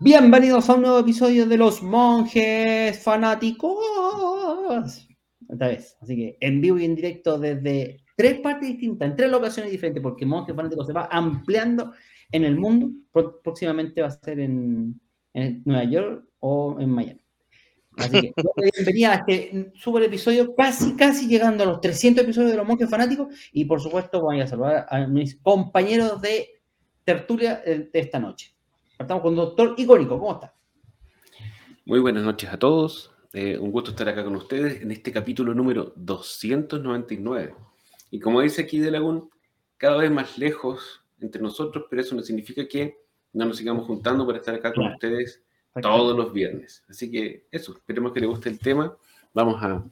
Bienvenidos a un nuevo episodio de Los Monjes Fanáticos. Otra vez. Así que en vivo y en directo desde tres partes distintas, en tres locaciones diferentes, porque Monjes Fanáticos se va ampliando en el mundo. Próximamente va a ser en, Nueva York o en Miami. Así que bienvenida a este super episodio, casi, casi llegando a los 300 episodios de Los Monjes Fanáticos. Y por supuesto, voy a saludar a mis compañeros de tertulia de esta noche. Estamos con doctor Icónico, ¿cómo está? Muy buenas noches a todos. Eh, un gusto estar acá con ustedes en este capítulo número 299. Y como dice aquí De Lagún, cada vez más lejos entre nosotros, pero eso no significa que no nos sigamos juntando para estar acá con ustedes todos los viernes. Así que eso, esperemos que les guste el tema. Vamos a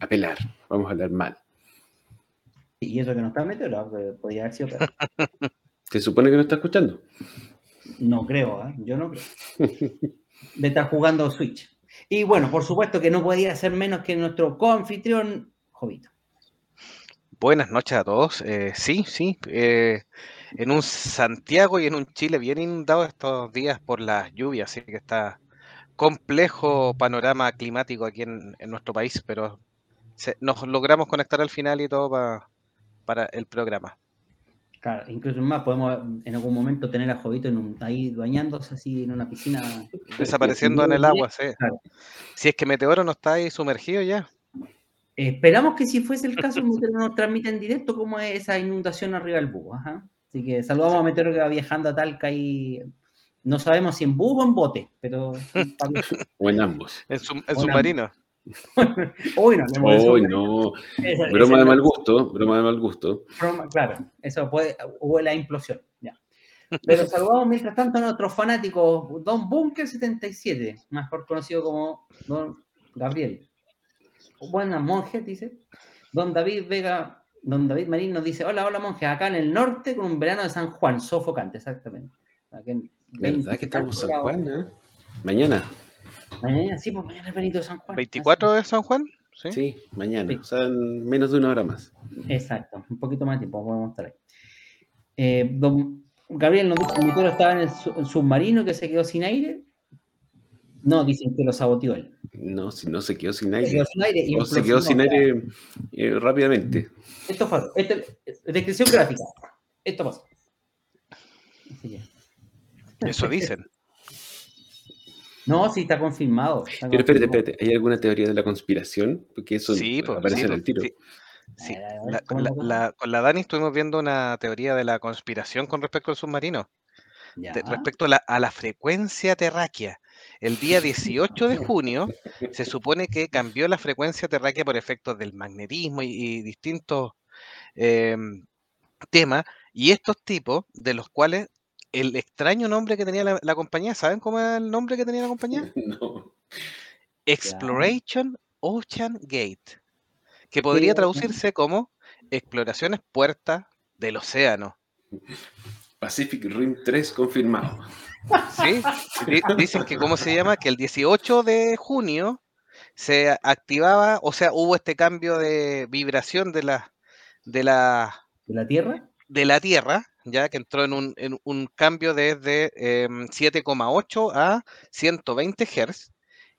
apelar, vamos a hablar mal. Y eso que no está metido, podría haber sido Se supone que no está escuchando. No creo, ¿eh? yo no creo. De estar jugando Switch. Y bueno, por supuesto que no podía ser menos que nuestro coanfitrión, Jovito. Buenas noches a todos. Eh, sí, sí. Eh, en un Santiago y en un Chile bien inundado estos días por las lluvias, así que está complejo panorama climático aquí en, nuestro país, pero nos logramos conectar al final y todo para el programa. Claro, incluso más podemos en algún momento tener a Jovito en un, ahí bañándose así en una piscina. Desapareciendo en el agua, sí. Si es que Meteoro no está ahí sumergido ya. Esperamos que si fuese el caso, Meteoro nos transmita en directo cómo es esa inundación arriba del búho. Así que saludamos a Meteoro que va viajando a Talca y no sabemos si en búho o en bote, pero... o en ambos. En, submarino. Uy, no, Uy, no. broma de mal gusto, broma de mal gusto. claro, eso puede, hubo la implosión. Ya. Pero saludamos mientras tanto a nuestros fanáticos, Don Bunker 77, mejor conocido como Don Gabriel. Buenas monjes, dice. Don David Vega, Don David Marín nos dice: Hola, hola monjes, acá en el norte con un verano de San Juan, sofocante, exactamente. ¿Verdad que estamos en San Juan? Eh? Mañana. Mañana, sí, pues mañana es Benito San Juan. ¿24 de San Juan? Sí, mañana. O sea, en menos de una hora más. Exacto, un poquito más de tiempo podemos estar ahí. Eh, don Gabriel nos dice que el motor estaba en el, submarino que se quedó sin aire. No, dicen que lo saboteó él. No, si no se quedó sin aire. Se quedó sin aire, se quedó sin aire eh, rápidamente. Esto fue, esto, descripción gráfica. Esto pasó. Eso dicen. No, sí, está confirmado. Pero espérate, espérate, ¿hay alguna teoría de la conspiración? Porque eso sí, pues, aparece en el tiro. Sí. con, la, Dani estuvimos viendo una teoría de la conspiración con respecto al submarino. respecto a la, frecuencia terráquea. El día 18 de junio se supone que cambió la frecuencia terráquea por efectos del magnetismo y, distintos em, temas. Y estos tipos, de los cuales el extraño nombre que tenía la, compañía, ¿saben cómo era el nombre que tenía la compañía? No. Exploration Ocean Gate, que podría traducirse como Exploraciones Puerta del Océano. Pacific Rim 3 confirmado. Sí, dicen que, ¿cómo se llama? Que el 18 de junio se activaba, o sea, hubo este cambio de vibración de la... ¿De la, ¿De la Tierra? De la Tierra, ya que entró en un, un cambio desde 7,8 em, a 120 Hz,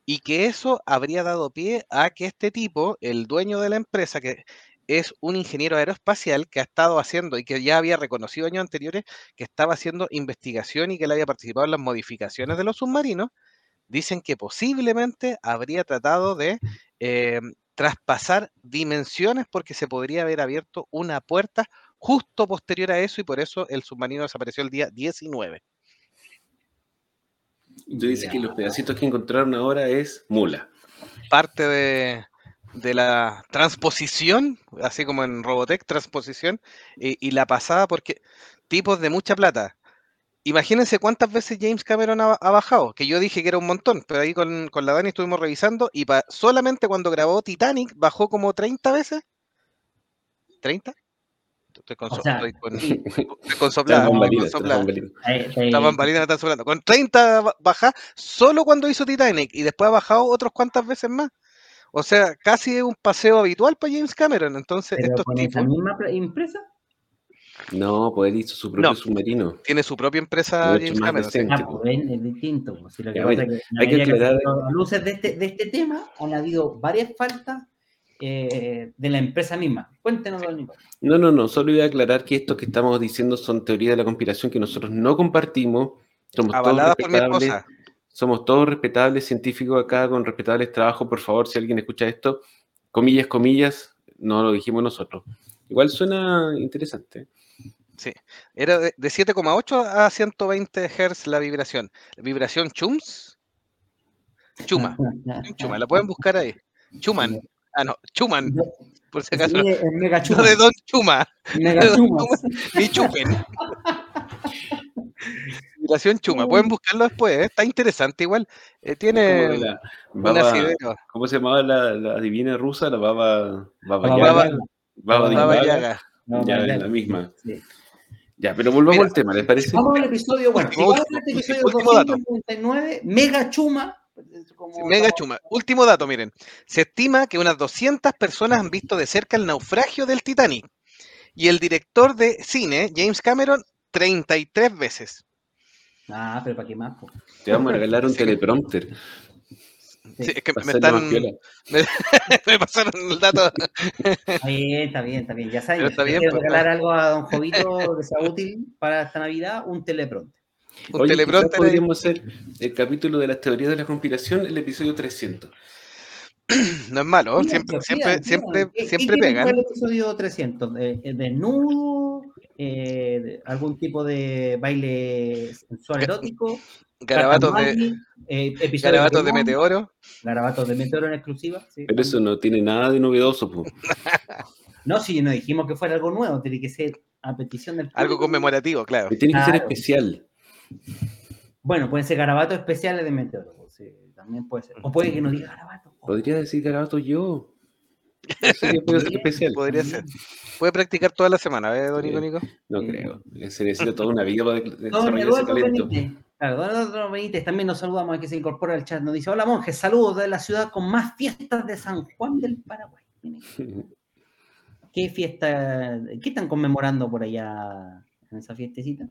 y que eso habría dado pie a que este tipo, el dueño de la empresa, que es un ingeniero aeroespacial que ha estado haciendo y que ya había reconocido años anteriores que estaba haciendo investigación y que le había participado en las modificaciones de los submarinos, dicen que posiblemente habría tratado de em, traspasar dimensiones porque se podría haber abierto una puerta justo posterior a eso y por eso el submarino desapareció el día 19. Tú dices que los pedacitos que encontraron ahora es mula. Parte de, la transposición, así como en Robotech, transposición, y, la pasada porque tipos de mucha plata. Imagínense cuántas veces James Cameron ha, bajado, que yo dije que era un montón, pero ahí con, la Dani estuvimos revisando y solamente cuando grabó Titanic bajó como 30 veces. ¿30? Estoy con, o estoy con, sí. con soplada. La bambalina está soplando. Con 30 baja solo cuando hizo Titanic y después ha bajado otras cuantas veces más. O sea, casi un paseo habitual para James Cameron. Entonces, ¿Pero con esa misma empresa? No, pues él hizo su propio No. submarino. Tiene su propia empresa Mucho James Cameron. sí. decente. Ah, pues ven, es distinto. pues, si lo que pasa bueno, es que, hay que aclarar- luces de este, de este tema, han habido varias faltas eh, de la empresa misma. Cuéntenos, don Nicolás. No, no, no, solo iba a aclarar que esto que estamos diciendo son teorías de la conspiración que nosotros no compartimos. Somos todos Avaladas por mi respetables, esposa. somos todos respetables científicos acá con respetables trabajos. Por favor, si alguien escucha esto, comillas, comillas, no lo dijimos nosotros. Igual suena interesante. Era de, de 7,8 a 120 Hz la vibración. ¿Vibración Chums? Chuma. Chuma, la pueden buscar ahí. Chuman. Ah, no, Chuman, por si acaso. Sí, mega No chuma. de Don Chuma, Mega de Don chuma. ni Chupen. Vibración Chuma, pueden buscarlo después, ¿eh? está interesante igual. Eh, tiene la baba-. ¿Cómo se llamaba la, la divina rusa? La baba, baba, Baba Yaga. Baba Baba Yaga. Ya, Baba es la misma. Sí. Ya, pero volvamos Mira, al tema, ¿les parece? Vamos al episodio, bueno, vamos al episodio último dato. 299, mega chuma. Como Mega estamos- chuma. Último dato, miren. Se estima que unas 200 personas han visto de cerca el naufragio del Titanic. Y el director de cine, James Cameron, 33 veces. Ah, pero ¿para qué más? po? Te vamos a regalar un Sí. teleprompter. Sí. Es que me están. Me pasaron el dato. Está bien, está bien, está bien. Ya saben, si bien, quiero pues, regalar algo a don Jovito que sea útil para esta Navidad, un telepronte. Un Oye, podríamos hacer el capítulo de las teorías de la conspiración, el episodio 300. No es malo, siempre, pidan, siempre, pidan. siempre, ¿Qué- siempre pegan. el episodio 300? ¿De, de desnudo? Eh, de- ¿Algún tipo de baile sensual erótico? Garabatos de, eh, garabatos de Pokémon, meteoro. Garabatos de meteoro en exclusiva. sí, Pero eso no tiene nada de novedoso. po. No, si no dijimos que fuera algo nuevo, tiene que ser a petición del Algo público. conmemorativo, claro. Tiene que ser especial. Bueno, pueden ser garabatos especiales de meteoro. pues, sí, también puede ser. O puede que no diga garabato. Podría decir garabato yo. Sí puede ser especial. Podría ser. Puede practicar toda la semana, ¿eh, don Sí. Nico? No Sí. creo. Se necesita toda una vida para de- Don desarrollar ese Eduardo talento. Benítez. Claro, don Eduardo Benítez también nos saludamos a que se incorpora al chat. Nos dice: Hola monjes, saludos de la ciudad con más fiestas de San Juan del Paraguay. ¿Qué fiesta, qué están conmemorando por allá en esa fiestecita?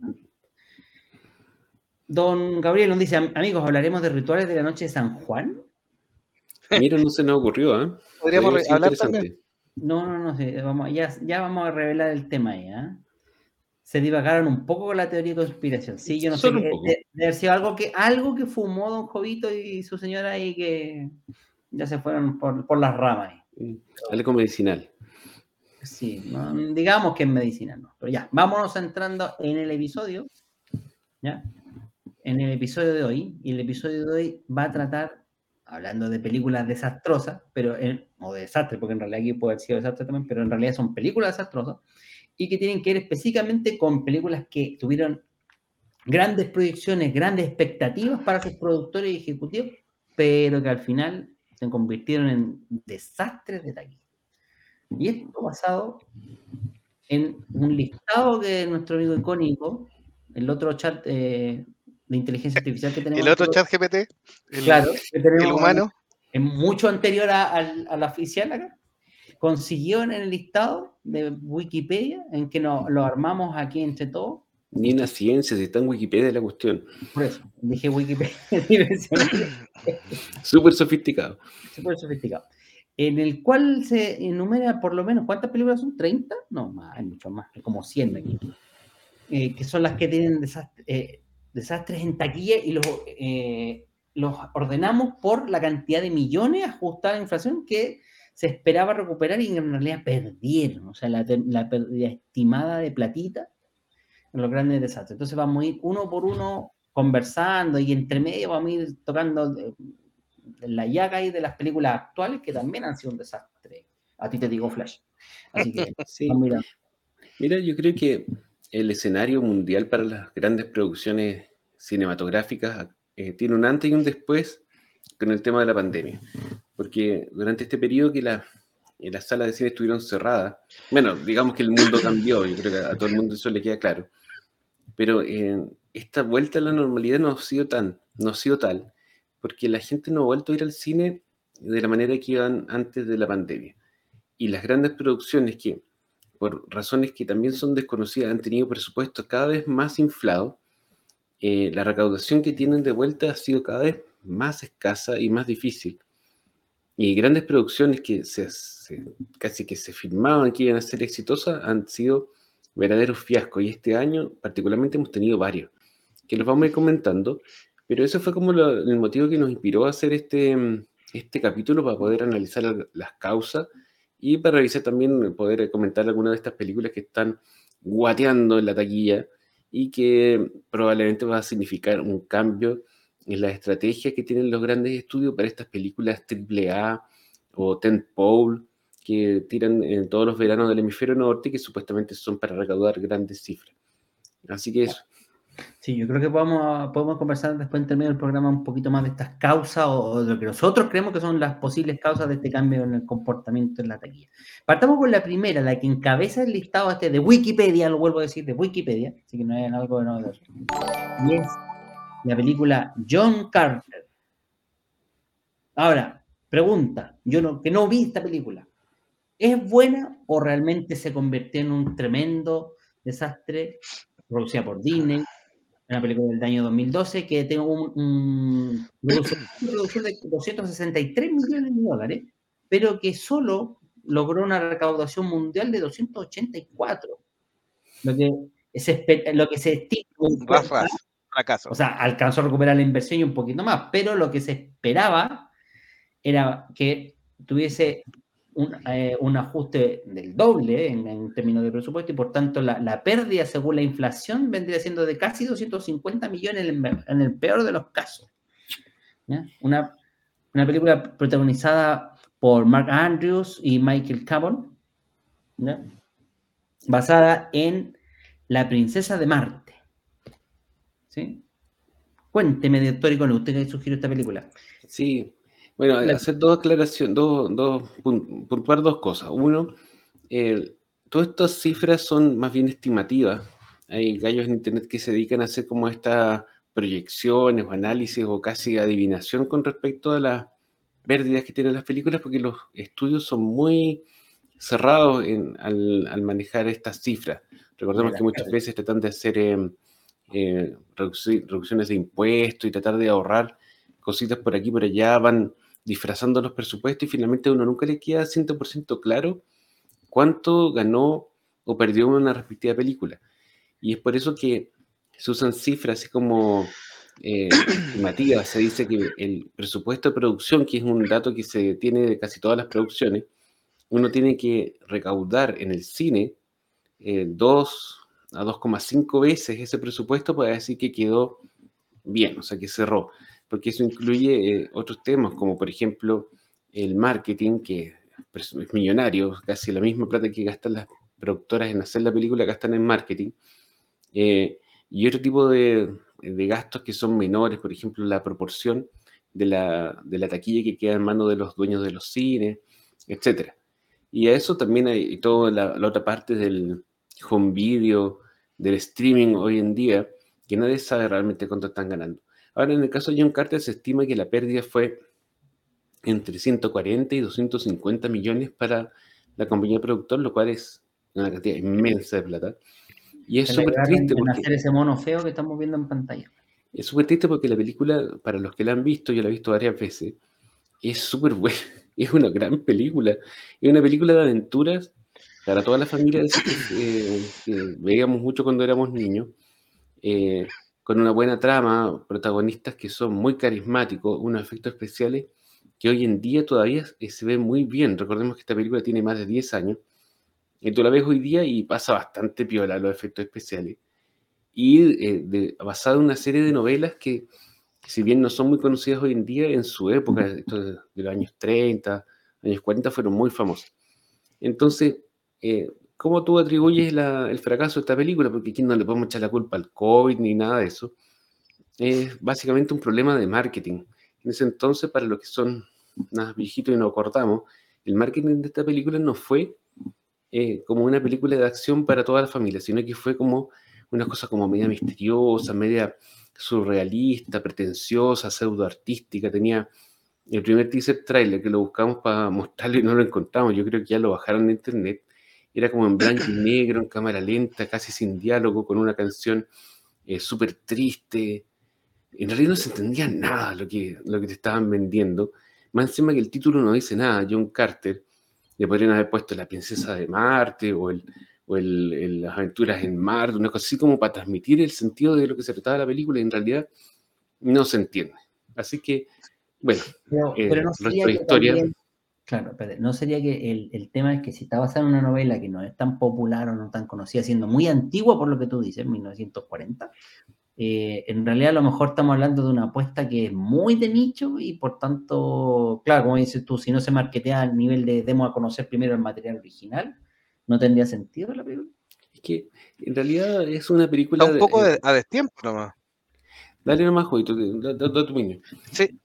Don Gabriel nos dice: Amigos, hablaremos de rituales de la noche de San Juan. Mira, no se nos ocurrió, ¿eh? Podríamos Podría hablar también. No, no, no sé. Vamos, ya, ya vamos a revelar el tema ahí. ¿ah? Se divagaron un poco con la teoría de conspiración. Sí, yo no Solo sé. un qué- poco. De, de haber sido algo que, algo que fumó Don Jovito y su señora y que ya se fueron por, por las ramas. ahí. Mm, Algo medicinal. Sí, no, digamos que es medicina, no. Pero ya, vámonos entrando en el episodio. ¿Ya? En el episodio de hoy. Y el episodio de hoy va a tratar, hablando de películas desastrosas, pero o de desastre, porque en realidad aquí puede haber sido desastre también, pero en realidad son películas desastrosas y que tienen que ver específicamente con películas que tuvieron grandes proyecciones, grandes expectativas para sus productores y ejecutivos, pero que al final se convirtieron en desastres de taquilla. Y esto basado en un listado que nuestro amigo icónico, el otro chat eh, de inteligencia artificial que tenemos. El otro chat GPT, el, claro, que tenemos el humano, es mucho anterior a, la oficial acá, consiguió en el listado de Wikipedia, en que nos lo armamos aquí entre todos. Ni una ciencia, si está en Wikipedia la cuestión. Por eso, dije Wikipedia, Súper sofisticado. súper sofisticado. En el cual se enumera por lo menos, ¿cuántas películas son? ¿30? No, más, hay mucho más, hay como 100 aquí. Eh, que son las que tienen desastre- eh, desastres en taquilla y los, eh, los ordenamos por la cantidad de millones ajustada a la inflación que se esperaba recuperar y en realidad perdieron, o sea, la, pérdida estimada de platita en los grandes desastres. Entonces vamos a ir uno por uno conversando y entre medio vamos a ir tocando eh, la llaga ahí de las películas actuales que también han sido un desastre. A ti te digo Flash. Así que Sí. Mira, yo creo que el escenario mundial para las grandes producciones cinematográficas eh, tiene un antes y un después con el tema de la pandemia. Porque durante este periodo que la- eh, las salas de cine estuvieron cerradas, bueno, digamos que el mundo cambió, yo creo que a todo el mundo eso le queda claro. Pero eh, esta vuelta a la normalidad no ha sido tan, no ha sido tal, porque la gente no ha vuelto a ir al cine de la manera que iban antes de la pandemia. Y las grandes producciones que por razones que también son desconocidas, han tenido presupuestos cada vez más inflados. Eh, la recaudación que tienen de vuelta ha sido cada vez más escasa y más difícil. Y grandes producciones que casi que se firmaban que iban a ser exitosas han sido verdaderos fiascos. Y este año particularmente hemos tenido varios, que los vamos a ir comentando. Pero eso fue como el motivo que nos inspiró a hacer este, este capítulo para poder analizar las causas y para revisar también, poder comentar algunas de estas películas que están guateando en la taquilla y que probablemente va a significar un cambio en la estrategia que tienen los grandes estudios para estas películas AAA o Pole que tiran en todos los veranos del hemisferio norte que supuestamente son para recaudar grandes cifras. Así que eso. Sí, yo creo que podemos, podemos conversar después en términos del programa un poquito más de estas causas o, de lo que nosotros creemos que son las posibles causas de este cambio en el comportamiento en la taquilla. Partamos con la primera, la que encabeza el listado este de Wikipedia, lo vuelvo a decir, de Wikipedia, así que no es algo de novedoso. Y es la película John Carter. Ahora, pregunta, yo no, que no vi esta película. ¿Es buena o realmente se convirtió en un tremendo desastre producida por Disney, una película del año 2012 que tiene un, un, producción de 263 millones de dólares, pero que solo logró una recaudación mundial de 284. Lo que se, lo que se estima. fracaso. O sea, alcanzó a recuperar la inversión y un poquito más, pero lo que se esperaba era que tuviese eh, un, ajuste del doble en, términos de presupuesto y por tanto la, pérdida según la inflación vendría siendo de casi 250 millones en, el peor de los casos. Una, película protagonizada por Mark Andrews y Michael Cabot, basada en La princesa de Marte. ¿Sí? Cuénteme, doctor Icono, usted que sugirió esta película. Sí, bueno, hacer dos aclaraciones, dos, dos, puntuar dos cosas. Uno, todas estas cifras son más bien estimativas. Hay gallos en Internet que se dedican a hacer como estas proyecciones o análisis o casi adivinación con respecto a las pérdidas que tienen las películas porque los estudios son muy cerrados al, manejar estas cifras. Recordemos que muchas veces tratan de hacer em, eh, reducciones de impuestos y tratar de ahorrar cositas por aquí y por allá, van disfrazando los presupuestos y finalmente uno nunca le queda 100% claro cuánto ganó o perdió una respectiva película. Y es por eso que se usan cifras así como eh, estimativas. Se dice que el presupuesto de producción, que es un dato que se tiene de casi todas las producciones, uno tiene que recaudar en el cine 2 eh, a 2,5 veces ese presupuesto para decir que quedó bien, o sea, que cerró porque eso incluye eh, otros temas, como por ejemplo el marketing, que es millonario, casi la misma plata que gastan las productoras en hacer la película, gastan en marketing, eh, y otro tipo de, gastos que son menores, por ejemplo, la proporción de la, de la taquilla que queda en manos de los dueños de los cines, etc. Y a eso también hay toda la, la otra parte del home video, del streaming hoy en día, que nadie sabe realmente cuánto están ganando. Ahora, en el caso de John Carter se estima que la pérdida fue entre 140 y 250 millones para la compañía productor, lo cual es una cantidad inmensa de plata. Y es súper triste. Porque, hacer ese mono feo que estamos viendo en pantalla. Es súper triste porque la película, para los que la han visto, yo la he visto varias veces, es súper buena. Es una gran película. Es una película de aventuras para toda la familia que, que veíamos mucho cuando éramos niños. Eh, con una buena trama, protagonistas que son muy carismáticos, unos efectos especiales que hoy en día todavía se ven muy bien. Recordemos que esta película tiene más de 10 años. Y tú la ves hoy día y pasa bastante piola los efectos especiales. Y eh, basada en una serie de novelas que, si bien no son muy conocidas hoy en día, en su época, de, los años 30, años 40, fueron muy famosas. Entonces, eh, ¿Cómo tú atribuyes el fracaso de esta película? Porque aquí no le podemos echar la culpa al COVID ni nada de eso. Es básicamente un problema de marketing. En ese entonces, para los que son más viejitos y no acordamos, el marketing de esta película no fue eh, como una película de acción para toda la familia, sino que fue como una cosa como media misteriosa, media surrealista, pretenciosa, pseudo artística. Tenía el primer teaser trailer que lo buscamos para mostrarlo y no lo encontramos. Yo creo que ya lo bajaron de internet era como en blanco y negro, en cámara lenta, casi sin diálogo, con una canción eh, súper triste. En realidad no se entendía nada lo que, lo que te estaban vendiendo. Más encima que el título no dice nada, John Carter. Le podrían haber puesto La Princesa de Marte o, el, o el, Las Aventuras en Marte, una cosa así como para transmitir el sentido de lo que se trataba la película y en realidad no se entiende. Así que, bueno, pero, no sería historia. Claro, pero no sería que el, el, tema es que si está basada en una novela que no es tan popular o no tan conocida, siendo muy antigua por lo que tú dices, 1940, eh, en realidad a lo mejor estamos hablando de una apuesta que es muy de nicho y por tanto, claro, como dices tú, si no se marketea al nivel de demos a conocer primero el material original, no tendría sentido la película. Es que en realidad es una película... un poco de, a destiempo nomás. Dale nomás, Joito, da tu niño. Sí.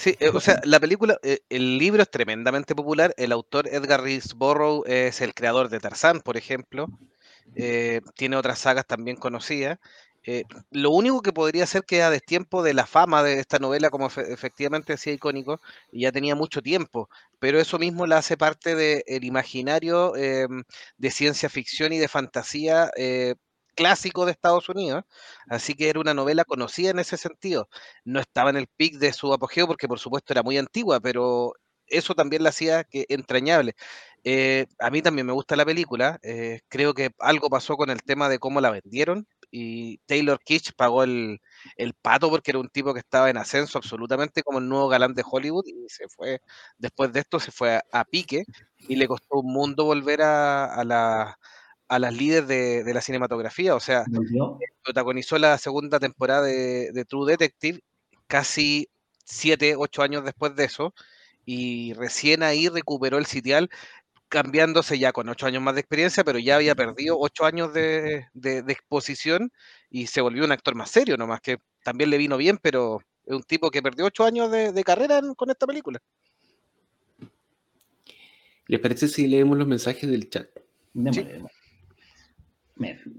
Sí, eh, o sea, la película, eh, el libro es tremendamente popular. El autor Edgar Rice Burroughs es el creador de Tarzán, por ejemplo. tiene otras sagas también conocidas. Eh, lo único que podría ser que a destiempo de la fama de esta novela, como efectivamente decía icónico, ya tenía mucho tiempo, pero eso mismo la hace parte del imaginario em, de ciencia ficción y de fantasía eh, clásico de Estados Unidos, así que era una novela conocida en ese sentido. No estaba en el pic de su apogeo porque por supuesto era muy antigua, pero eso también la hacía que, entrañable. Eh, a mí también me gusta la película, creo que algo pasó con el tema de cómo la vendieron, y Taylor Kitsch pagó el, pato porque era un tipo que estaba en ascenso absolutamente como el nuevo galán de Hollywood y se fue, después de esto se fue a, pique y le costó un mundo volver a, la, a las líderes de, la cinematografía, o sea, protagonizó la segunda temporada de, True Detective casi siete, ocho años después de eso y recién ahí recuperó el sitial cambiándose ya con ocho años más de experiencia, pero ya había perdido ocho años de, exposición y se volvió un actor más serio, nomás que también le vino bien, pero es un tipo que perdió ocho años de, carrera con esta película. ¿Les parece si leemos los mensajes del chat?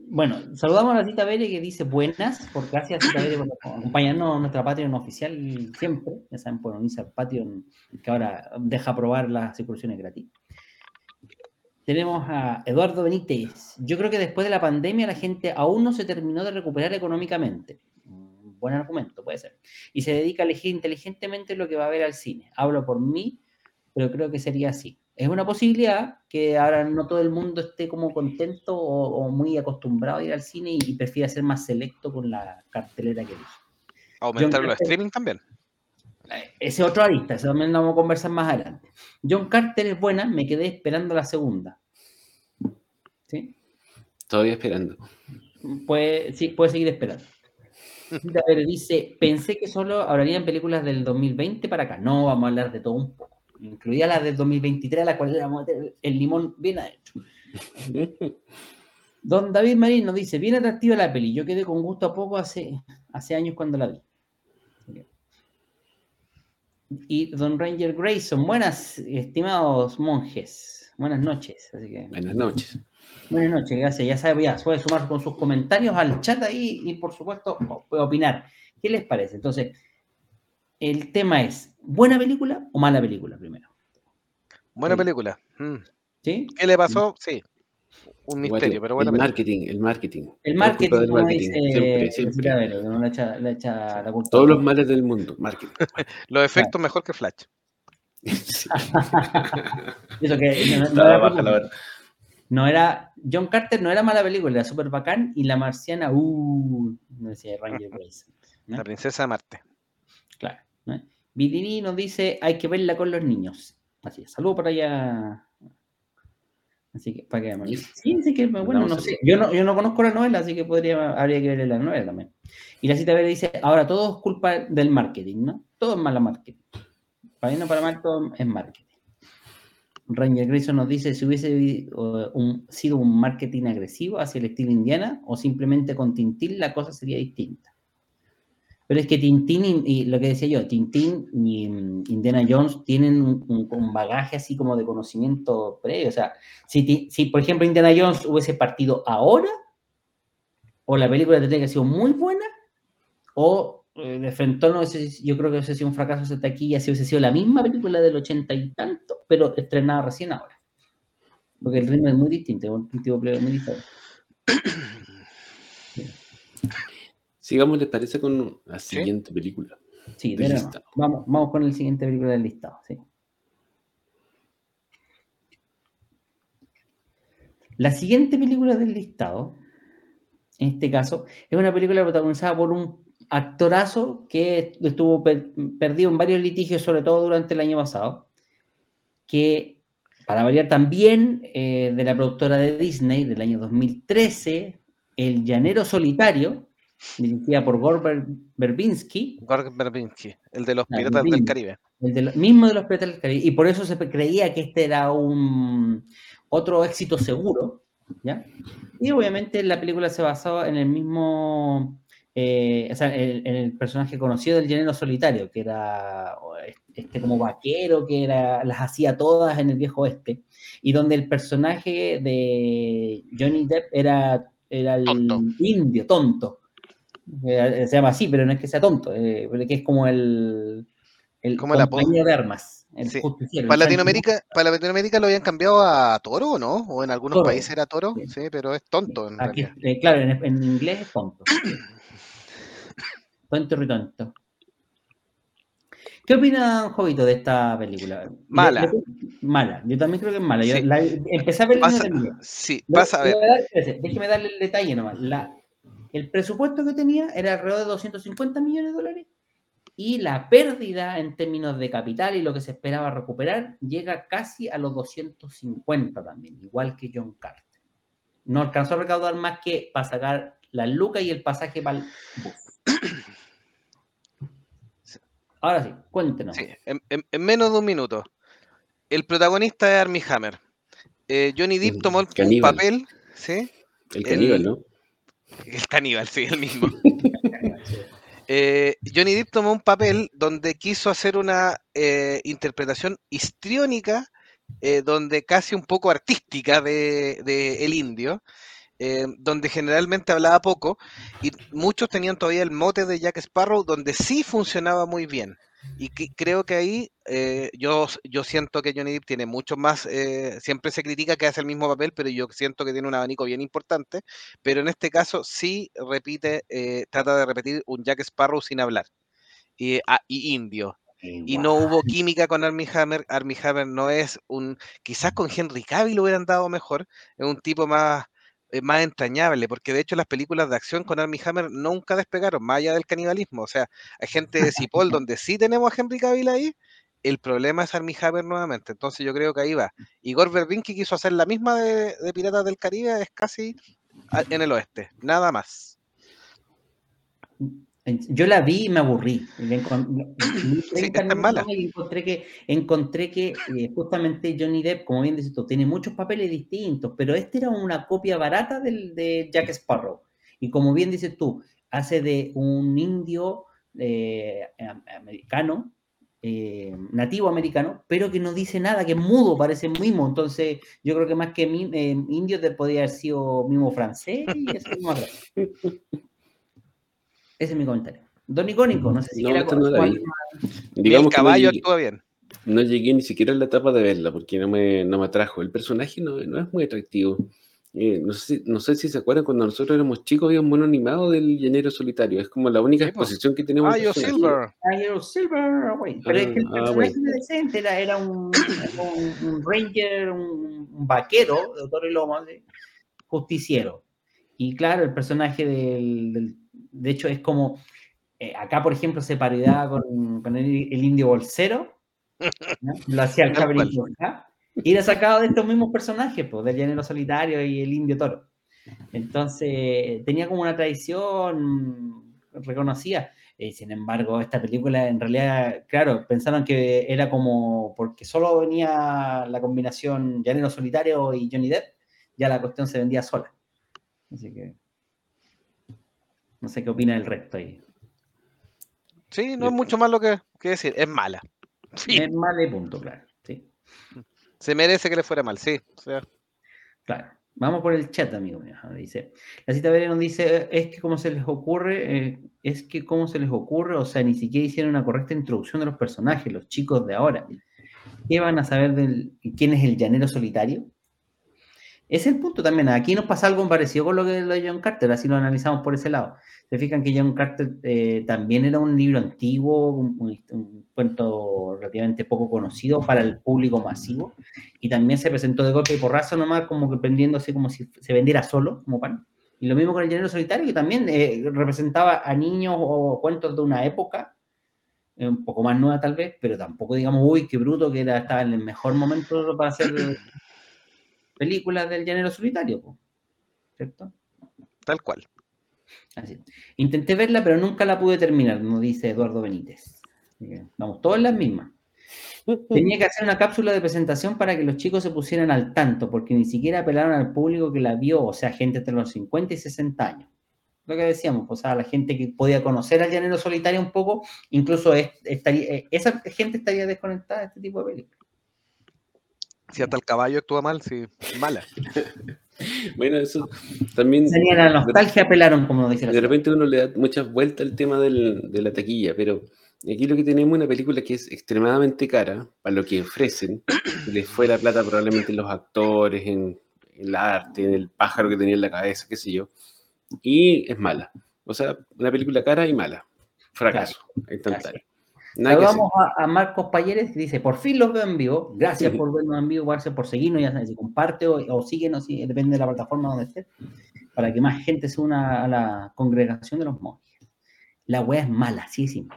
Bueno, saludamos a la Cita Bere que dice buenas, por gracias Cita Bere por acompañarnos nuestra Patreon oficial siempre. Ya saben, por unirse al Patreon que ahora deja probar las circulaciones gratis. Tenemos a Eduardo Benítez. Yo creo que después de la pandemia la gente aún no se terminó de recuperar económicamente. Buen argumento, puede ser. Y se dedica a elegir inteligentemente lo que va a ver al cine. Hablo por mí, pero creo que sería así. Es una posibilidad que ahora no todo el mundo esté como contento o, muy acostumbrado a ir al cine y, prefiera ser más selecto con la cartelera que elige. Aumentar los streaming también. Ese otro arista, eso también lo vamos a conversar más adelante. John Carter es buena, me quedé esperando la segunda. ¿Sí? Todavía esperando. Puede, sí, puede seguir esperando. dice, pensé que solo hablarían películas del 2020 para acá. No, vamos a hablar de todo un poco. Incluida las del 2023, a la cual vamos a meter el limón bien adentro. Don David Marín nos dice, bien atractiva la peli. Yo quedé con gusto a poco hace, hace años cuando la vi y Don Ranger Grayson. Buenas, estimados monjes. Buenas noches. Buenas noches. Buenas noches, gracias. Ya sabe, ya puede sumar con sus comentarios al chat ahí y por supuesto puede opinar. ¿Qué les parece? Entonces, el tema es, ¿buena película o mala película primero? Buena película. Mm. ¿Sí? ¿Qué le pasó? Sí un misterio, pero bueno. El marketing, el marketing. El marketing, como dice siempre, siempre. le echa, le echa la Todos los males del mundo, marketing. los efectos mejor que Flash. Eso que no, no, era no, era, John Carter no era mala película, era súper bacán y la marciana, uh, no decía Ranger Grace. La princesa de Marte. Claro. ¿No? nos dice, hay que verla con los niños. Así es. Saludos por allá Así que, para que Sí, sí que, bueno, no sé. Yo no, yo no conozco la novela, así que podría, habría que ver la novela también. Y la cita verde dice, ahora todo es culpa del marketing, ¿no? Todo es mala marketing. Para bien o para mal, todo es marketing. Ranger Grayson nos dice si hubiese sido un marketing agresivo hacia el estilo indiana o simplemente con Tintín la cosa sería distinta. Pero es que Tintín y, lo que decía yo, Tintín y mm, Indiana Jones tienen un, bagaje así como de conocimiento previo. O sea, si, si, por ejemplo Indiana Jones hubiese partido ahora, o la película tendría que haber sido muy buena, o eh, de frente no, yo creo que hubiese sido un fracaso hasta aquí, así hubiese sido la misma película del ochenta y tanto, pero estrenada recién ahora. Porque el ritmo es muy distinto, es un tipo muy diferente. Sigamos, ¿les parece con la siguiente película? Sí, del de listado? vamos, vamos con la siguiente película del listado. Sí. La siguiente película del listado, en este caso, es una película protagonizada por un actorazo que estuvo per- perdido en varios litigios, sobre todo durante el año pasado, que, para variar también, eh, de la productora de Disney del año 2013, El Llanero Solitario, dirigida por Gore Gorg Verbinski, el de los Ah, piratas del. Caribe. el de lo- mismo de los Piratas del Caribe, y por eso se creía que este era un otro éxito seguro, ¿ya? Y obviamente la película se basaba en el mismo, eh, o sea, en, en el personaje conocido del llanero solitario, que era este como vaquero, que era, las hacía todas en el viejo oeste, y donde el personaje de Johnny Depp era, era el Tonto. indio, tonto. Eh, se llama así, pero no es que sea tonto, eh, que es como el, el Como de armas, el Sí. Para Latinoamérica, para Latinoamérica lo habían cambiado a Toro, ¿o ¿no? O en algunos Toro. países era Toro, Sí. sí, pero es tonto en Aquí, realidad. eh, claro, en, en inglés es tonto. tonto y tonto. ¿Qué opina Jovito de esta película? Mala. Mala. Yo también creo que es mala. Yo Sí. la- empecé a ver y no Pasa, terminé. sí, pasa a ver. déjeme darle el detalle nomás. La- el presupuesto que tenía era alrededor de 250 millones de dólares y la pérdida en términos de capital y lo que se esperaba recuperar llega casi a los 250 también, igual que John Carter. No alcanzó a recaudar más que para sacar las lucas y el pasaje para el bus. Ahora sí, cuéntenos. Sí, en, en- en menos de un minuto. El protagonista es Armie Hammer. Eh, Johnny Depp tomó el- un papel, ¿sí? El caníbal, El- ¿no? El caníbal, sí, el mismo. Eh, Johnny Depp tomó un papel donde quiso hacer una eh, interpretación histriónica, eh, donde casi un poco artística de, de El Indio, donde generalmente hablaba poco, y muchos tenían todavía el mote de Jack Sparrow, donde sí funcionaba muy bien. Y que- creo que ahí eh, yo, yo siento que Johnny Depp tiene mucho más, eh, siempre se critica que hace el mismo papel, pero yo siento que tiene un abanico bien importante, pero en este caso sí repite, eh, trata de repetir un Jack Sparrow sin hablar, y, ah, y indio. Y no hubo química con Armie Hammer. Armie Hammer no es un. Quizás con Henry Cavill lo hubieran dado mejor. Es un tipo más, eh, más entrañable, porque de hecho las películas de acción con Armie Hammer nunca despegaron, más allá del canibalismo. O sea, hay gente de Cipoll donde sí tenemos a Henry Cavill ahí. El problema es Armie Hammer nuevamente. Entonces yo creo que ahí va. Igor Verbinski quiso hacer la misma de, de Piratas del Caribe, es casi en el oeste. Nada más. Yo la vi y me aburrí. La encon- vi 30 esta es minutos mala. y encontré que, encontré que eh, justamente Johnny Depp, como bien dices tú, tiene muchos papeles distintos, pero este era una copia barata del, de Jack Sparrow. Y como bien dices tú, hace de un indio eh, am- americano, eh, nativo americano, pero que no dice nada, que es mudo, parece mimo. Entonces, yo creo que más que mi- eh, indio te podría haber sido mimo francés y eso grave. Ese es mi comentario. Don Icónico, no sé si No, quiere esta no la cuál- vi. Digamos el que no caballo llegué, actúa bien. no llegué ni siquiera a la etapa de verla porque no me, no me atrajo. El personaje no, no es muy atractivo. Eh, no, sé, si- no sé si se acuerdan cuando nosotros éramos chicos había un mono animado del llanero solitario. Es como la única Sí, po. exposición que tenemos. Ah, al yo personaje. Silver. Ah, Hero Silver, güey. Pero es que el Ah, ah, personaje decente, era, era un, un, un ranger, un, un vaquero de Toro y Lomo, de- justiciero. Y claro, el personaje del, del- de hecho es como, eh, acá por ejemplo se parodiaba con, con el, el indio bolsero, ¿no? lo hacía el cual. Roja, y era sacado de estos mismos personajes, pues, del llanero solitario y el indio toro. Entonces, tenía como una tradición reconocida. Eh, sin embargo, esta película en realidad, claro, pensaron que era como porque solo venía la combinación Llanero Solitario y Johnny Depp, ya la cuestión se vendía sola. Así que no sé qué opina el resto ahí. Sí, no es mucho más lo que, que decir. Es mala. Fin. Es mal de punto, claro. Sí, Se merece que le fuera mal, sí. O sea, claro. Vamos por el chat, amigo mío. Dice, la cita Verena dice, es que como se les ocurre, eh, es que como se les ocurre, o sea, ni siquiera hicieron una correcta introducción de los personajes, los chicos de ahora. ¿Qué van a saber de quién es el llanero solitario? Es el punto también. Aquí nos pasa algo parecido con lo que lo de John Carter, así lo analizamos por ese lado. Se fijan que John Carter eh, también era un libro antiguo, un, cuento relativamente poco conocido para el público masivo, y también se presentó de golpe y porrazo nomás, como que prendiéndose como si se vendiera solo, como pan. Y lo mismo con el género solitario, que también eh, representaba a niños o cuentos de una época, eh, un poco más nueva tal vez, pero tampoco digamos, uy, qué bruto que era, estaba en el mejor momento para hacer películas del género solitario, ¿cierto? Tal cual. Así. Intenté verla, pero nunca la pude terminar, nos dice Eduardo Benítez. Vamos, todas las mismas. Tenía que hacer una cápsula de presentación para que los chicos se pusieran al tanto, porque ni siquiera apelaron al público que la vio, o sea, gente entre los 50 y 60 años. Lo que decíamos, pues a la gente que podía conocer al llanero solitario un poco, incluso estaría, eh, esa gente estaría desconectada de este tipo de películas. Si hasta el caballo actúa mal, sí, mala. bueno, eso también. Tenía la nostalgia, apelaron, como dice De repente uno le da muchas vueltas al tema del, de la taquilla, pero aquí lo que tenemos es una película que es extremadamente cara para lo que ofrecen. Les fue la plata probablemente en los actores, en, el arte, en el pájaro que tenía en la cabeza, qué sé yo. Y es mala. O sea, una película cara y mala. Fracaso, instantáneo. Saludamos a, a, Marcos Payeres, que dice, por fin los veo en vivo. Gracias por vernos en vivo, gracias por seguirnos, ya sabes, si comparte o, o síguenos, si, depende de la plataforma donde estés, para que más gente se una a la congregación de los monjes. La wea es mala, sí, sí.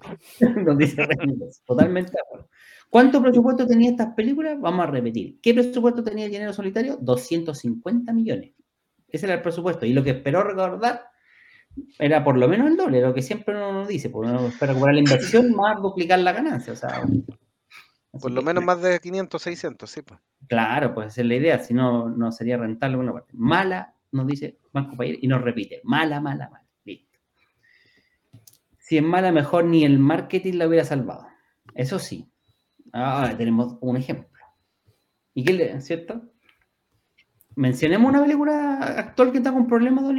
Totalmente de acuerdo. ¿Cuánto presupuesto tenía estas películas? Vamos a repetir. ¿Qué presupuesto tenía el dinero solitario? 250 millones. Ese era el presupuesto. Y lo que esperó recordar era por lo menos el doble, lo que siempre uno nos dice, porque uno espera recuperar la inversión más duplicar la ganancia, o sea, por lo menos más de 500, 600, sí. Pues. Claro, pues esa es la idea, si no, no sería rentable una parte. Mala, nos dice Marco Payer, y nos repite, mala, mala, mala, listo. Si es mala, mejor ni el marketing la hubiera salvado. Eso sí. Ahora tenemos un ejemplo. ¿Y qué le, cierto? Mencionemos una película actual que está con problemas, don.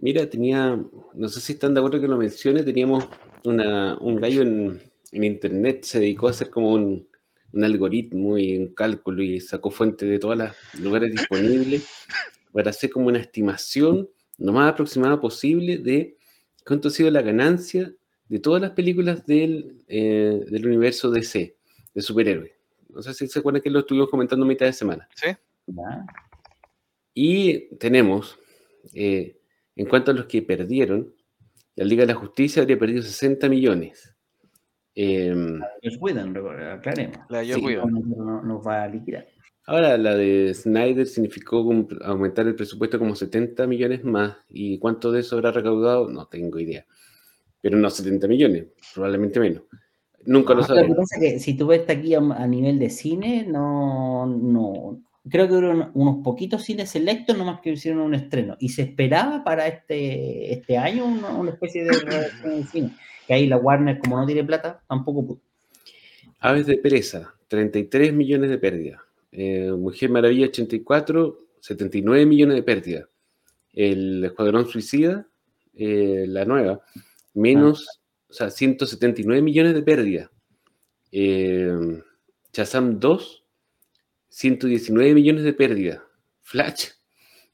Mira, tenía, no sé si están de acuerdo que lo mencione, teníamos una, un gallo en, en, internet, se dedicó a hacer como un, un, algoritmo y un cálculo y sacó fuente de todos los lugares disponibles para hacer como una estimación lo más aproximada posible de cuánto ha sido la ganancia de todas las películas del, eh, del universo DC, de superhéroes. No sé si se acuerdan que lo estuvimos comentando a mitad de semana. Sí. Y tenemos... Eh, en cuanto a los que perdieron, la Liga de la Justicia habría perdido 60 millones. Eh, la cuidan, aclaremos. La sí, no, nos va a liquidar. Ahora, la de Snyder significó aumentar el presupuesto como 70 millones más. ¿Y cuánto de eso habrá recaudado? No tengo idea. Pero no 70 millones, probablemente menos. Nunca lo sabemos. Lo que pasa es que si tú ves aquí a, a nivel de cine, no, no, creo que hubo unos poquitos cines selectos nomás que hicieron un estreno. Y se esperaba para este, este año una, una especie de, de cine. Que ahí la Warner, como no tiene plata, tampoco pudo. Aves de Pereza, 33 millones de pérdida. Eh, Mujer Maravilla, 84, 79 millones de pérdida. El Escuadrón Suicida, eh, la nueva, menos, ah. o sea, 179 millones de pérdida. Eh, Shazam 2, 119 millones de pérdida. Flash.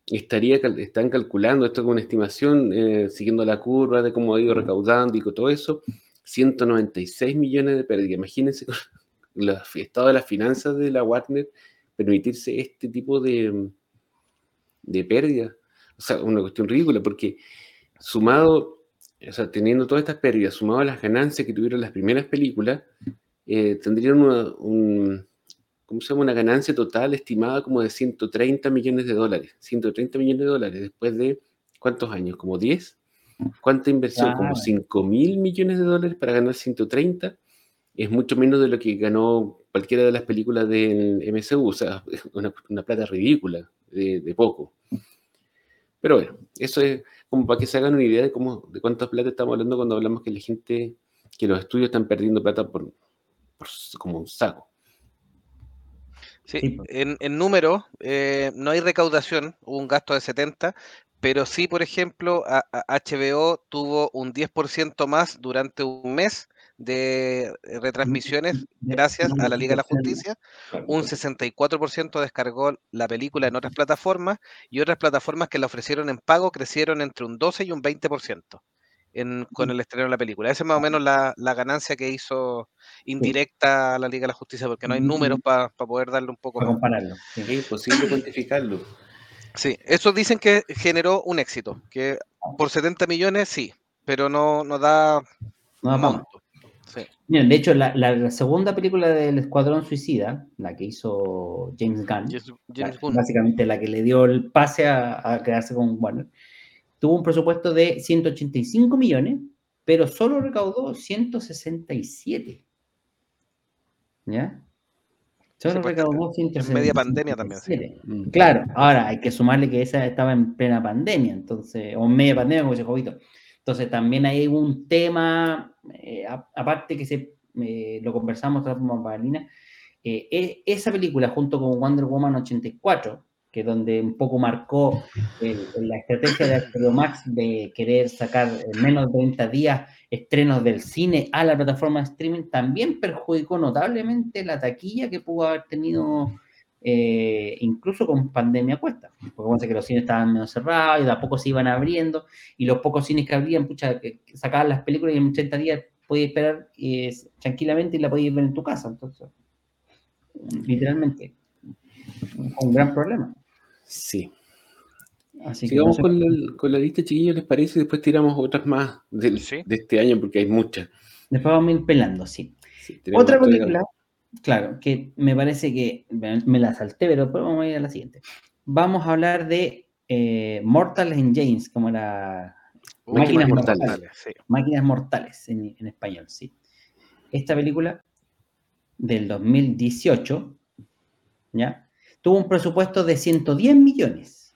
Estaría, están calculando esto con una estimación, eh, siguiendo la curva de cómo ha ido recaudando y con todo eso. 196 millones de pérdida. Imagínense el estado de las finanzas de la Warner permitirse este tipo de, de pérdida. O sea, una cuestión ridícula, porque sumado, o sea, teniendo todas estas pérdidas, sumado a las ganancias que tuvieron las primeras películas, eh, tendrían una, un, ¿cómo se llama? Una ganancia total estimada como de 130 millones de dólares. 130 millones de dólares después de, ¿cuántos años? ¿Como 10? ¿Cuánta inversión? Como 5 mil millones de dólares para ganar 130. Es mucho menos de lo que ganó cualquiera de las películas del MCU. O sea, una, una plata ridícula, de, de, poco. Pero bueno, eso es como para que se hagan una idea de, cómo, de cuánta plata estamos hablando cuando hablamos que la gente, que los estudios están perdiendo plata por, por como un saco. Sí, en, en número, eh, no hay recaudación, hubo un gasto de 70, pero sí, por ejemplo, a, a HBO tuvo un 10% más durante un mes de retransmisiones gracias a la Liga de la Justicia. Un 64% descargó la película en otras plataformas y otras plataformas que la ofrecieron en pago crecieron entre un 12 y un 20% en, con el estreno de la película. Esa es más o menos la, la ganancia que hizo indirecta a la Liga de la Justicia, porque no hay números para poder darle un poco Para compararlo. Es imposible cuantificarlo. Sí, eso dicen que generó un éxito, que por 70 millones sí, pero no, no da No pa' monto. Sí. Miren, de hecho, la, la segunda película del Escuadrón Suicida, la que hizo James Gunn, James, la- James Gunn. básicamente la que le dio el pase a, a quedarse con Warner, tuvo un presupuesto de 185 millones, pero solo recaudó 167. ¿Ya? Solo pues, recaudó en media pandemia también, sí. 167. Mm. Claro, ahora hay que sumarle que esa estaba en plena pandemia, entonces, o en media pandemia, como dice Jovito. Entonces también hay un tema, eh, aparte que se, eh, lo conversamos tras Paulina, eh, e- esa película junto con Wonder Woman 84, que donde un poco marcó el- la estrategia de HBO Max de querer sacar en menos de 30 días estrenos del cine a la plataforma de streaming, también perjudicó notablemente la taquilla que pudo haber tenido eh, incluso con pandemia cuesta, porque que los cines estaban menos cerrados y de a poco se iban abriendo, y los pocos cines que abrían, pucha, sacaban las películas y en 80 días podías esperar eh, tranquilamente y la podías ver en tu casa, entonces, literalmente, un gran problema. Sí. Así que Sigamos no sé- con la, con la lista, chiquillos, ¿les parece? Y después tiramos otras más del- Sí. de este año, porque hay muchas. después vamos a ir pelando, sí. Otra de película, claro, que me parece que me la salté, pero después vamos a ir a la siguiente. Vamos a hablar de eh, Mortal Engines, como la Uy, Máquinas mortales, sí. Máquinas Mortales en, en español, sí. Esta película del 2018, ¿ya? Tuvo un presupuesto de 110 millones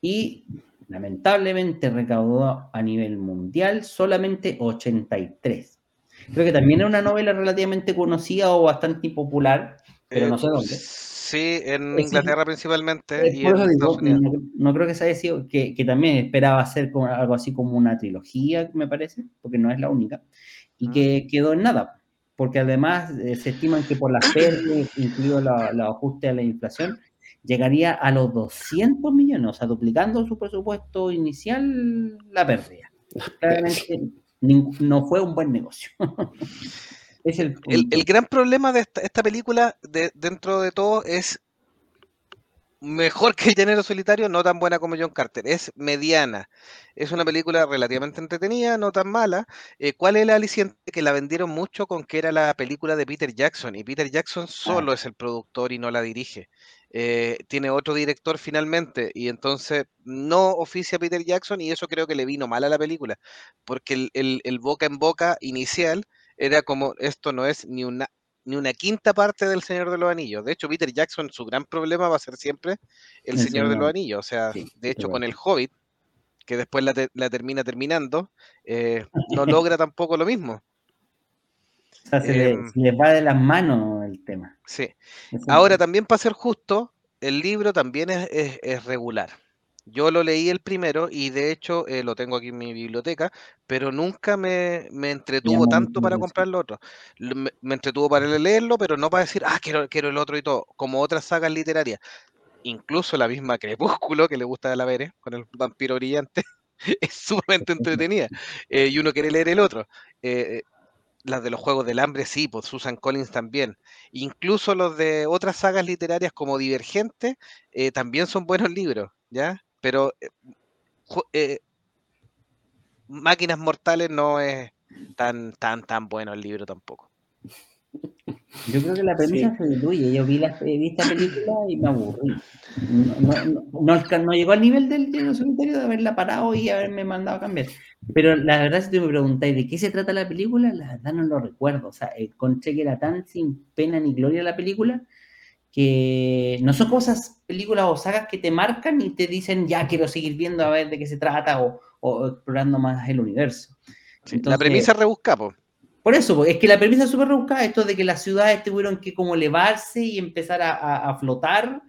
y lamentablemente recaudó a nivel mundial solamente 83. Creo que también es una novela relativamente conocida o bastante popular, pero Eh, no sé dónde. Sí, en Es- Inglaterra principalmente Eh, y en digo, no, no creo que se haya sido, que, que también esperaba hacer como algo así como una trilogía, me parece, porque no es la única, y Ah. que quedó en nada, porque además eh, se estiman que por las pérdidas, incluido la- los ajustes a la inflación, llegaría a los 200 millones, o sea, duplicando su presupuesto inicial, la pérdida. Claramente no fue un buen negocio. es el, El, el gran problema de esta, esta película, de, dentro de todo, es mejor que El Llanero Solitario, no tan buena como John Carter. Es mediana. Es una película relativamente entretenida, no tan mala. Eh, ¿Cuál es el aliciente? Que la vendieron mucho con que era la película de Peter Jackson. Y Peter Jackson solo es el productor y no la dirige. Eh, tiene otro director finalmente. Y entonces no oficia Peter Jackson. Y eso creo que le vino mal a la película. Porque el, el- el boca en boca inicial era como esto no es ni una ni una quinta parte del Señor de los Anillos. De hecho, Peter Jackson, su gran problema va a ser siempre el El Señor de los Anillos. O sea, Sí, de hecho, con el Hobbit, que después la, te- la termina terminando, eh, no logra tampoco lo mismo. O sea, se, le- em, se les va de las manos el tema. Sí. Ahora, también para ser justo, el libro también es, es- es regular. Yo lo leí el primero y de hecho eh, lo tengo aquí en mi biblioteca, pero nunca me, me entretuvo tanto para comprar lo otro. Me, me entretuvo para leerlo, pero no para decir, ah, quiero, quiero el otro y todo, como otras sagas literarias. Incluso la misma Crepúsculo, que le gusta a la Vere, con el vampiro brillante, es sumamente entretenida. eh, y uno quiere leer el otro. Eh, las de los Juegos del Hambre, sí, pues Susan Collins también. Incluso los de otras sagas literarias como Divergente, también son buenos libros, ¿ya? Pero eh, eh, Máquinas Mortales no es tan, tan, tan bueno el libro tampoco. Yo creo que la premisa se diluye. Yo vi, la, vi esta película y me aburrí. No, no, no, no alca- no llegó al nivel del lleno solitario de haberla parado y haberme mandado a cambiar. Pero la verdad, si tú me preguntáis de qué se trata la película, la verdad no lo recuerdo. O sea, encontré que era tan sin pena ni gloria la película que no son cosas, películas o sagas que te marcan y te dicen ya quiero seguir viendo a ver de qué se trata o, o explorando más el universo. Sí, la premisa es rebuscada, po. por eso, es que la premisa es súper rebuscada, esto de que las ciudades tuvieron que como elevarse y empezar a, a- a flotar.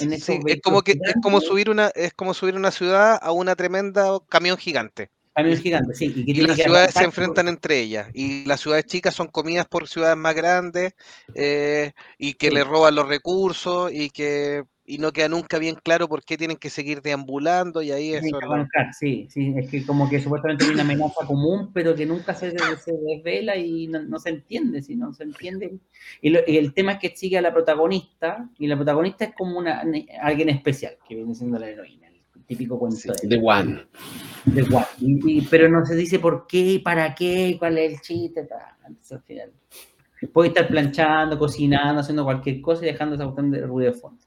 En Sí, es como que es como subir una es como subir una ciudad a una tremenda camión gigante. Camión gigante, sí. Y, las ciudades se enfrentan entre ellas. Y las ciudades chicas son comidas por ciudades más grandes eh, y que le roban los recursos y que y no queda nunca bien claro por qué tienen que seguir deambulando y ahí eso... Sí, sí, es que como que supuestamente hay una amenaza común, pero que nunca se, desvela y no, se entiende, si no se entiende. Y, el tema es que sigue a la protagonista, y la protagonista es como una alguien especial, que viene siendo la heroína, típico cuento de... One. De One. pero no se dice por qué, para qué, cuál es el chiste, al final. Puede estar planchando, cocinando, haciendo cualquier cosa y dejando esa cuestión de ruido de fondo.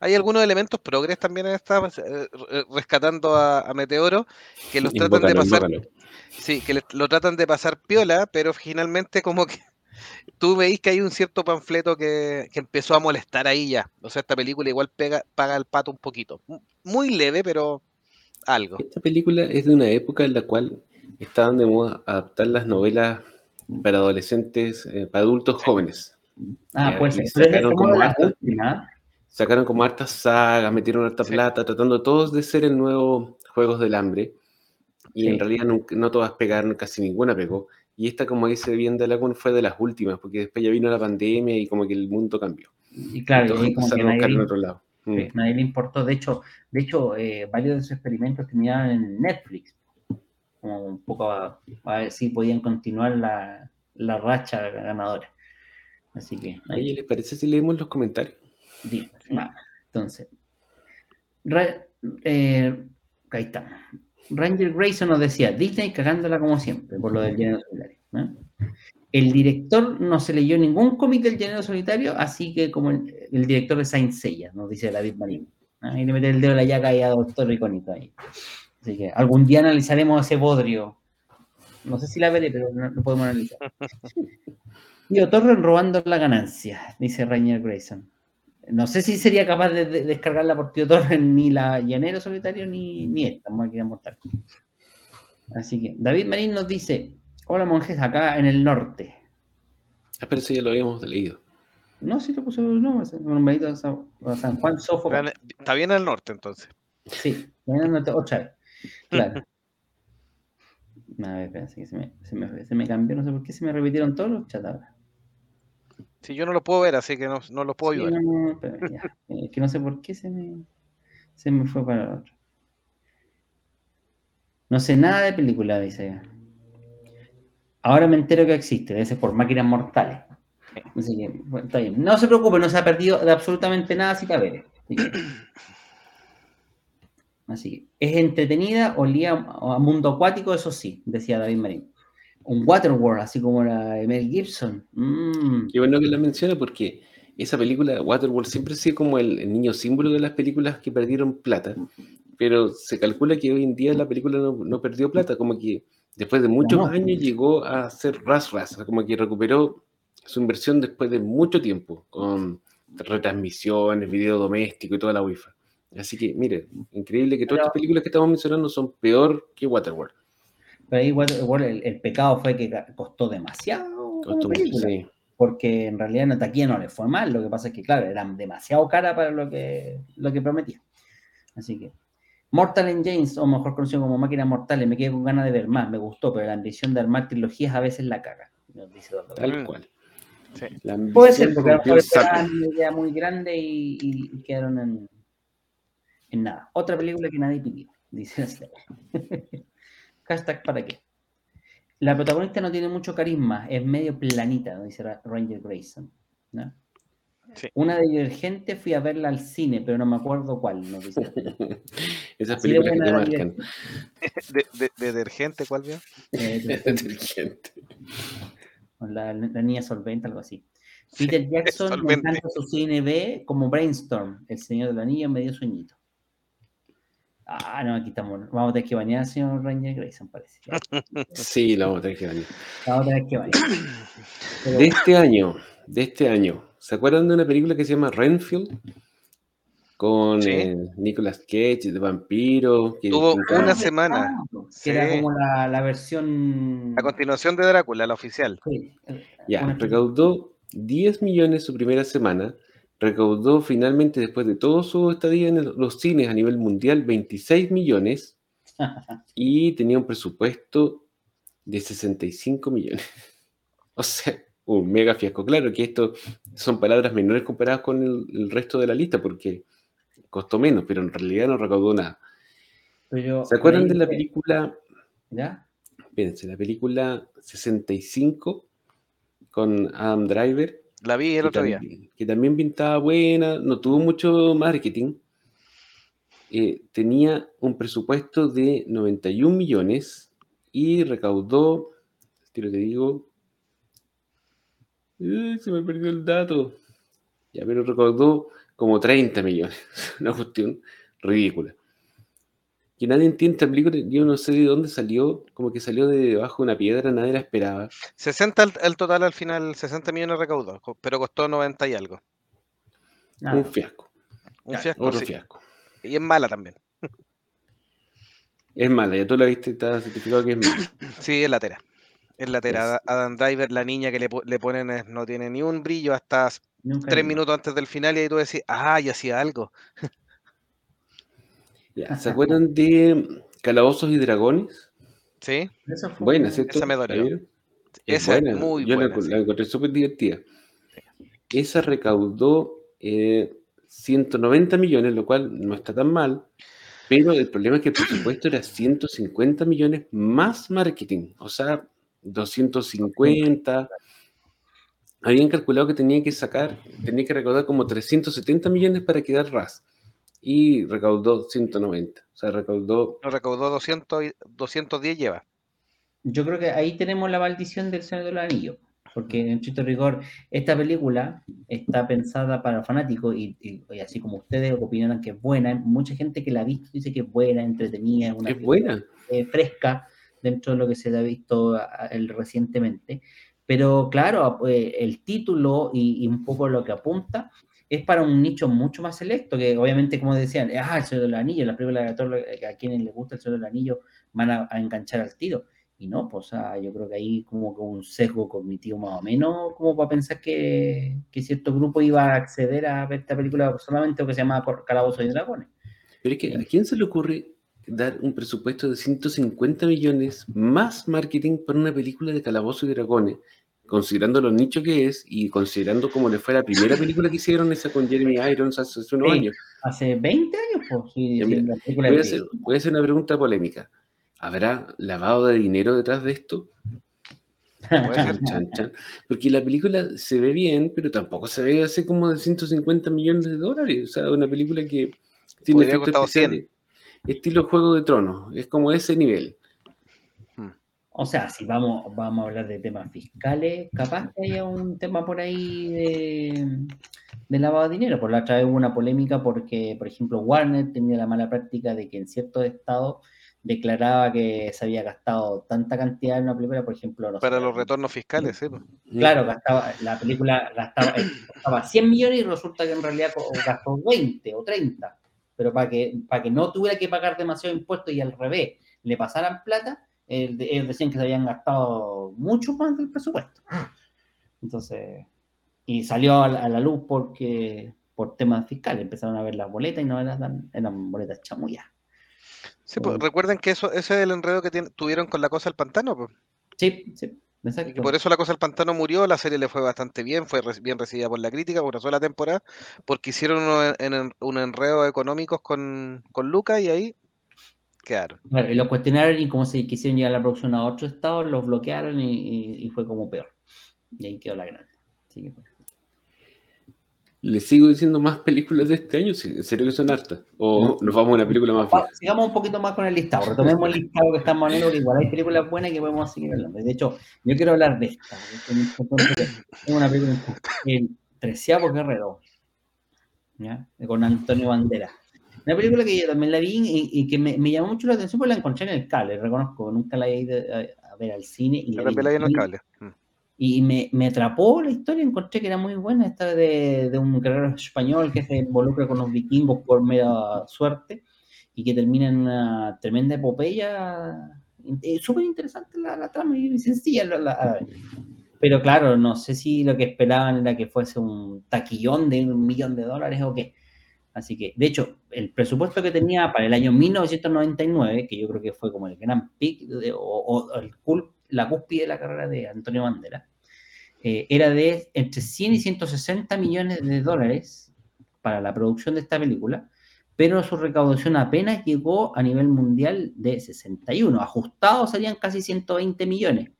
Hay algunos elementos progres también en esta, eh, rescatando a, Meteoro, que los tratan de pasar. Sí, que lo tratan de pasar piola, pero finalmente como que tú veis que hay un cierto panfleto que, empezó a molestar ahí ya. O sea, esta película igual pega, paga el pato un poquito. Muy leve, pero algo. Esta película es de una época en la cual estaban de moda adaptar las novelas para adolescentes, eh, para adultos jóvenes. Ah, pues es como sacaron como hartas sagas, metieron harta plata, tratando todos de ser el nuevo Juegos del Hambre. Y en realidad no, todas pegaron, casi ninguna pegó. Y esta, como dice bien de Laguna, fue de las últimas, porque después ya vino la pandemia y como que el mundo cambió. Y claro, y como que nadie, en otro lado. Mm. nadie le importó. De hecho, de hecho eh, varios de esos experimentos tenían en Netflix, como un poco a, ver si podían continuar la, la racha ganadora. Así que. Ahí. ¿les parece si leemos los comentarios? Entonces, eh, ahí está. Ranger Grayson nos decía, Disney cagándola como siempre, por lo del género solitario. El director no se leyó ningún cómic del género solitario, así que como el, director de Saint Seiya, nos dice David Marín. Ahí le mete el dedo en la llaga y a Doctor Icónico ahí. Así que algún día analizaremos ese bodrio. No sé si la veré, pero no, podemos analizar. Y Torren robando la ganancia, dice Ranger Grayson. No sé si sería capaz de, descargarla por Tío Torres ni la Llanero Solitario ni, ni esta, Máquina Mortal. Así que David Marín nos dice: Hola monjes, acá en el norte. Ah, pero eso ya lo habíamos leído. No, sí lo puso, no, un a San Juan Sofo. Está bien al norte entonces. Sí, bien al norte, otra vez. Claro. A ver, espera, se me, se, me, se me cambió, no sé por qué se me repitieron todos los chats ahora. Sí, yo no lo puedo ver, así que no, no lo puedo ayudar. No, eh, que no sé por qué se me, se me fue para el otro. No sé nada de película, dice. Ahora me entero que existe, debe ser por máquinas mortales. Así que, está bien. No se preocupe, no se ha perdido de absolutamente nada si cabe. Así que, es entretenida, olía a mundo acuático, eso sí, decía David Marín un Waterworld, así como la de Mel Gibson. Mm. Qué bueno que la menciona porque esa película, Waterworld, siempre ha sido como el, niño símbolo de las películas que perdieron plata, pero se calcula que hoy en día la película no, perdió plata, como que después de muchos años llegó a ser ras ras, como que recuperó su inversión después de mucho tiempo, con retransmisiones, video doméstico y toda la wifi. Así que, mire, increíble que todas estas películas que estamos mencionando son peor que Waterworld. Pero ahí igual, el, pecado fue que costó demasiado. Porque en realidad en taquilla no le fue mal. Lo que pasa es que, claro, eran demasiado cara para lo que, lo que prometía. Así que. Mortal en James, o mejor conocido como Máquina Mortales, me quedé con ganas de ver más, me gustó, pero la ambición de armar trilogías a veces la caga. Tal cual. Puede ser, porque a una idea muy grande y, quedaron en, en, nada. Otra película que nadie pidió, dice Hashtag para qué. La protagonista no tiene mucho carisma, es medio planita, dice Ranger Grayson. Una de Divergente fui a verla al cine, pero no me acuerdo cuál. No Esas películas que te marcan. ¿De, detergente cuál vio? Eh, detergente. La, la, niña solvente, algo así. Peter Jackson me encanta su cine B como Brainstorm, El Señor de la Niña, medio sueñito. Ah, no, aquí estamos. Vamos a tener que bañar, señor Ranger Grayson, parece. Sí, lo vamos a tener que bañar. Vamos a tener que bañar. De este año, de este año, ¿se acuerdan de una película que se llama Renfield? Con eh, Nicolas Cage, de vampiro. Que Tuvo una semana. Ah, que era como la, la, versión. La continuación de Drácula, la oficial. Sí. Ya, recaudó 10 millones su primera semana, recaudó finalmente, después de todo su estadía en los cines a nivel mundial, 26 millones y tenía un presupuesto de 65 millones. O sea, un mega fiasco. Claro que esto son palabras menores comparadas con el, resto de la lista porque costó menos, pero en realidad no recaudó nada. ¿Se acuerdan de la película? ¿Ya? Espérense, la película 65 con Adam Driver. La vi el otro día. Que también pintaba buena, no tuvo mucho marketing. Eh, tenía un presupuesto de 91 millones y recaudó, te lo digo, se me perdió el dato. Ya, pero recaudó como 30 millones. Una cuestión ridícula. Que nadie entiende esta película, yo no sé de dónde salió, como que salió de debajo de una piedra, nadie la esperaba. 60 el, total al final, 60 millones recaudó, pero costó 90 y algo. Un fiasco. Un fiasco. Otro fiasco. Y es mala también. Es mala, ya tú la viste, está certificado que es mala. Sí, es latera. Es latera. Adam Driver, la niña que le, le ponen no tiene ni un brillo hasta tres minutos antes del final y ahí tú decís, ah, y hacía algo. ¿Se acuerdan de Calabozos y Dragones? Sí. Esa fue buena, ¿cierto? Esa me dolió. Esa es muy Yo buena. la, encontré súper divertida. Esa recaudó eh, 190 millones, lo cual no está tan mal, pero el problema es que el presupuesto era 150 millones más marketing, o sea, 250. Habían calculado que tenía que sacar, tenía que recaudar como 370 millones para quedar RAS y recaudó 190. O sea, recaudó. No, recaudó 200, 210 lleva. Yo creo que ahí tenemos la maldición del Señor de los Anillos porque en chiste rigor, esta película está pensada para fanáticos y, así como ustedes opinan que es buena, hay mucha gente que la ha visto dice que es buena, entretenida, una es buena. Eh, fresca dentro de lo que se ha visto el, recientemente. Pero claro, eh, el título y, un poco lo que apunta es para un nicho mucho más selecto, que obviamente, como decían, ah, el Señor del Anillo, la película de a quienes les gusta el Señor del Anillo van a, a enganchar al tiro y no, pues yo creo que ahí como que un sesgo cognitivo más o menos, como para pensar que, que cierto grupo iba a acceder a ver esta película solamente o que se llama Calabozo y Dragones. Pero es que, ¿a quién se le ocurre dar un presupuesto de 150 millones más marketing para una película de Calabozo y Dragones? Considerando lo nicho que es y considerando como le fue la primera película que hicieron, esa con Jeremy Irons hace, unos años. Hace 20 años, pues. Sí, voy, a hacer, voy a hacer una pregunta polémica. ¿Habrá lavado de dinero detrás de esto? Porque la película se ve bien, pero tampoco se ve así como de 150 millones de dólares. O sea, una película que tiene efectos estilo Juego de Tronos. Es como ese nivel. O sea, si vamos, vamos a hablar de temas fiscales, capaz que haya un tema por ahí de, de lavado de dinero. Por la otra vez hubo una polémica porque, por ejemplo, Warner tenía la mala práctica de que en ciertos estados declaraba que se había gastado tanta cantidad en una película, por ejemplo. Para los retornos fiscales, sí. Pues. Claro, gastaba, la película gastaba, eh, gastaba 100 millones y resulta que en realidad gastó 20 o 30. Pero para que, para que no tuviera que pagar demasiado impuestos y al revés le pasaran plata, ellos decían que se habían gastado mucho más del presupuesto. Entonces, y salió a la, luz porque por temas fiscales empezaron a ver las boletas y no eran, eran boletas chamullas. Sí, pues, recuerden que eso, ese es el enredo que tuvieron con la cosa del pantano. Pues. Sí, sí, exacto. Y por eso la cosa del pantano murió, la serie le fue bastante bien, fue bien recibida por la crítica por una sola temporada, porque hicieron un, enredo económicos con, con Lucas y ahí quedaron. y lo cuestionaron y como se quisieron llegar a la producción a otro estado, los bloquearon y, fue como peor. Y ahí quedó la grande. Así que, le sigo diciendo más películas de este año, en serio que son hartas. O nos vamos a una película más buena. Sigamos un poquito más con el listado, retomemos el listado que estamos hablando, que igual hay películas buenas que podemos seguir hablando. De hecho, yo quiero hablar de esta. Es una película, el Treceavo Guerrero, ¿ya? con Antonio Bandera. Una película que yo también la vi y, que me, me, llamó mucho la atención porque la encontré en el cable, reconozco, nunca la he ido a, ver al cine. Y la, la vi en el cable. Mm. Y me, me, atrapó la historia, encontré que era muy buena esta de, de, un guerrero español que se involucra con los vikingos por mera suerte y que termina en una tremenda epopeya. Eh, Súper interesante la, la, trama y sencilla. La, pero claro, no sé si lo que esperaban era que fuese un taquillón de un millón de dólares o qué. Así que, de hecho, el presupuesto que tenía para el año 1999, que yo creo que fue como el gran pic o, la cúspide de la carrera de Antonio Bandera, eh, era de entre 100 y 160 millones de dólares para la producción de esta película, pero su recaudación apenas llegó a nivel mundial de 61. Ajustados serían casi 120 millones.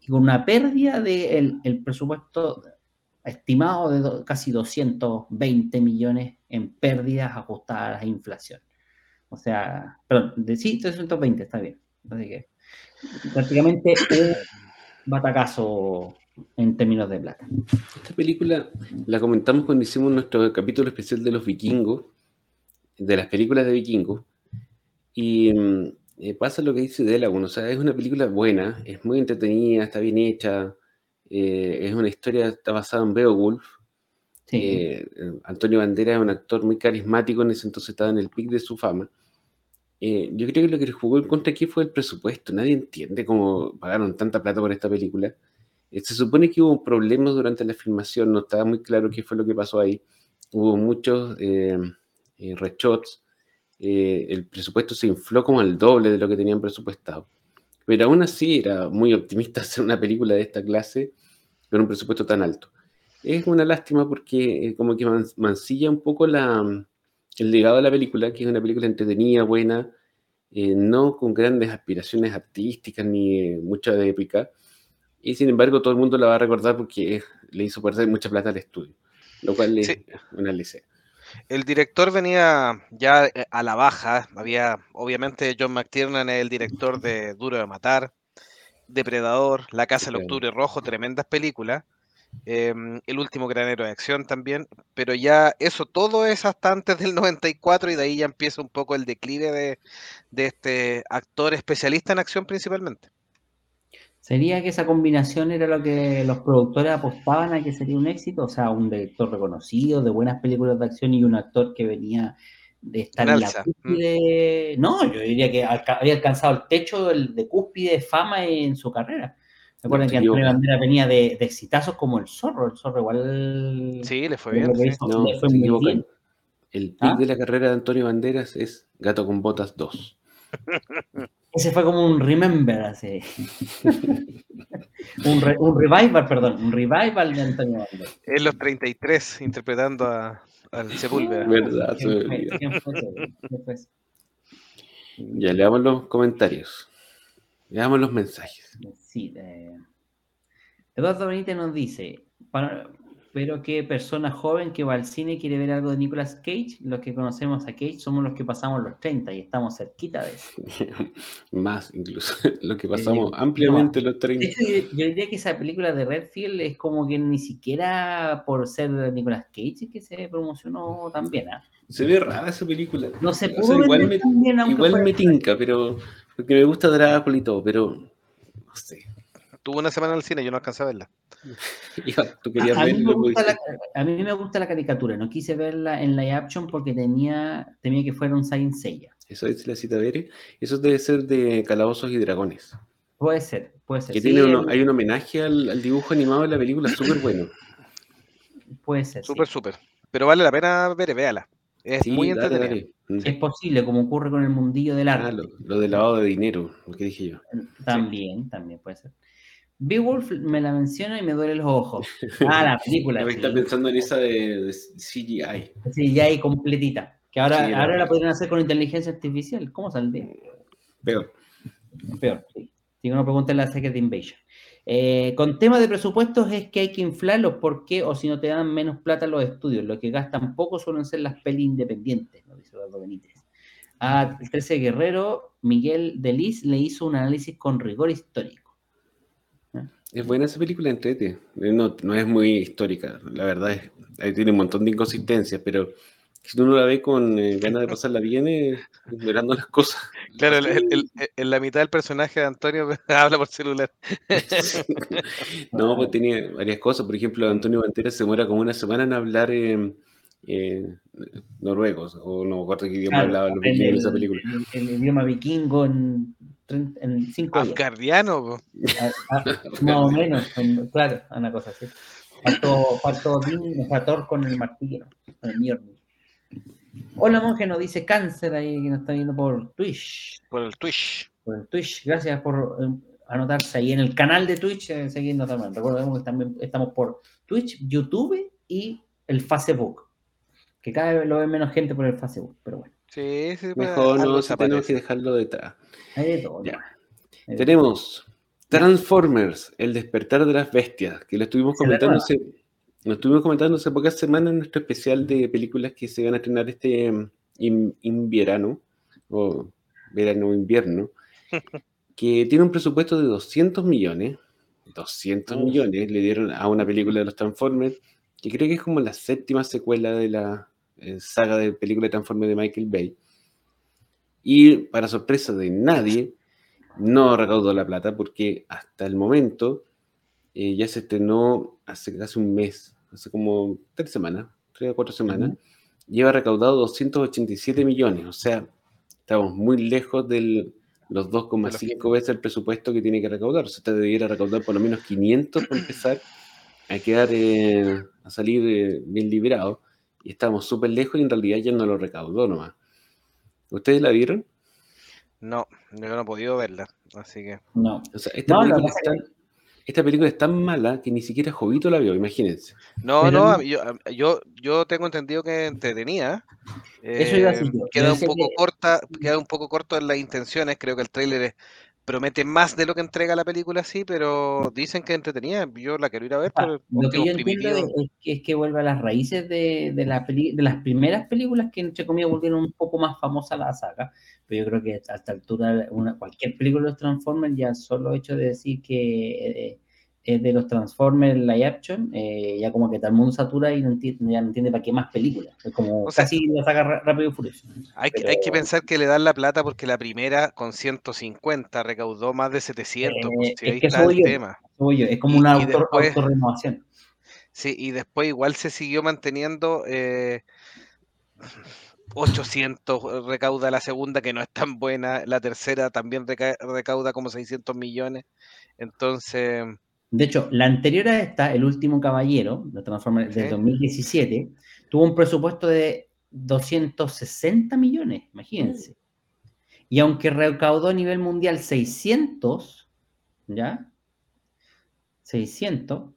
Y con una pérdida del el presupuesto estimado de casi 220 millones en pérdidas ajustadas a inflación. O sea, perdón, de, sí, 320, está bien. Así que prácticamente un batacazo en términos de plata. Esta película la comentamos cuando hicimos nuestro capítulo especial de los vikingos, de las películas de vikingos, y mm, eh, pasa lo que dice Delagun, o sea, es una película buena, es muy entretenida, está bien hecha, eh, es una historia, está basada en Beowulf. Eh, Antonio Bandera es un actor muy carismático, en ese entonces estaba en el pic de su fama. Eh, yo creo que lo que jugó en contra aquí fue el presupuesto. Nadie entiende cómo pagaron tanta plata por esta película. se supone que hubo problemas durante la filmación, no estaba muy claro qué fue lo que pasó ahí. Hubo muchos reshots. el presupuesto se infló como al doble de lo que tenían presupuestado. Pero aún así era muy optimista hacer una película de esta clase con un presupuesto tan alto. Es una lástima porque eh, como que mancilla un poco la, el legado de la película, que es una película entretenida, buena, eh, no con grandes aspiraciones artísticas ni eh, mucha de épica. Y sin embargo todo el mundo la va a recordar porque le hizo perder mucha plata al estudio, lo cual es una licea. El director venía ya eh, a la baja. Había, obviamente, John McTiernan es el director de Duro de Matar, Depredador, La Casa del Octubre Rojo, tremendas películas. Em, el último granero de acción también, pero ya eso todo es hasta antes del 94 y de ahí ya empieza un poco el declive de, de este actor especialista en acción principalmente. ¿Sería que esa combinación era lo que los productores apostaban a que sería un éxito? O sea, un director reconocido, de buenas películas de acción y un actor que venía de estar en, la cúspide. No, yo diría que había alcanzado el techo de cúspide de fama en su carrera. Recuerden que Antonio Bandera venía de, exitazos como el zorro. El zorro igual. Sí, le fue bien. no, le fue muy bien. El pick ¿Ah? de la carrera de Antonio Banderas es Gato con Botas 2. Ese fue como un remember, así. un, un, revival, perdón, un revival de Antonio Banderas. En los 33, interpretando a, al Sepúlveda. Verdad, Ya leamos los comentarios. Leamos los mensajes. Sí, eh, Eduardo Benítez nos dice, para, pero qué persona joven que va al cine quiere ver algo de Nicolas Cage. Los que conocemos a Cage somos los que pasamos los 30 y estamos cerquita de eso. Más incluso, los que pasamos ampliamente los 30. Yo, diría que esa película de Redfield es como que ni siquiera por ser Nicolas Cage que se promocionó tan bien. ¿ah? Se ve rara esa película. No se pudo igual me, igual me tinca, pero porque me gusta Drácula y todo, pero no sé. Tuvo una semana en el cine, yo no alcancé a verla. a, mí me gusta la, caricatura, no quise verla en live action porque tenía, temía que fuera un Saint Seiya. Eso es la cita de Eso debe ser de Calabozos y Dragones. Puede ser, puede ser. hay un homenaje al, dibujo animado de la película, súper bueno. Puede ser. Súper, súper. Pero vale la pena ver, véala. Es muy entretenido. Es posible, como ocurre con el mundillo del arte. Ah, lo, lo, de lavado de dinero, lo que dije yo. También, también puede ser. Beowulf me la menciona y me duele los ojos. Ah, la película. Me está pensando en esa de, CGI. CGI completita. Que ahora, ahora la podrían hacer con inteligencia artificial. ¿Cómo saldría? Peor. Peor, sí. Si uno pregunta en la Secret Invasion. Eh, con tema de presupuestos es que hay que inflarlos porque o si no te dan menos plata los estudios. Lo que gastan poco suelen ser las pelis independientes, lo dice Eduardo Benítez. A 13 Guerrero, Miguel Delis le hizo un análisis con rigor histórico. Es buena esa película, entrete. No, no es muy histórica, la verdad es. Ahí tiene un montón de inconsistencias, pero si uno la ve con eh, ganas de pasarla bien, eh, mirando las cosas. Claro, en la mitad del personaje de Antonio habla por celular. no, pues tiene varias cosas. Por ejemplo, Antonio Banderas se muera como una semana en hablar eh, noruegos, o no me acuerdo qué idioma hablaba los vikingos en esa película. El, idioma vikingo en, en cinco Afgardiano, más o menos, claro, una cosa así. Faltó, faltó Thor con el martillo, con el Mjolnir. Hola monje, nos dice cáncer ahí que nos está viendo por Twitch. Por el Twitch. Por el Twitch, gracias por eh, anotarse ahí en el canal de Twitch, eh, seguirnos también. Recordemos que también estamos por Twitch, YouTube y el Facebook. Que cada vez lo ve menos gente por el Facebook, pero bueno. Sí, sí, Mejor no, tenemos que dejarlo detrás. Tenemos Transformers, el despertar de las bestias, que lo estuvimos comentando hace, lo estuvimos comentando hace pocas semanas nuestro especial de películas que se van a estrenar este mm, invierno, o verano-invierno, que tiene un presupuesto de 200 millones. 200 millones le dieron a una película de los Transformers, que creo que es como la séptima secuela de la eh, saga de película de Transformers de Michael Bay. Y para sorpresa de nadie, no recaudó la plata porque hasta el momento eh, ya se estrenó hace casi un mes, hace como tres semanas, tres o cuatro semanas, lleva recaudado 287 millones, o sea, estamos muy lejos de los 2,5 veces el presupuesto que tiene que recaudar. O sea, usted debiera recaudar por lo menos 500 para empezar a quedar, eh, a salir eh, bien liberado. Y estamos súper lejos y en realidad ya no lo recaudó nomás. ¿Ustedes la vieron? No, yo no he podido verla, así que. No. O sea, esta, película, es tan, esta película es tan mala que ni siquiera Jovito la vio, imagínense. No, no, yo, yo, tengo entendido que entretenía. Eso eh, queda un poco corta, queda un poco corto en las intenciones. Creo que el tráiler es promete más de lo que entrega la película, sí, pero dicen que entretenía. Yo la quiero ir a ver. Ah, lo que yo entiendo es, que vuelve a las raíces de, de, la de las primeras películas que, entre comillas, volvieron un poco más famosa la saga. Pero yo creo que a esta altura, una, cualquier película de los Transformers, ya solo hecho de decir que eh, es de los Transformers live action, eh, ya como que todo el mundo satura y no entiende, ya no entiende para qué más películas. Es como casi la saga Rápido y Furioso. Hay, que, hay que pensar que le dan la plata porque la primera con 150 recaudó más de 700. pues, eh, es que es el tema. es como una auto, autorrenovación. Sí, y después igual se siguió manteniendo. Eh, 800 recauda la segunda, que no es tan buena. La tercera también recauda como 600 millones. Entonces, de hecho, la anterior a esta, El último caballero, de Transformers del 2017, tuvo un presupuesto de 260 millones, imagínense. Y aunque recaudó a nivel mundial 600, ¿ya? 600,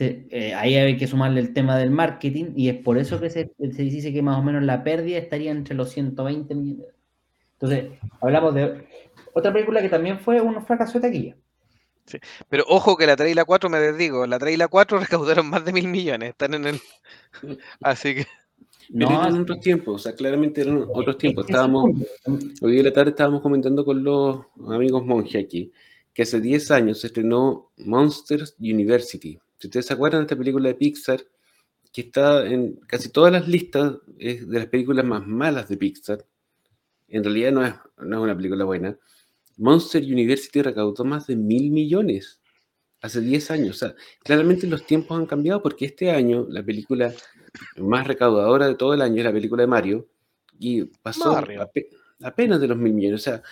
eh, ahí hay que sumarle el tema del marketing y es por eso que se, se, dice que más o menos la pérdida estaría entre los 120 millones. Entonces, hablamos de otra película que también fue un fracaso de taquilla. Pero ojo que la 3 y la 4, me desdigo, la 3 y la 4 recaudaron más de mil millones, están en el... Así que... No, eran otros tiempos, o sea, claramente eran otros tiempos. Estábamos, hoy día de la tarde estábamos comentando con los amigos monje aquí, que hace 10 años se estrenó Monsters University. Si ustedes se acuerdan de esta película de Pixar, que está en casi todas las listas de las películas más malas de Pixar, en realidad no es, no es una película buena, Monster University recaudó más de mil millones hace 10 años. O sea, claramente los tiempos han cambiado porque este año la película más recaudadora de todo el año es la película de Mario y pasó apenas de los mil millones. O sea,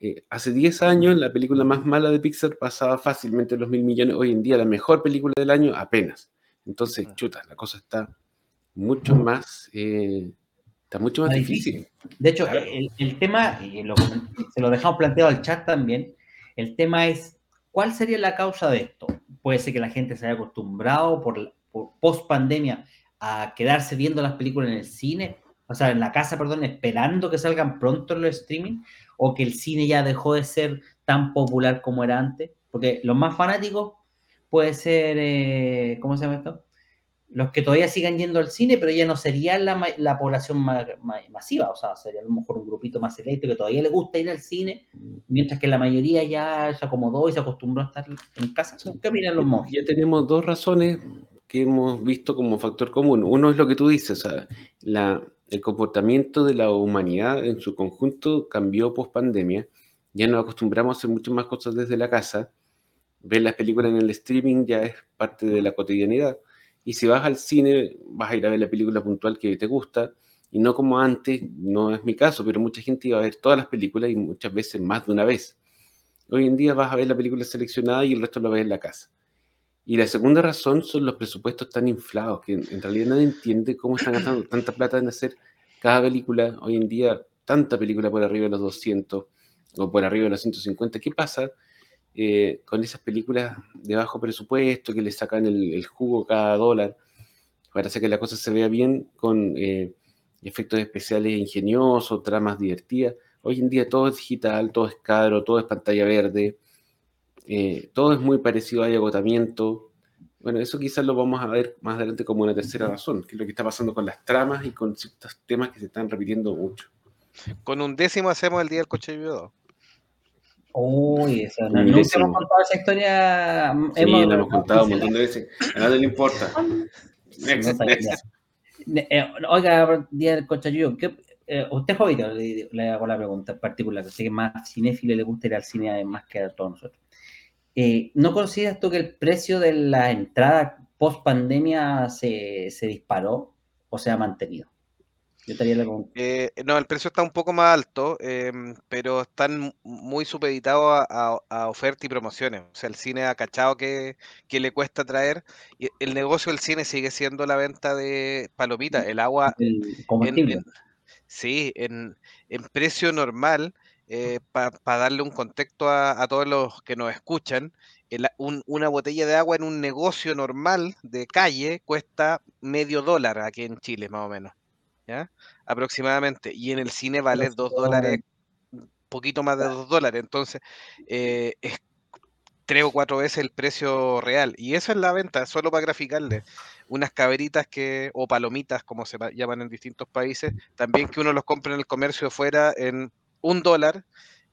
eh, hace 10 años la película más mala de Pixar pasaba fácilmente los mil millones. Hoy en día la mejor película del año apenas. Entonces, chuta, la cosa está mucho más eh, Está mucho más difícil. De hecho, el, tema, y se lo dejamos planteado al chat también, el tema es, ¿cuál sería la causa de esto? Puede ser que la gente se haya acostumbrado por, post pandemia a quedarse viendo las películas en el cine, o sea, en la casa, perdón, esperando que salgan pronto los streaming, o que el cine ya dejó de ser tan popular como era antes, porque los más fanáticos puede ser, eh, ¿cómo se llama esto? Los que todavía sigan yendo al cine, pero ya no sería la, población masiva, o sea, sería a lo mejor un grupito más selecto que todavía le gusta ir al cine, mientras que la mayoría ya se acomodó y se acostumbró a estar en casa. ¿Qué miran los monjes? Ya tenemos dos razones que hemos visto como factor común. Uno es lo que tú dices, o sea, el comportamiento de la humanidad en su conjunto cambió post pandemia. Ya nos acostumbramos a hacer muchas más cosas desde la casa. Ver las películas en el streaming ya es parte de la cotidianidad Y si vas al cine, vas a ir a ver la película puntual que te gusta, y no como antes, no es mi caso, pero mucha gente iba a ver todas las películas y muchas veces más de una vez. Hoy en día vas a ver la película seleccionada y el resto lo ves en la casa. Y la segunda razón son los presupuestos tan inflados, que en, realidad nadie entiende cómo están gastando tanta plata en hacer cada película. Hoy en día, tanta película por arriba de los 200 o por arriba de los 150. ¿Qué pasa eh, con esas películas de bajo presupuesto que le sacan el, jugo cada dólar para hacer que la cosa se vea bien con eh, efectos especiales ingeniosos, tramas divertidas? Hoy en día todo es digital, todo es caro, todo es pantalla verde eh, todo es muy parecido, hay agotamiento. Bueno, eso quizás lo vamos a ver más adelante como una tercera razón, que es lo que está pasando con las tramas y con ciertos temas que se están repitiendo mucho. Con un décimo hacemos el día del coche viudo. Uy, eso, no, nunca hemos contado esa historia. Sí, hemos, la hemos contado un montón de veces. A nadie le importa. Eh, oiga, día del coche viudo, eh, usted jovito, le, le, hago la pregunta en particular, sé que más cinéfilo le gusta ir al cine más que a todos nosotros. Eh, ¿No consideras tú que el precio de la entrada post pandemia se, disparó o se ha mantenido? Yo la eh, no, el precio está un poco más alto, em, pero están muy supeditados a, oferta y promociones. O sea, el cine ha cachado que, le cuesta traer. Y el negocio del cine sigue siendo la venta de palomitas, el agua. sí, en, en precio normal eh, para darle un contexto a, todos los que nos escuchan, una botella de agua en un negocio normal de calle cuesta medio dólar aquí en Chile, más o menos, ¿ya? Aproximadamente. Y en el cine vale dos dólares, un poquito más de dos dólares. Entonces, eh, es tres o cuatro veces el precio real. Y esa es la venta, solo para graficarle. Unas caberitas que, o palomitas, como se llaman en distintos países, también que uno los compra en el comercio fuera en un dólar,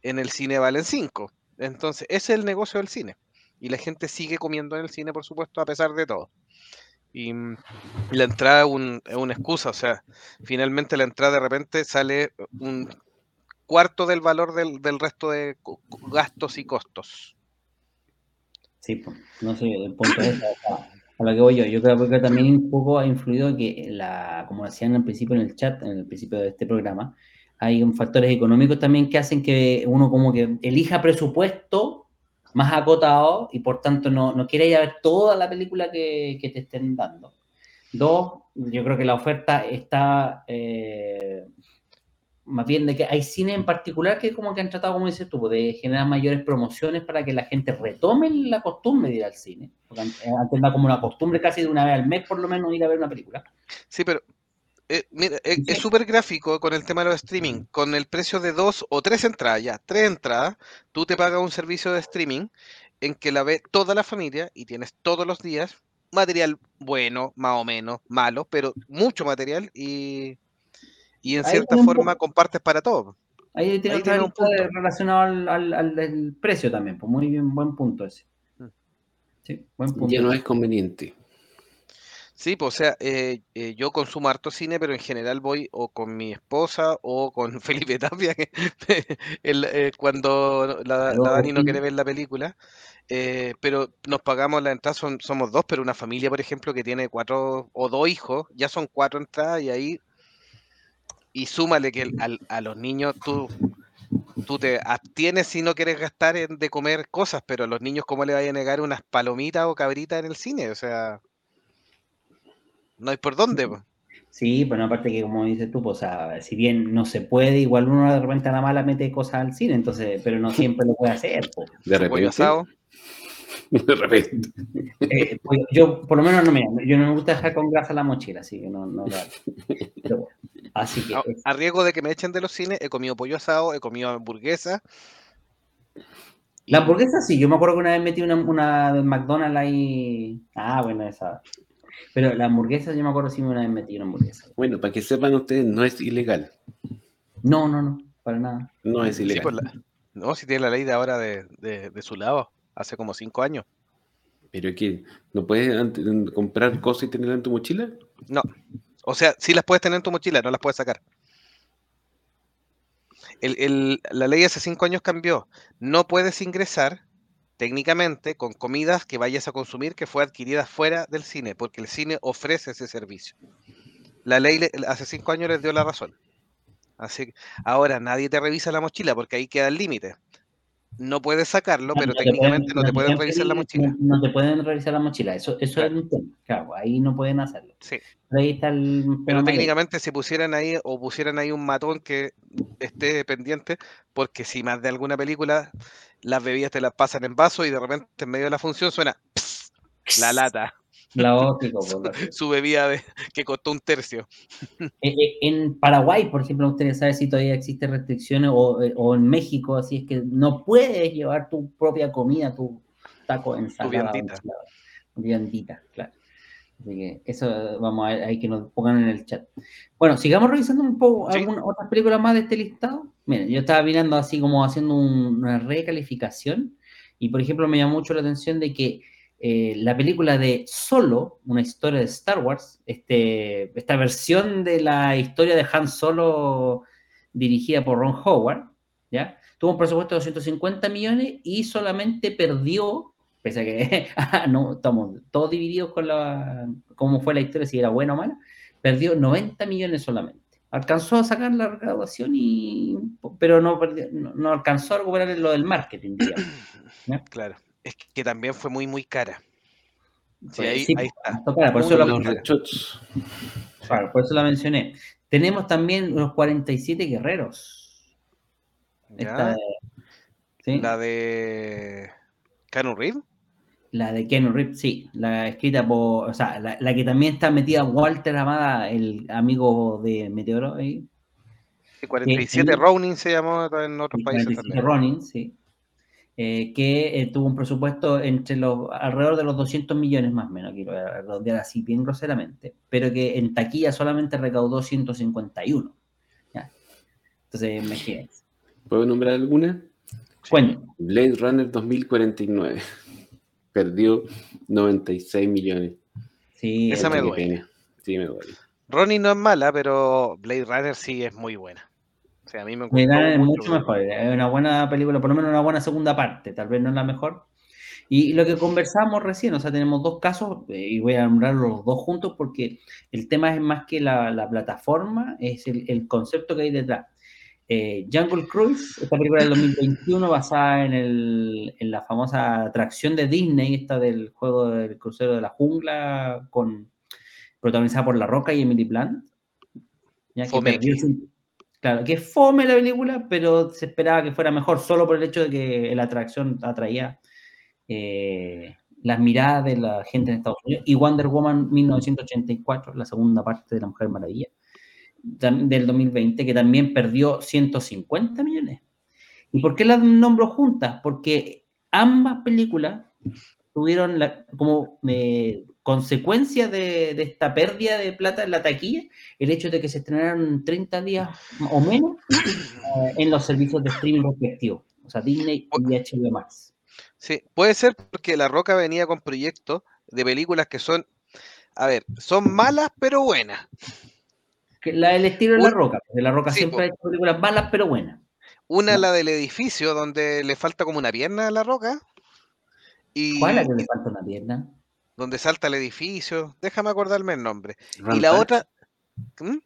en el cine valen cinco. Entonces, ese es el negocio del cine. Y la gente sigue comiendo en el cine, por supuesto, a pesar de todo. Y mm, la entrada es una excusa, o sea, finalmente la entrada de repente sale un cuarto del valor del, resto de gastos y costos. Sí, no sé, el punto es a que voy yo. Yo creo que también un poco ha influido que la, como decían al principio en el chat, en el principio de este programa, hay factores económicos también que hacen que uno como que elija presupuesto más acotado y por tanto no, no quiere ir a ver toda la película que, que te estén dando. Dos, yo creo que la oferta está eh, más bien de que hay cine en particular que como que han tratado, como dices tú, pues, de generar mayores promociones para que la gente retome la costumbre de ir al cine. Porque antes como una costumbre casi de una vez al mes por lo menos ir a ver una película. Sí, pero eh, mira, eh, es súper gráfico con el tema de los streaming. Con el precio de dos o tres entradas, ya, tres entradas, tú te pagas un servicio de streaming en que la ve toda la familia y tienes todos los días material bueno, más o menos, malo, pero mucho material y, y en cierta forma compartes para todo. Ahí tiene, un punto relacionado al, al, precio también, pues muy bien, buen punto ese. Mm. Sí, buen punto. Ya no es conveniente. Sí, pues o sea, eh, eh, yo consumo harto cine, pero en general voy o con mi esposa o con Felipe Tapia, eh, cuando la, Dani no quiere ver la película. pero nos pagamos la entrada, somos dos, pero una familia, por ejemplo, que tiene cuatro o dos hijos, ya son cuatro entradas y ahí. Y súmale que a los niños tú, tú te abstienes si no quieres gastar en, de comer cosas, pero a los niños, ¿cómo le vaya a negar unas palomitas o cabritas en el cine? O sea no hay por dónde. Sí, bueno, aparte que como dices tú, pues, si bien no se puede, igual uno de repente a la mala mete cosas al cine, entonces, pero no siempre lo puede hacer. De repente. De repente. Eh, pues, yo, por lo menos, no me, yo no me gusta dejar con grasa la mochila, así que no, no pero así que. A, riesgo de que me echen de los cines, he comido pollo asado, he comido hamburguesa. La hamburguesa sí, yo me acuerdo que una vez metí una, una de McDonald's ahí. Ah, bueno, esa. Pero la hamburguesa, yo me acuerdo si me una vez metí una hamburguesa. Bueno, para que sepan ustedes, no es ilegal. No, no, no, para nada. No es ilegal. Pues no, si tiene la ley de ahora de, de, su lado, hace como cinco años. ¿Pero qué? ¿No puedes comprar cosas y tenerlas en tu mochila? No. O sea, sí las puedes tener en tu mochila, no las puedes sacar. El, el, la ley hace cinco años cambió. No puedes ingresar técnicamente con comidas que vayas a consumir que fue adquirida fuera del cine, porque el cine ofrece ese servicio. La ley le- hace cinco años les dio la razón. Así ahora nadie te revisa la mochila porque ahí queda el límite. No puedes sacarlo, pero No técnicamente no te pueden pueden revisar la mochila. No, no te pueden revisar la mochila, eso, eso Claro. es un tema. Claro, ahí no pueden hacerlo. Sí. Pero ahí está el Pero tema mayor. técnicamente si pusieran ahí o pusieran ahí un matón que esté pendiente, porque si más de alguna película las bebidas te las pasan en vaso y de repente en medio de la función suena "Pss", la lata, Lo- su bebida de, que costó un tercio. Eh, eh, En Paraguay, por ejemplo, ustedes saben si todavía existen restricciones o, eh, o en México, así es que no puedes llevar tu propia comida, tu taco ensalada. o viandita. Viandita, claro. Así que eso vamos a ver ahí que nos pongan en el chat. Bueno, sigamos revisando un poco Sí. algunas otras películas más de este listado. Miren, yo estaba mirando así como haciendo un- una recalificación y por ejemplo me llamó mucho la atención de que eh, la película de Solo, una historia de Star Wars, este, esta versión de la historia de Han Solo dirigida por Ron Howard, ¿ya? Tuvo un presupuesto de 250 millones y solamente perdió, pese a que ah, no, estamos todos divididos con la, cómo fue la historia, si era buena o mala, perdió 90 millones solamente. Alcanzó a sacar la recaudación, y, pero no, no, alcanzó a recuperar lo del marketing, digamos. Claro. Es que también fue muy, muy cara. Sí, ahí, sí, ahí está. claro, por, eso la, claro, por eso la mencioné. Tenemos también los 47 guerreros. Esta- ¿sí? La de Canu Reeves. La de Keanu Reeves, sí, la escrita por, o sea, la, la que también está metida Walter Amada, el amigo de Meteoro, ahí, de 47 ahí- Ronin se llamó en otros países 47 también. Ronin, sí, eh, que eh, tuvo un presupuesto entre los, alrededor de los 200 millones más o menos, a redondear así bien groseramente, pero que en taquilla solamente recaudó 151. ¿ya? Entonces, imagínense. ¿Puedo nombrar alguna? Cuéntame. Blade Runner 2049. Perdió 96 millones. Sí, Esa me duele. Sí, me duele. Ronin no es mala, pero Blade Runner sí es muy buena. O sea, a mí me es mucho. mucho mejor, es una buena película, por lo menos una buena segunda parte, tal vez no es la mejor. Y lo que conversamos recién, o sea, tenemos dos casos, eh, y voy a nombrar los dos juntos porque el tema es más que la, la plataforma, es el, el concepto que hay detrás. Eh, Jungle Cruise, esta película del 2021 basada en, el, en la famosa atracción de Disney, esta del juego del crucero de la jungla, con, protagonizada por La Roca y Emily Blunt. Ya que perdió Claro, que fome la película, pero se esperaba que fuera mejor solo por el hecho de que la atracción atraía eh, las miradas de la gente en Estados Unidos. Y Wonder Woman 1984, la segunda parte de La Mujer Maravilla, del 2020, que también perdió 150 millones. ¿Y por qué las nombro juntas? Porque ambas películas tuvieron como eh, consecuencia de, de esta pérdida de plata en la taquilla el hecho de que se estrenaron 30 días o menos eh, en los servicios de streaming respectivos, o sea, Disney y HBO Max. Sí, puede ser porque La Roca venía con proyectos de películas que son, a ver, son malas pero buenas. Que la, el estilo de La Roca, de La Roca Sí, siempre ha hecho películas malas pero buenas. Una, No. la del edificio, donde le falta como una pierna a La Roca. Y ¿Cuál es la que le falta una pierna? Donde salta el edificio. Déjame acordarme el nombre. Y la otra. ¿Mm?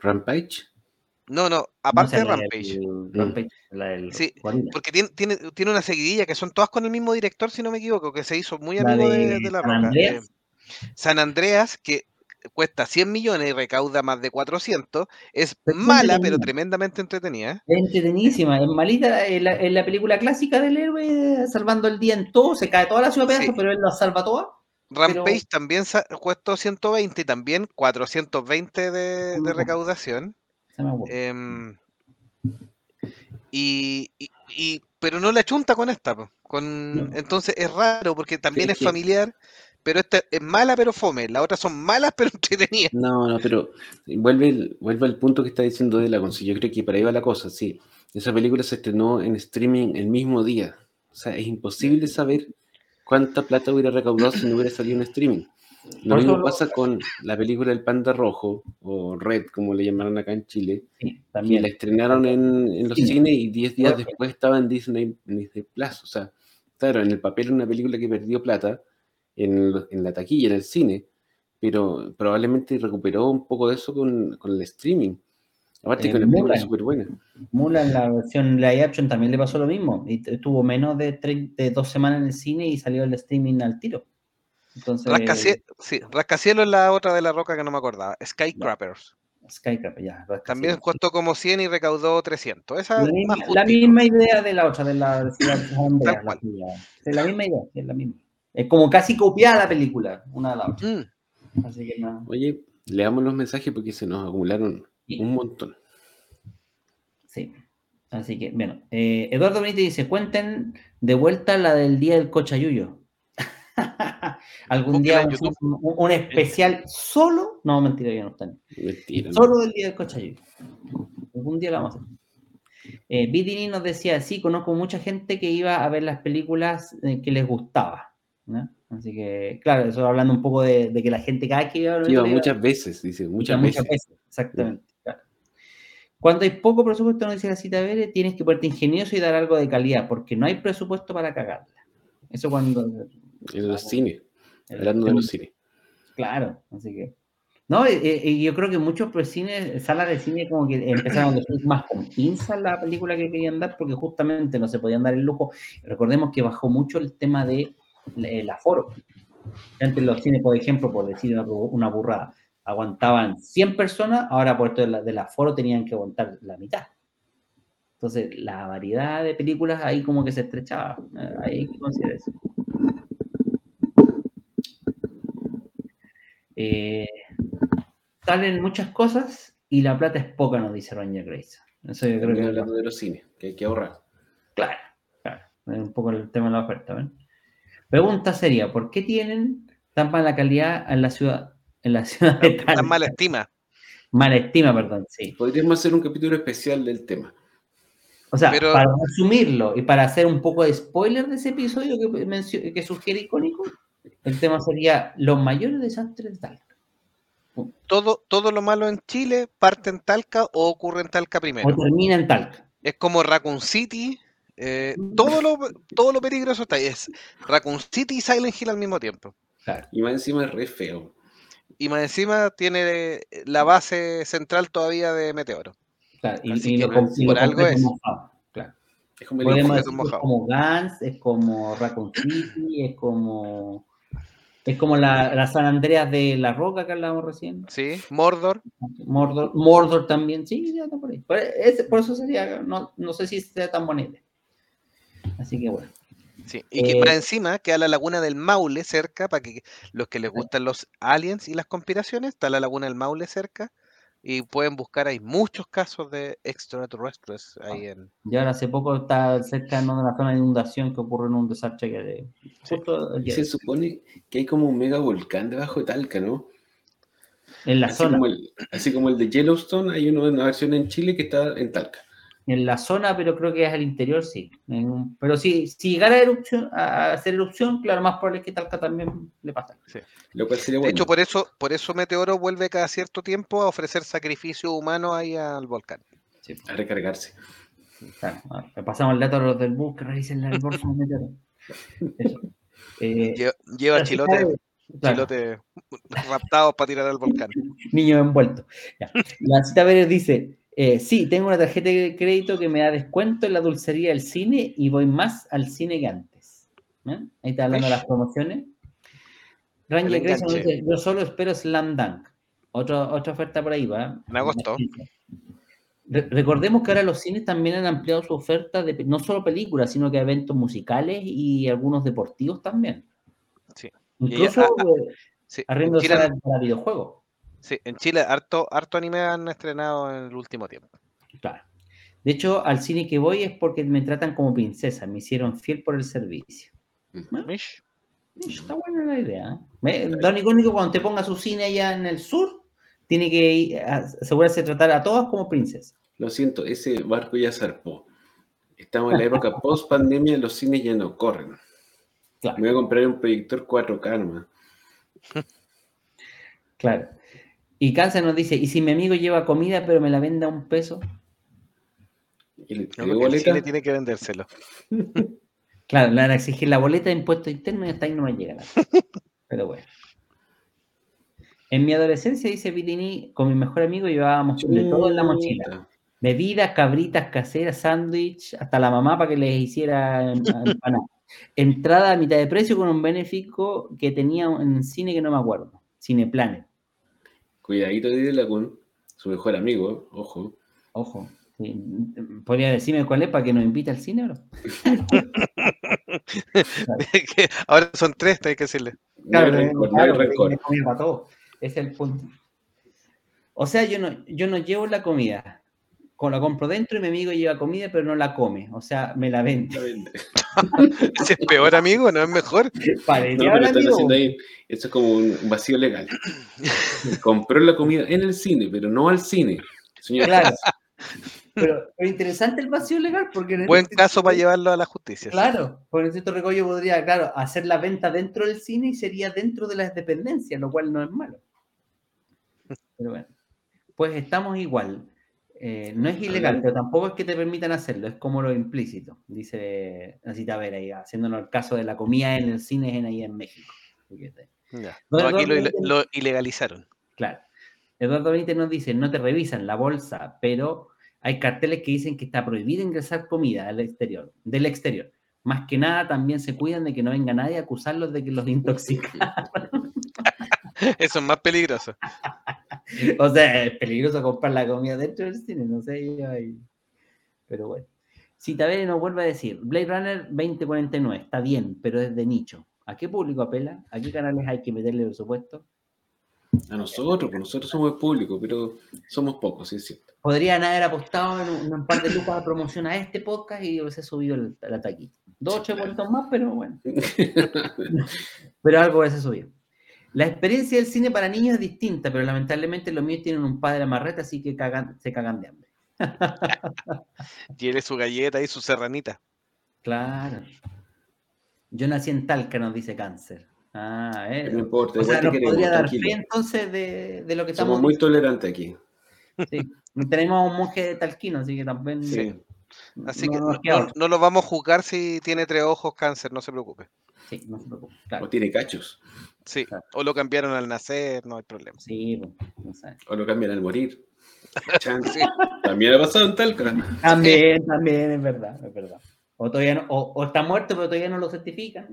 Rampage. No, no, No aparte sé, de la Rampage. Rampage, la del Sí. Porque tiene, tiene, tiene una seguidilla que son todas con el mismo director, si no me equivoco, que se hizo muy La amigo de, de de La San Roca. Andreas. Eh, San Andreas, que cuesta 100 millones y recauda más de 400, es Pero mala, pero tremendamente entretenida. Es entretenidísima, es malita, es la, es la película clásica del héroe salvando el día en todo, se cae toda la ciudad a pedazos, Sí. pero él lo salva toda. Rampage también sa- costó 120 y también 420 de, de recaudación. Em, y, y- y- pero no la chunta con esta, con, No. entonces es raro porque también es familiar, pero esta es mala pero fome, las otras son malas pero entretenidas. No, no, pero vuelve, el- vuelve al punto que está diciendo de la Yo creo que por ahí va la cosa, sí. Esa película se estrenó en streaming el mismo día. O sea, es imposible saber cuánta plata hubiera recaudado si no hubiera salido en streaming. Lo Por mismo pasa con la película El Panda Rojo, o Red, como le llamaron acá en Chile, Sí, que también. la estrenaron en, en los Cine. cines y 10 días después estaba en Disney, en Disney Plus. O sea, claro, en el papel una película que perdió plata en, en la taquilla, en el cine, pero probablemente recuperó un poco de eso con, con el streaming. Aparte Eh, que la es súper buena. Mulan, la versión live action, también le pasó lo mismo. Y tuvo menos de, de dos semanas en el cine y salió el streaming al tiro. Entonces, Rascacie- sí, Rascacielos es la otra de la roca que no me acordaba. Skycrappers. Skycrap, ya. Rascacielos. También costó como 100 y recaudó 300. Esa La misma, la misma idea de la otra, de la de Ciudad de la. Es la misma idea, es la misma. Es como casi copiada la película, una de la otra. Mm, Así que no. Oye, leamos los mensajes porque se nos acumularon Sí. un montón. Sí. Así que, bueno. eh, Eduardo Benítez dice: cuenten de vuelta la del día del cochayuyo. Algún día un, YouTube. un- un especial solo. No, mentira, ya no están. Mentira. ¿no? Solo del día del cochayuyo. Algún día lo vamos a hacer. Eh, Vidini nos decía: sí, conozco mucha gente que iba a ver las películas eh, que les gustaba. ¿no? Así que, claro, eso hablando un poco de, de que la gente cada vez que iba a ver Iba muchas veces, dice, muchas Muchas veces. veces, exactamente. Cuando hay poco presupuesto, no dice la cita Vélez, tienes que ponerte ingenioso y dar algo de calidad, porque no hay presupuesto para cagarla. Eso cuando. En los cines, hablando de los cines. Claro, así que. No, eh, eh, yo creo que muchos pues, cines, salas de cine como que empezaron a decir más con pinzas la película que querían dar, porque justamente no se podían dar el lujo. Recordemos que bajó mucho el tema de eh, el aforo. Antes los cines, por ejemplo, por decir una, una burrada, aguantaban 100 personas, ahora por de la- del aforo tenían que aguantar la mitad. Entonces, la variedad de películas ahí como que se estrechaba. Eh, Ahí hay que considerar eso. Eh, salen muchas cosas y la plata es poca, nos dice Ranger Grace. Eso yo creo que hablando de los cines, que hay que ahorrar. Claro, claro. Es un poco el tema de la oferta. ¿ven? Pregunta seria: ¿por qué tienen tan mala calidad en la ciudad? En la ciudad de Talca? mala estima. Mala estima, perdón, sí. Podríamos hacer un capítulo especial del tema. O sea, Pero- para resumirlo y para hacer un poco de spoiler de ese episodio que, que sugiere icónico, el tema sería los mayores desastres de Talca. Todo, todo lo malo en Chile parte en Talca o ocurre en Talca primero. O termina en Talca. Es como Raccoon City. eh, todo, lo, todo lo peligroso está ahí. Es Raccoon City y Silent Hill al mismo tiempo. Claro, Y más encima es re feo. Y más encima tiene la base central todavía de Meteoro. claro. Y, y lo, com- y por lo algo es. mojado, Claro. Es como el es como Gans, es como Raccoon City, es como. Es como la, la San Andreas de la Roca que hablábamos recién. ¿Sí? Mordor. Mordor, Mordor también, sí, ya está por ahí. Por, por eso sería, no, no sé si sea tan buena idea. Así que bueno. Sí. Y que Eh, más encima queda la laguna del Maule cerca, para que los que les gustan los aliens y las conspiraciones, está la laguna del Maule cerca. Y pueden buscar, hay muchos casos de extraterrestres ahí en. Y ahora hace poco está cerca ¿no? de una zona de inundación que ocurrió en un desastre que de, justo Y se supone que hay como un mega volcán debajo de Talca, ¿no? en la Así zona. como, el, así como el de Yellowstone, hay uno, una versión en Chile que está en Talca. En la zona, pero creo que es al interior, sí. En pero si, si llegara a, erupción, a hacer erupción, claro, más probable es que Talca también le pasa. Lo cual sería De hecho, por eso, por eso Meteoro vuelve cada cierto tiempo a ofrecer sacrificio humano ahí al volcán. Sí, A recargarse. claro. Ah, le pasamos el dato a los del bus que revisen el bolso de Meteoro. Eso. Eh, Lleva, lleva la claro. chilotes raptados para tirar al volcán. niño envuelto. Ya. La cita Pérez dice, eh, sí, tengo una tarjeta de crédito que me da descuento en la dulcería del cine y voy más al cine que antes. ¿Eh? Ahí está hablando de las promociones. Ranger Grayson dice, yo solo espero Slam Dunk. Otra, otra oferta por ahí, ¿va? En agosto. Re- recordemos que ahora los cines también han ampliado su oferta de no solo películas, sino que eventos musicales y algunos deportivos también. Sí. Incluso ah, ah, eh, Sí, arriendo salas para videojuegos. Sí, en Chile harto, harto anime han estrenado en el último tiempo. Claro. De hecho, al cine que voy es porque me tratan como princesa, me hicieron fiel por el servicio. Mish. Mish, Está buena la idea. ¿eh? Don Icónico, cuando te ponga su cine allá en el sur, tiene que asegurarse de tratar a todas como princesa. Lo siento, ese barco ya zarpó. Estamos en la época post pandemia, los cines ya no corren. Claro, Me voy a comprar un proyector 4K nomás. claro. Y Cáncer nos dice, ¿y si mi amigo lleva comida pero me la vende a un peso? ¿Y le- No, el cine tiene que vendérselo. Claro, le van a exigir la boleta de impuestos internos y hasta ahí no me llega. Pero bueno. En mi adolescencia, dice Pilini, con mi mejor amigo llevábamos de todo en la mochila. Bebidas, cabritas caseras, sándwich, hasta la mamá para que les hiciera empanada. Entrada a mitad de precio con un benéfico que tenía en cine que no me acuerdo. Cineplanet. Cuidadito de Lagún, su mejor amigo, ojo. Ojo. ¿Podría decirme cuál es para que nos invite al cine? Ahora son tres, hay que decirle. Claro, claro, Es el punto. O sea, yo no, yo no llevo la comida la compro dentro y mi amigo lleva comida, pero no la come. O sea, me la vende. es peor, amigo, no es mejor. esto es como un vacío legal. Compró la comida en el cine, pero no al cine. Claro. Pero, interesante el vacío legal porque... Buen caso para llevarlo a la justicia. Claro, por el cierto recollo podría, claro, hacer la venta dentro del cine y sería dentro de las dependencias, lo cual no es malo. Pero bueno, pues estamos igual. Eh, no es ilegal, pero tampoco es que te permitan hacerlo, es como lo implícito, dice a ver ahí, haciéndonos el caso de la comida en el cine en ahí en México. aquí lo, ilegalizaron. Claro. Eduardo Benítez nos dice, no te revisan la bolsa, pero hay carteles que dicen que está prohibido ingresar comida al exterior, del exterior. Más que nada también se cuidan de que no venga nadie a acusarlos de que los intoxican. Eso es más peligroso. o sea, es peligroso comprar la comida dentro del cine, no sé. Pero bueno. Si Tabere nos vuelve a decir, Blade Runner 2049, está bien, pero es de nicho. ¿A qué público apela? ¿A qué canales hay que meterle presupuesto? A nosotros, pues nosotros somos el público, pero somos pocos, sí es cierto. Podrían haber apostado en un, par de lucas de promoción a este podcast y hubiese subido el, el Dos, ocho vueltos más, pero bueno. pero algo hubiese subido. La experiencia del cine para niños es distinta, pero lamentablemente los míos tienen un padre amarreta, así que se cagan de hambre. Tiene su galleta y su serranita. Claro. Yo nací en Talca, nos dice cáncer. Ah, eh. No importa, o sea, nos podría dar fe entonces de, lo que estamos. Somos muy tolerantes aquí. Sí. Tenemos un monje de talquino, así que también. Sí. Así que no, lo vamos a juzgar si tiene tres ojos cáncer, no se preocupe. Sí, no se preocupe. O tiene cachos. Sí, o lo cambiaron al nacer, no hay problema. Sí, no sé. O lo cambian al morir. También ha pasado en Talca. También, también, es verdad, es verdad. O, todavía no, o, está muerto, pero todavía no lo certifican.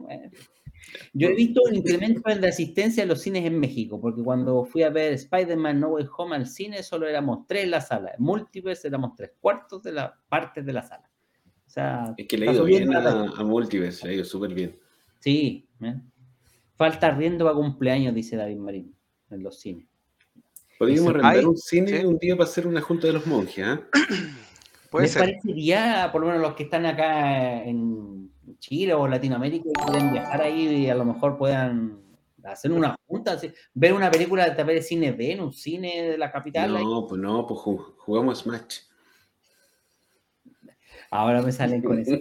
Yo he visto un incremento en la asistencia a los cines en México, porque cuando fui a ver Spider-Man No Way Home al cine, solo éramos tres en la sala. En Múltiples éramos tres cuartos de la parte de la sala. O sea, es que le ha ido bien a, a Multiverse, le ha ido súper bien. Sí, ¿eh? Falta riendo para cumpleaños, dice David Marín, en los cines. Podríamos rentar un cine un día para hacer una junta de los monjes, ¿eh? ¿Les parecería, por lo menos los que están acá en Chile o Latinoamérica, y pueden viajar ahí y a lo mejor puedan hacer una junta, ver una película de cine B en un cine de la capital? No, pues no, pues jugamos Smash. Ahora me salen con eso.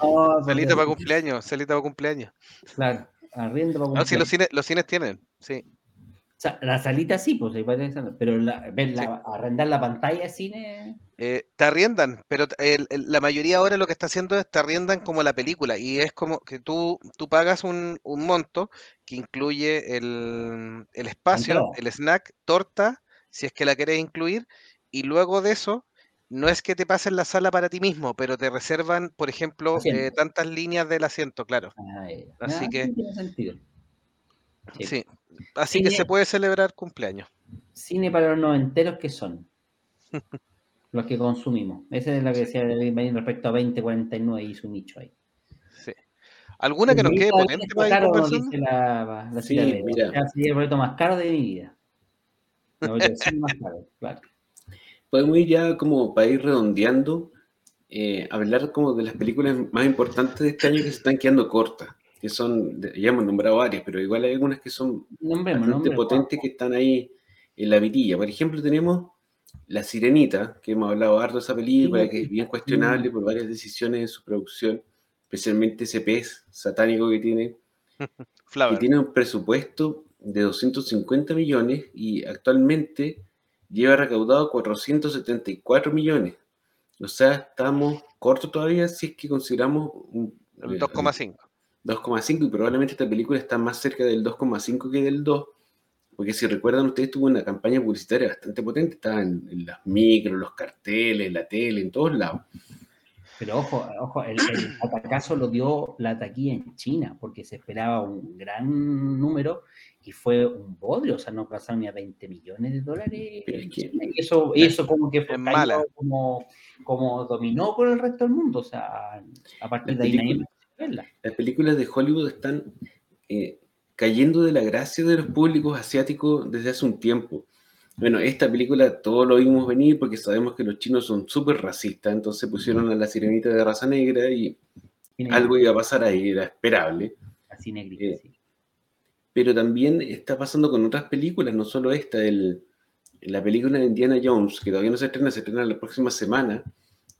Oh, salita para cumpleaños, salita para cumpleaños. Claro. Arriendo para No, sí, los cines, los cines tienen, sí. O sea, la salita sí, pues, pero la, la, arrendar la pantalla de cine. Eh, te arriendan, pero la mayoría ahora lo que está haciendo es te arriendan como la película y es como que tú, tú pagas un, monto que incluye el, el espacio, el snack, torta, si es que la querés incluir, y luego de eso no es que te pasen la sala para ti mismo, pero te reservan, por ejemplo, eh, tantas líneas del asiento, claro. Ah, así ah, que. Sí. Así que se puede celebrar cumpleaños. Cine para los noventeros que son. los que consumimos. Esa es la que decía respecto a 2049 y su nicho ahí. Sí. ¿Alguna que nos quede potente para caro, dice la, la sí, mira. El boleto más caro de mi vida. El más caro, claro podemos ir ya como para ir redondeando, eh, hablar como de las películas más importantes de este año que se están quedando cortas, que son, ya hemos nombrado varias, pero igual hay algunas que son bastante potentes que están ahí en la vitilla. Por ejemplo, tenemos La Sirenita, que hemos hablado harto de esa película, que es bien cuestionable por varias decisiones de su producción, especialmente ese pez satánico que tiene, que tiene un presupuesto de 250 millones y actualmente lleva recaudado 474 millones. O sea, estamos cortos todavía si es que consideramos 2,5. 2,5 y probablemente esta película está más cerca del 2,5 que del 2, porque si recuerdan ustedes tuvo una campaña publicitaria bastante potente, estaba en, en las micros, los carteles, la tele, en todos lados. Pero ojo, ojo, el, el atacazo lo dio la taquilla en China, porque se esperaba un gran número y fue un bodrio, o sea, no pasaron ni a 20 millones de dólares. Y eso, y eso como que fue mala. como, como dominó por el resto del mundo, o sea, a partir La de ahí nadie más verla. las películas de Hollywood están eh, cayendo de la gracia de los públicos asiáticos desde hace un tiempo. Bueno, esta película todos lo vimos venir porque sabemos que los chinos son súper racistas, entonces pusieron a la sirenita de raza negra y algo iba a pasar ahí, era esperable. así negrita, eh, sí. Pero también está pasando con otras películas, no solo esta, el, la película de Indiana Jones, que todavía no se estrena, se estrena la próxima semana,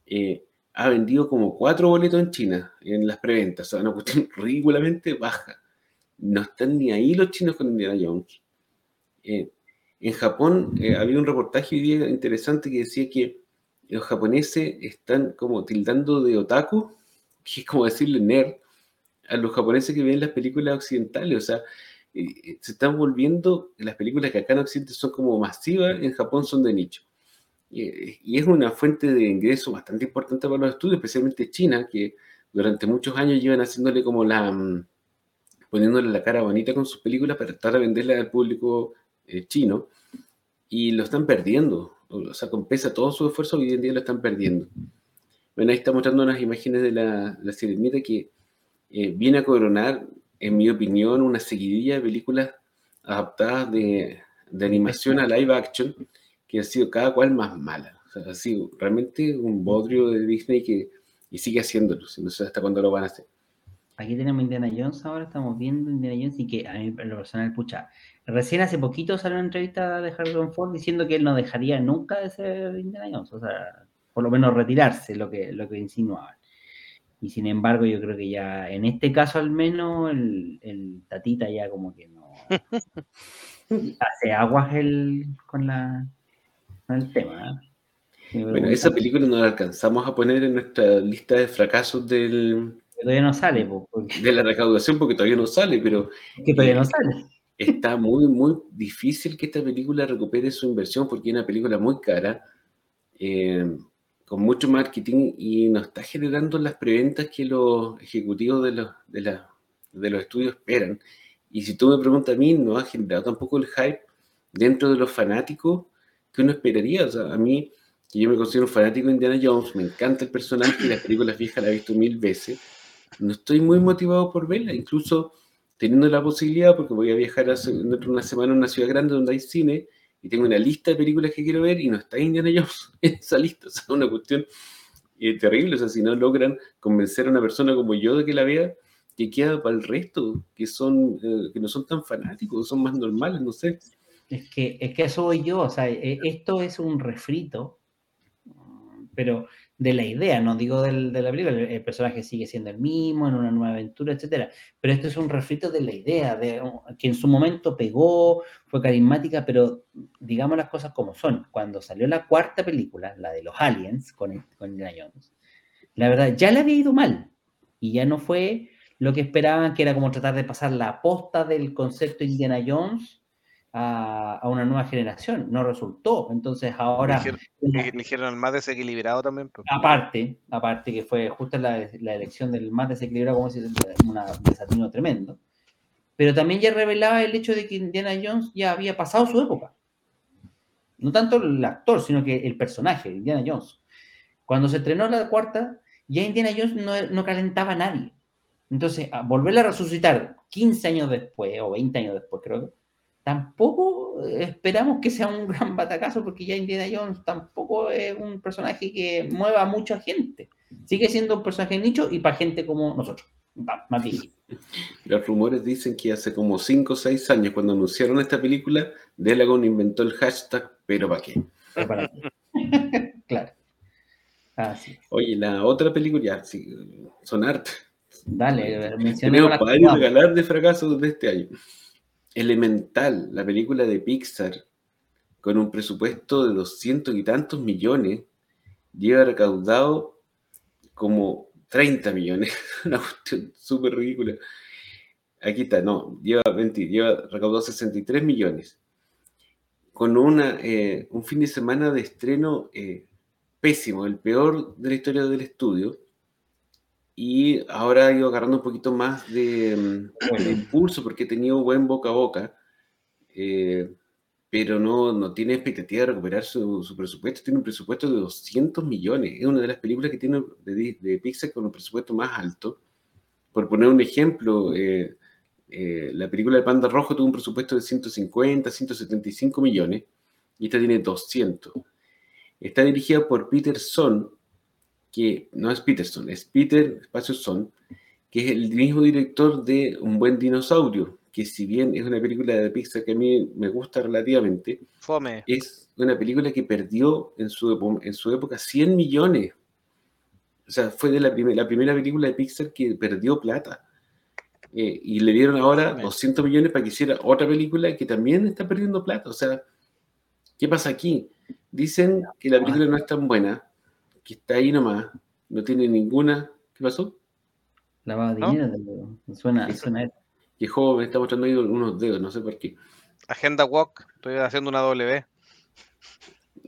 eh, ha vendido como cuatro boletos en China en las preventas, o sea, una cuestión ridículamente baja. No están ni ahí los chinos con Indiana Jones. Eh, en Japón eh, había un reportaje interesante que decía que los japoneses están como tildando de otaku, que es como decirle nerd, a los japoneses que ven las películas occidentales, o sea, eh, eh, se están volviendo, las películas que acá en Occidente son como masivas, en Japón son de nicho. Eh, y es una fuente de ingreso bastante importante para los estudios, especialmente China, que durante muchos años llevan haciéndole como la, mm, poniéndole la cara bonita con sus películas para tratar de venderla al público eh, chino, y lo están perdiendo. O sea, compensa todo su esfuerzo, hoy en día lo están perdiendo. Bueno, ahí está mostrando unas imágenes de la, la sirenita que eh, viene a coronar, en mi opinión, una seguidilla de películas adaptadas de, de animación a live action que ha sido cada cual más mala. O sea, ha sido realmente un bodrio de Disney que y sigue haciéndolo. No sé hasta cuándo lo van a hacer. Aquí tenemos Indiana Jones, ahora estamos viendo Indiana Jones y que a mí en lo personal, pucha, recién hace poquito salió una entrevista de Harrison Ford diciendo que él no dejaría nunca de ser Indiana Jones, o sea, por lo menos retirarse, lo que, lo que insinuaban. Y sin embargo, yo creo que ya, en este caso al menos, el, el Tatita ya como que no hace aguas el, con, la, con el tema. ¿eh? Bueno, esa película no la alcanzamos a poner en nuestra lista de fracasos del, todavía no sale, po, porque, de la recaudación porque todavía no sale, pero que todavía no sale. está muy, muy difícil que esta película recupere su inversión porque es una película muy cara, eh, con mucho marketing y no está generando las preventas que los ejecutivos de los, de, la- de los estudios esperan. Y si tú me preguntas a mí, no ha generado tampoco el hype dentro de los fanáticos que uno esperaría. O sea, a mí, que yo me considero un fanático de Indiana Jones, me encanta el personaje y las películas viejas las he visto mil veces. No estoy muy motivado por verla, incluso teniendo la posibilidad, porque voy a viajar hace- una semana a una ciudad grande donde hay cine y tengo una lista de películas que quiero ver y no está Indiana Jones en esa lista. O sea, una cuestión eh, terrible. O sea, si no logran convencer a una persona como yo de que la vea, que queda para el resto, que son eh, que no son tan fanáticos, son más normales, no sé. Es que, es que eso yo, o sea, e- esto es un refrito, pero de la idea, no digo del- de la película, el, personaje sigue siendo el mismo, en una nueva aventura, etcétera, pero esto es un refrito de la idea, de, uh, que en su momento pegó, fue carismática, pero digamos las cosas como son. Cuando salió la cuarta película, la de los aliens, con, con Indiana Jones, la verdad, ya le había ido mal, y ya no fue lo que esperaban, que era como tratar de pasar la aposta del concepto Indiana Jones a, a una nueva generación. No resultó. Entonces ahora, Eligieron- al más desequilibrado también. pues. aparte, aparte que fue justo la, la elección del más desequilibrado, como si un desatino tremendo, pero también ya revelaba el hecho de que Indiana Jones ya había pasado su época. No tanto el actor, sino que el personaje, Indiana Jones. Cuando se estrenó la cuarta, ya Indiana Jones no, no calentaba a nadie. Entonces, a volverla a resucitar 15 años después, o 20 años después, creo que, tampoco eh, esperamos que sea un gran batacazo, porque ya Indiana Jones tampoco es un personaje que mueva a mucha gente. Sigue siendo un personaje nicho y para gente como nosotros, más. Los rumores dicen que hace como 5 o 6 años, cuando anunciaron esta película, Delagon inventó el hashtag, pero ¿para qué? Pero para ti. claro. Así. Oye, la otra película, ya, sí, son hartas. Dale, mencionemos Tenemos varios de fracasos de este año. Elemental, la película de Pixar, con un presupuesto de 200 y tantos millones, lleva recaudado como 30 millones, una cuestión súper ridícula. Aquí está, no, lleva, 20, lleva recaudó 63 millones. Con una, eh, un fin de semana de estreno eh, pésimo, el peor de la historia del estudio. Y ahora ha ido agarrando un poquito más de, mm, impulso porque ha tenido buen boca a boca. Eh, pero no, no tiene expectativa de recuperar su, su, presupuesto. Tiene un presupuesto de 200 millones. Es una de las películas que tiene de, de Pixar con un presupuesto más alto. Por poner un ejemplo, eh, eh, la película de Panda Rojo tuvo un presupuesto de 150, 175 millones y esta tiene 200. Está dirigida por Peter Son, que no es Peterson, es Peter Espacio Son, que es el mismo director de Un buen dinosaurio, que si bien es una película de Pixar que a mí me gusta relativamente, Fome. es una película que perdió en su, en su época 100 millones. O sea, fue de la, la primera película de Pixar que perdió plata. Eh, y le dieron ahora 200 millones para que hiciera otra película que también está perdiendo plata. O sea, ¿qué pasa aquí? Dicen que la película no es tan buena, que está ahí nomás, no tiene ninguna. ¿Qué pasó? Lavado de dinero, suena, suena que joven, está mostrando ahí unos dedos, no sé por qué. Agenda Walk, estoy haciendo una W.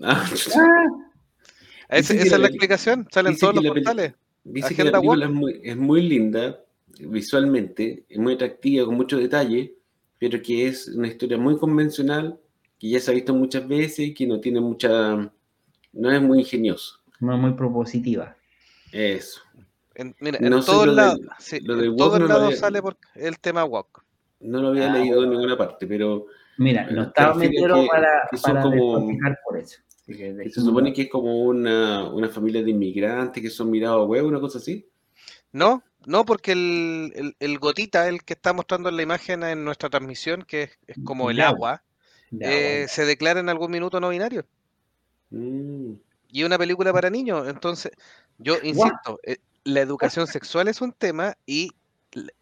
Ah, esa es la explicación, salen todos los portales. Dice que la película es muy, es muy, linda visualmente, es muy atractiva, con mucho detalle, pero que es una historia muy convencional, que ya se ha visto muchas veces y que no tiene mucha. no es muy ingenioso. Muy propositiva. Eso. En, mira, en todos lados, sale por el tema walk. No lo había ah, leído en ninguna parte, pero. Mira, no estaba metido para, para como, por eso. se supone que es como una, una, familia de inmigrantes que son mirados a huevo, una cosa así. No, no, porque el, el, el, gotita, el que está mostrando en la imagen en nuestra transmisión, que es, es como el, agua, eh, se declara en algún minuto no binario. Mm. Y una película para niños. Entonces, yo insisto, eh, la educación sexual es un tema y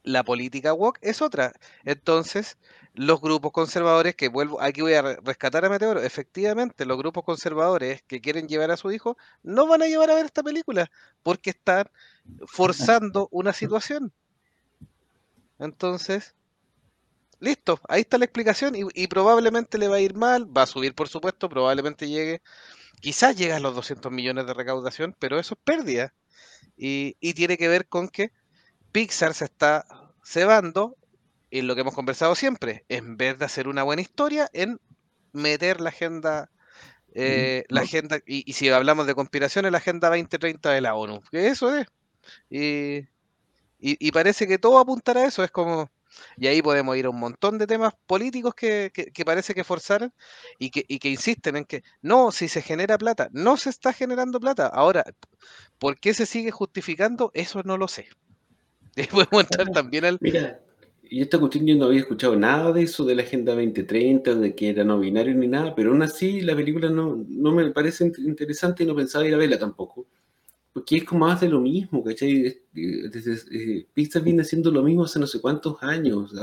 la política woke es otra. Entonces, los grupos conservadores que vuelvo, aquí voy a rescatar a Meteoro, efectivamente, los grupos conservadores que quieren llevar a su hijo no van a llevar a ver esta película porque están forzando una situación. Entonces, listo, ahí está la explicación y, y, probablemente le va a ir mal, va a subir por supuesto, probablemente llegue, quizás llegue a los 200 millones de recaudación, pero eso es pérdida. Y, tiene que ver con que Pixar se está cebando en lo que hemos conversado siempre, en vez de hacer una buena historia, en meter la agenda, eh, la agenda, y, si hablamos de conspiraciones, la agenda 2030 de la ONU, que eso es. Y, y, parece que todo apuntará a eso, es como, y ahí podemos ir a un montón de temas políticos que, que, parece que forzaron y que, y que insisten en que no, si se genera plata, no se está generando plata. Ahora, ¿por qué se sigue justificando? Eso no lo sé. podemos entrar también al... Mira, y esta cuestión yo no había escuchado nada de eso, de la Agenda 2030, de que era no binario ni nada, pero aún así la película no, no me parece interesante y no pensaba ir a verla tampoco porque es como más de lo mismo, ¿cachai? Desde, Pixar viene haciendo lo mismo hace no sé cuántos años.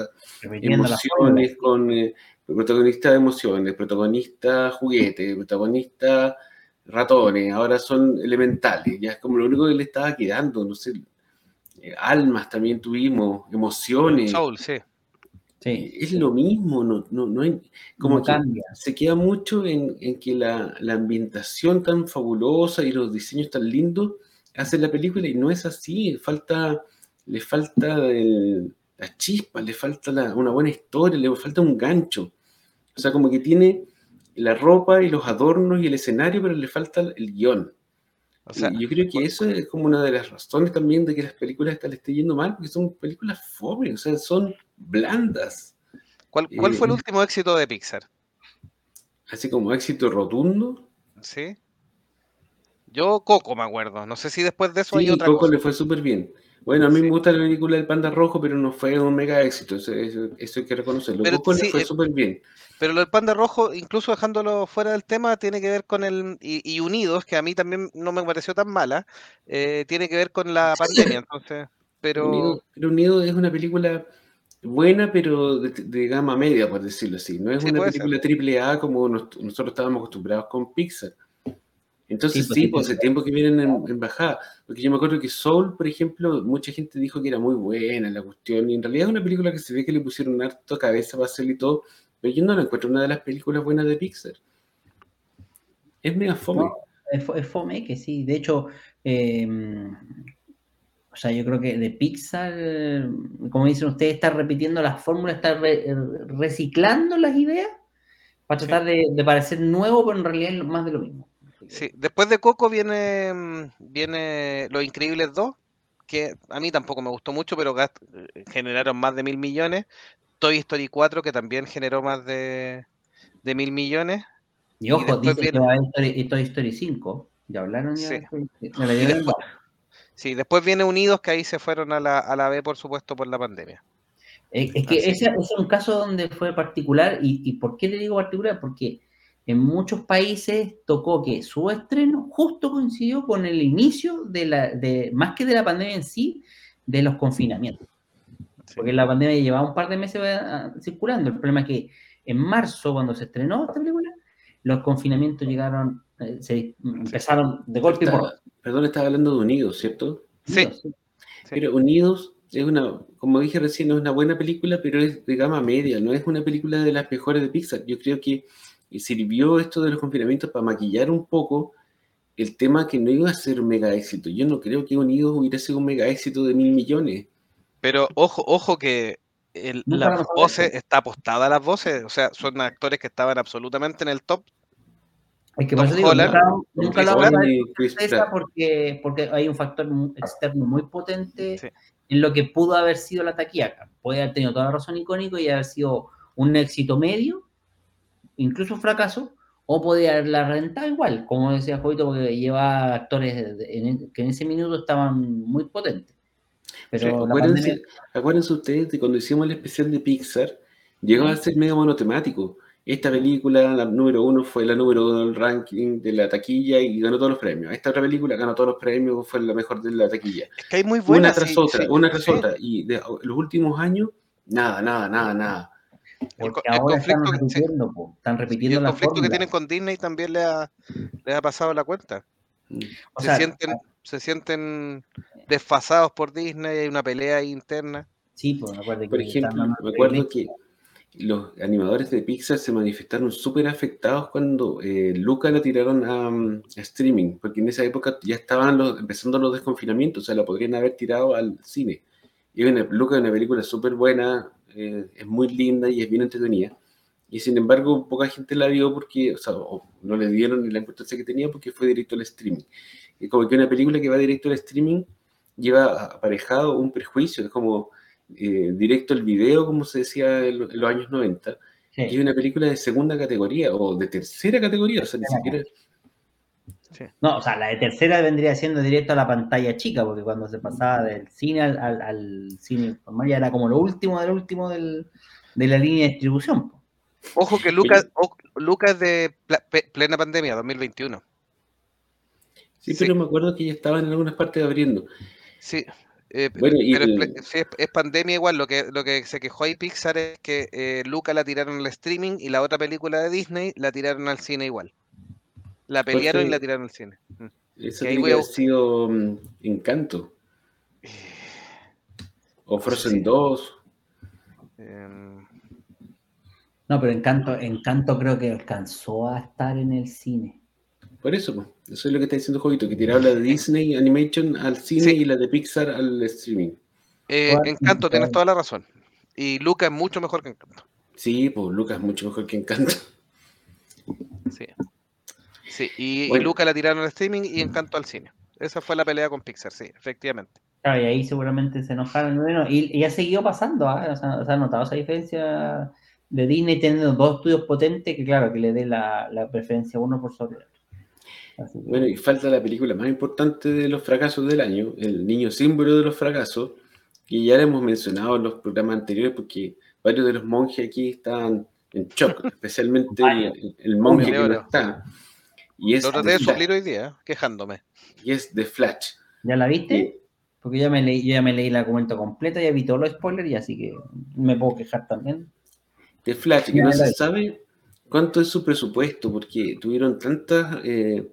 emociones con eh, protagonista de emociones, protagonista juguete, protagonista ratones, ahora son elementales, ya es como lo único que le estaba quedando, no sé. Eh, almas también tuvimos, emociones. Soul, sí. Sí, es lo mismo, no, no, no hay, como que se queda mucho en, en que la, la, ambientación tan fabulosa y los diseños tan lindos hacen la película y no es así, falta, le falta la chispa, le falta una buena historia, le falta un gancho. O sea, como que tiene la ropa y los adornos y el escenario, pero le falta el guion. O sea, yo creo que eso es como una de las razones también de que las películas están le yendo mal, porque son películas fome, o sea, son blandas. ¿Cuál, cuál fue el eh, último éxito de Pixar? Así como éxito rotundo. Sí. Yo Coco me acuerdo. No sé si después de eso sí, hay otra Coco le fue súper bien. Bueno, a mí me gusta la película del Panda Rojo, pero no fue un mega éxito. Eso, hay que reconocerlo. Pero, Coco le fue súper bien. Pero lo del Panda Rojo, incluso dejándolo fuera del tema, tiene que ver con el. Y, Unidos, que a mí también no me pareció tan mala, eh, tiene que ver con la pandemia. Entonces, pero. Unidos Unido es una película buena, pero de, gama media, por decirlo así. No es una película triple A como nosotros estábamos acostumbrados con Pixar. Entonces Sí, pues, sí, pues hace tiempo que vienen en, en bajada. Porque yo me acuerdo que Soul, por ejemplo, mucha gente dijo que era muy buena la cuestión. Y en realidad es una película que se ve que le pusieron harto cabeza para hacerle y todo. Pero yo no la encuentro una de las películas buenas de Pixar. Es mega fome. No, es, fo- es fome que sí. De hecho, eh, o sea, yo creo que de Pixar, como dicen ustedes, está repitiendo las fórmulas, está re- reciclando las ideas para Sí. tratar de, de parecer nuevo, pero en realidad es más de lo mismo. Sí, después de Coco viene, mm, viene Los Increíbles 2, que a mí tampoco me gustó mucho, pero eh, generaron más de mil millones. Toy Story 4, que también generó más de, de mil millones. Y ojo, después dice que viene- va a haber Story, Toy Story 5. ¿Ya hablaron ya? Sí. Me la después-. Sí, después viene Unidos, que ahí se fueron a la, a la B, por supuesto, por la pandemia. Es, es que Así ese es un caso donde fue particular. Y, y por qué te digo particular? Porque en muchos países tocó que su estreno justo coincidió con el inicio de la, de, más que de la pandemia en sí, de los confinamientos. Sí. Porque la pandemia llevaba un par de meses ah, circulando. El problema es que en marzo, cuando se estrenó esta película, los confinamientos llegaron, eh, se empezaron de golpe y Está- por perdón, estaba hablando de Unidos, ¿cierto? Sí. Sí. Sí. Pero Unidos es una, como dije recién, es una buena película, pero es de gama media, no es una película de las mejores de Pixar. Yo creo que sirvió esto de los confinamientos para maquillar un poco el tema que no iba a ser un mega éxito. Yo no creo que Unidos hubiera sido un mega éxito de mil millones. Pero ojo, ojo que el- las voces, eso. está apostada a las voces, o sea, son actores que estaban absolutamente en el top. Es que Tom por eso digo, nunca, nunca Chris lo vamos a Pratt ver y Chris esa Pratt. porque, porque hay un factor externo muy potente Sí. en lo que pudo haber sido la taquilla. Puede haber tenido toda la razón icónico y haber sido un éxito medio, incluso un fracaso, o podría haberla rentado igual, como decía Jovito, porque lleva actores en- que en ese minuto estaban muy potentes. Pero Sí, acuérdense, pandemia- acuérdense ustedes de cuando hicimos el especial de Pixar, llegó a ser medio monotemático. Esta película, la número uno, fue la número uno del ranking de la taquilla y ganó todos los premios. Esta otra película ganó todos los premios, fue la mejor de la taquilla. Es que hay muy Una tras sí, otra, sí, una tras sí. otra. Y de los últimos años, nada, nada, nada, nada. Porque el ahora están conflicto que- sí. repitiendo, po, están Y repitiendo el la conflicto que tienen con Disney también le ha, le ha pasado la cuenta. O se, sea, sienten, se sienten desfasados por Disney, hay una pelea ahí interna. Sí, pues, Por ejemplo, me acuerdo que los animadores de Pixar se manifestaron súper afectados cuando eh, Luca la tiraron a, mm, a streaming, porque en esa época ya estaban los- empezando los desconfinamientos, o sea, la podrían haber tirado al cine. Y una, Luca es una película súper buena, eh, es muy linda y es bien entretenida. Y sin embargo, poca gente la vio porque, o sea, o no le dieron ni la importancia que tenía porque fue directo al streaming. Y como que una película que va directo al streaming lleva aparejado un prejuicio, es como eh, directo al video, como se decía en, lo- en los años 90, Sí. y es una película de segunda categoría o de tercera categoría, o sea, ni siquiera... No, o sea, la de tercera vendría siendo directo a la pantalla chica, porque cuando se pasaba del cine al, al- al cine normal ya era como lo último del último del- de la línea de distribución. po. Ojo que Lucas, o- Lucas es de plena pandemia, 2021. Sí, Sí. pero me acuerdo que ya estaban en algunas partes abriendo. Sí. eh, Bueno, y pero es, es- es pandemia igual, lo que, lo que se quejó ahí Pixar es que eh, Luca la tiraron al streaming y la otra película de Disney la tiraron al cine igual. La pelearon y la tiraron al cine. Mm. Eso tiene que a haber bus- sido mm, Encanto. O Frozen Sí. 2. Em, No, pero Encanto, Encanto creo que alcanzó a estar en el cine. Por eso, pues, eso es lo que está diciendo Jovito, que tiraba la de Disney Animation al cine Sí. y la de Pixar al streaming. eh, Encanto, tienes toda la razón. Y Luca es mucho mejor que Encanto. Sí, pues Lucas es mucho mejor que Encanto. Sí. Sí, y. Luca la tiraron al streaming y Encanto al cine. Esa fue la pelea con Pixar, sí, efectivamente. Claro, y ahí seguramente se enojaron. Bueno, y, y ha seguido pasando, ¿ah? o sea, se ha notado esa diferencia de Disney teniendo dos estudios potentes que, claro, que le dé la, la preferencia a uno por sobre el otro. Que- Bueno, y falta la película más importante de los fracasos del año, El niño símbolo de los fracasos, que ya la hemos mencionado en los programas anteriores porque varios de los monjes aquí estaban en shock, especialmente el, el monje que no está. Y es, Lo traté The de Flash, suplir hoy día, ¿eh? quejándome. y es The Flash. ¿Ya la viste? Y- Porque ya me leí, yo ya me leí la comento completa, ya vi todos los spoilers y así que me puedo quejar también. The Flash, que no se vi. sabe cuánto es su presupuesto, porque tuvieron tantas, eh,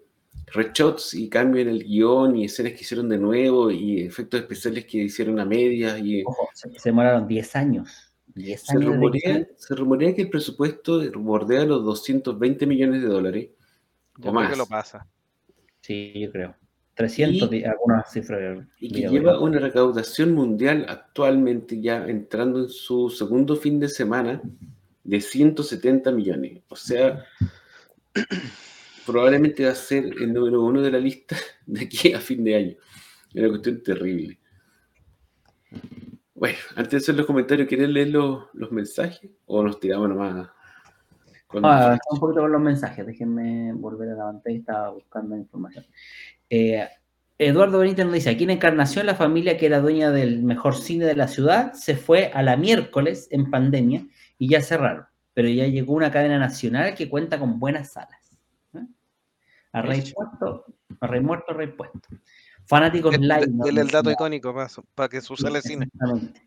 reshots y cambio en el guion y escenas que hicieron de nuevo y efectos especiales que hicieron a medias y Ojo, se, se demoraron 10 años. 10 se rumorea, se rumorea que el presupuesto bordea los 220 millones de dólares Yo o creo más que lo pasa. Sí, yo creo. 300, Y- algunas cifras. y que lleva una recaudación mundial actualmente ya entrando en su segundo fin de semana de 170 millones. O sea, probablemente va a ser el número uno de la lista de aquí a fin de año. Es una cuestión terrible. Bueno, antes de hacer los comentarios, ¿quieren leer los, los mensajes o nos tiramos nomás? Ah, está un poquito con los mensajes, déjenme volver a la pantalla, estaba buscando información. Eh, Eduardo Benítez nos dice, aquí en Encarnación la familia que era dueña del mejor cine de la ciudad se fue a la miércoles en pandemia y ya cerraron, pero ya llegó una cadena nacional que cuenta con buenas salas. ¿eh? A rey Eso. puesto, a rey muerto, a rey puesto. Fanáticos El, live. el- nos el dato icónico para, que se use el cine. Exactamente.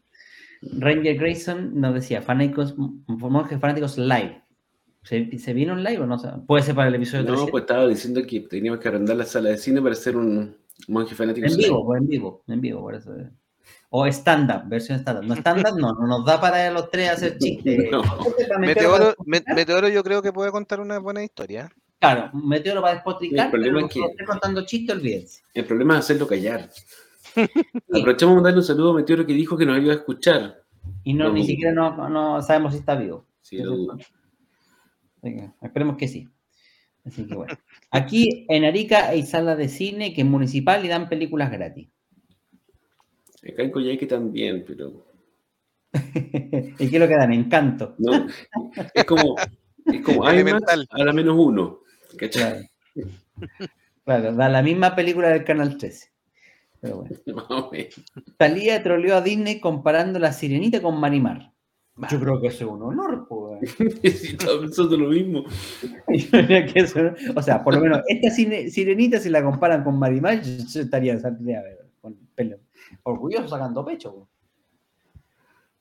Ranger Grayson nos decía, fanáticos, monjes fanáticos live. ¿Se, ¿Se vino un live o no? Puede ser para el episodio No, 300. pues estaba diciendo que teníamos que arrendar la sala de cine para hacer un monje fanático. En vivo, pues en vivo, en vivo, por eso. O stand-up, versión stand-up. No stand-up, no, no nos da para los tres hacer chistes. No. Para Meteoro Meteoro, para Me- despotricar, Meteoro yo creo que puede contar una buena historia. Claro, Meteoro para despotricar, El problema pero es que- tres contando chistes, olvídense. El problema es hacerlo callar. Aprovechamos de mandarle un saludo a Meteoro que dijo que nos iba a escuchar. Y no, No ni siquiera no, no sabemos si está vivo. Sí, lo dudo. Esperemos que sí. Así que bueno. Aquí en Arica hay sala de cine que es municipal y dan películas gratis. Acá en Coyhaique también, pero ¿Y qué es lo que dan? Encanto. no. Es como, es como Elemental. a la menos uno. ¿Cachai? Claro. Claro, da la misma película del Canal 13. Pero bueno. Talía troleó a Disney comparando la sirenita con Marimar. Yo creo que eso es un honor, pues. Pensando lo mismo. O sea, por lo menos esta sirenita, si la comparan con Marimar, yo, estaría con pelo, orgulloso sacando pecho.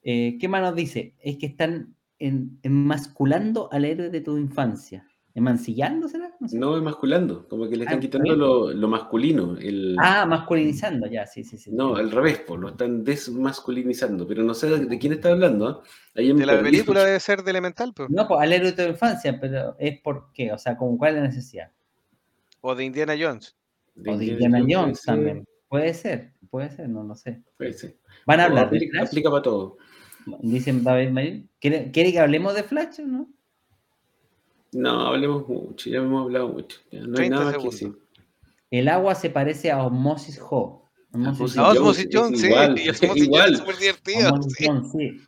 Eh, ¿Qué más nos dice? Es que están en- enmasculando al héroe de tu infancia. ¿Emancillando será? No sé. No, es masculando. Como que le están Ah, quitando lo, lo masculino. El, Ah, masculinizando, ya, sí, sí, sí. no, al revés, pues, lo están desmasculinizando. Pero no sé de, de quién está hablando. ¿ah? Me De la película debe ser de Elemental, pues. No, pues al héroe de tu infancia, pero es porque, o sea, como cuál es la necesidad. O de Indiana Jones. O de Indiana Jones también. Puede ser, puede ser, no lo sé. Puede ser. Van a hablar de aplica, Flash. aplica para todo. Dicen David Marín. ¿Quiere, quiere que hablemos de Flash o no? No, hablemos mucho, ya hemos hablado mucho. Ya no hay 30 nada más que segundos. decir. El agua se parece a Osmosis Ho. Osmosis Osmosis No, Jones, Osmosis es Jones, sí. igual, y es Osmosis igual. Jones es súper divertido. Osmosis sí. Jones, sí.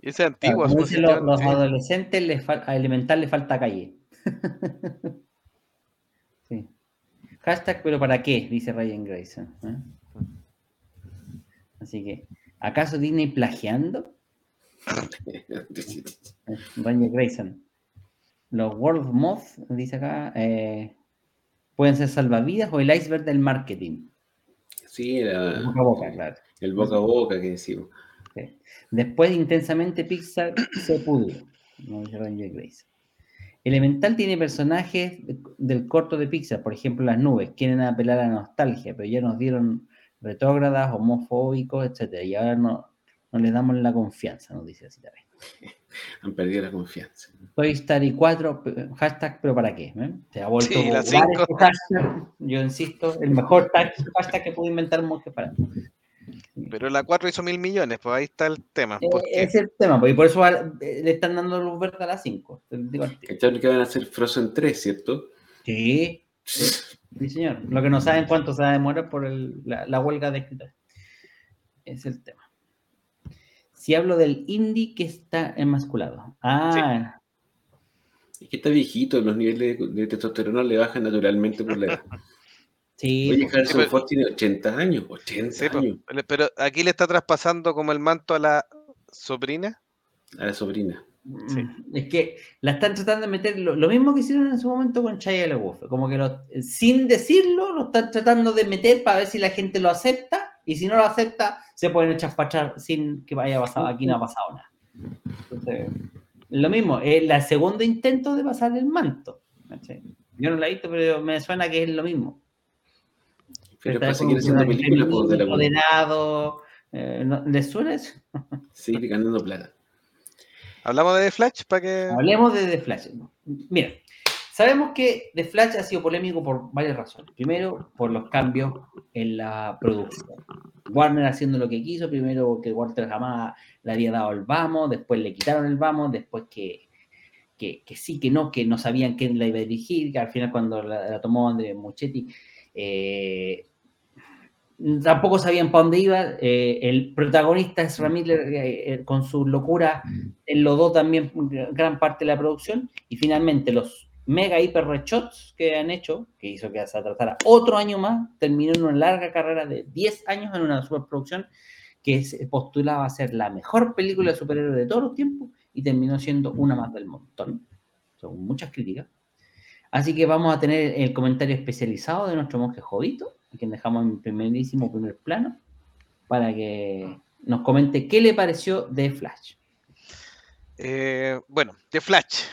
Y Ese es antiguo, Claro, como Osmosis los, Jones, los sí. adolescentes, les a Elemental le falta calle. sí. Hashtag, pero ¿para qué? Dice Ryan Grayson. ¿eh? Así que, ¿acaso Disney plagiando? Ryan Grayson. Los World of Moth, dice acá, eh, pueden ser salvavidas o el iceberg del marketing. Sí, era Boca a boca, claro. el boca a boca que decimos. Sí. Después, intensamente, Pixar se pudrió. No Grace. Elemental tiene personajes de- del corto de Pixar, por ejemplo, las nubes, quieren apelar a la nostalgia, pero ya nos dieron retrógradas, homofóbicos, etcétera, y ahora no, no les damos la confianza, nos dice así también. Han perdido la confianza. Toy Story 4, p- hashtag, pero ¿para qué? ¿eh? Se ha vuelto Sí, la este hashtag, yo insisto, el mejor tag- hashtag que pudo inventar Monje para. Pero la 4 hizo mil millones, pues ahí está el tema. Eh, es el tema, pues, y por eso va- eh, le están dando luz verde a las 5. ¿Cacharon que van a hacer Frozen 3, cierto? Sí, sí, señor. Lo que no saben cuánto se va a demorar por el- la, la huelga de escritores. Es el tema. Si hablo del indie que está enmasculado. Ah, Es que está viejito, los niveles de, de testosterona le bajan naturalmente por la edad. sí. Oye, pues, Harrison pero- Ford tiene 80 años, 80 Sí, pues, años. pero aquí le está traspasando como el manto a la sobrina. A la sobrina. sí. mm, Es que la están tratando de meter lo, lo mismo que hicieron en su momento con Chaya LaBeouf. Como que lo- sin decirlo, lo están tratando de meter para ver si la gente lo acepta. Y si no lo acepta, se pueden echar para atrás sin que haya pasado. Aquí no ha pasado nada. Entonces, lo mismo, es el segundo intento de pasar el manto. Yo no la he visto, pero me suena que es lo mismo. Pero Está un haciendo películas de la empoderado. Eh, ¿no- ¿Les suena eso? Sí, ganando plata. Hablamos de The Flash para que. Hablemos de The Flash. Mira, sabemos que The Flash ha sido polémico por varias razones. Primero, por los cambios en la producción. Warner haciendo lo que quiso, primero porque Walter jamás le había dado el vamos, después le quitaron el vamos, después que, que, que sí, que no, que no sabían quién la iba a dirigir, que al final cuando la, tomó André Muchetti, eh, tampoco sabían para dónde iba. eh, el protagonista es Miller eh, eh, con su locura enlodó también gran parte de la producción y finalmente los mega hiper reshots que han hecho, que hizo que se tratara otro año más, terminó una larga carrera de 10 años en una superproducción que postulaba a ser la mejor película de superhéroes de todos los tiempos y terminó siendo una más del montón, según muchas críticas. Así que vamos a tener el comentario especializado de nuestro monje Jovito, a quien dejamos en primerísimo primer plano, para que nos comente qué le pareció de Flash. Eh, bueno, The Flash.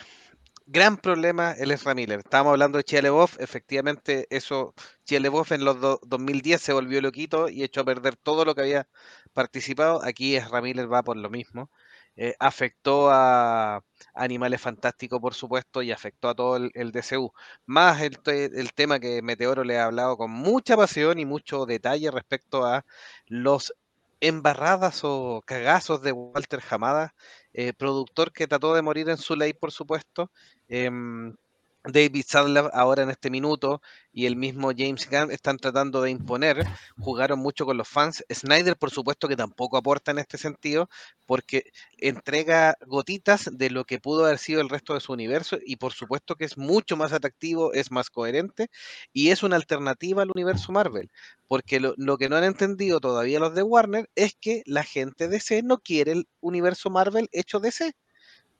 Gran problema el Ezra Miller. Estábamos hablando de Chia LaBeouf, efectivamente eso, Chia LaBeouf en los do- 2010 se volvió loquito y echó a perder todo lo que había participado. Aquí Ezra Miller va por lo mismo. Eh, afectó a Animales Fantásticos, por supuesto, y afectó a todo el, DCU. Más el, el tema que Meteoro le ha hablado con mucha pasión y mucho detalle respecto a los embarradas o cagazos de Walter Hamada, eh, productor que trató de morir en su ley, por supuesto. em, David Sadler ahora en este minuto y el mismo James Gunn están tratando de imponer, jugaron mucho con los fans. Snyder, por supuesto, que tampoco aporta en este sentido, porque entrega gotitas de lo que pudo haber sido el resto de su universo y por supuesto que es mucho más atractivo, es más coherente y es una alternativa al universo Marvel, porque lo, lo que no han entendido todavía los de Warner es que la gente DC no quiere el universo Marvel hecho DC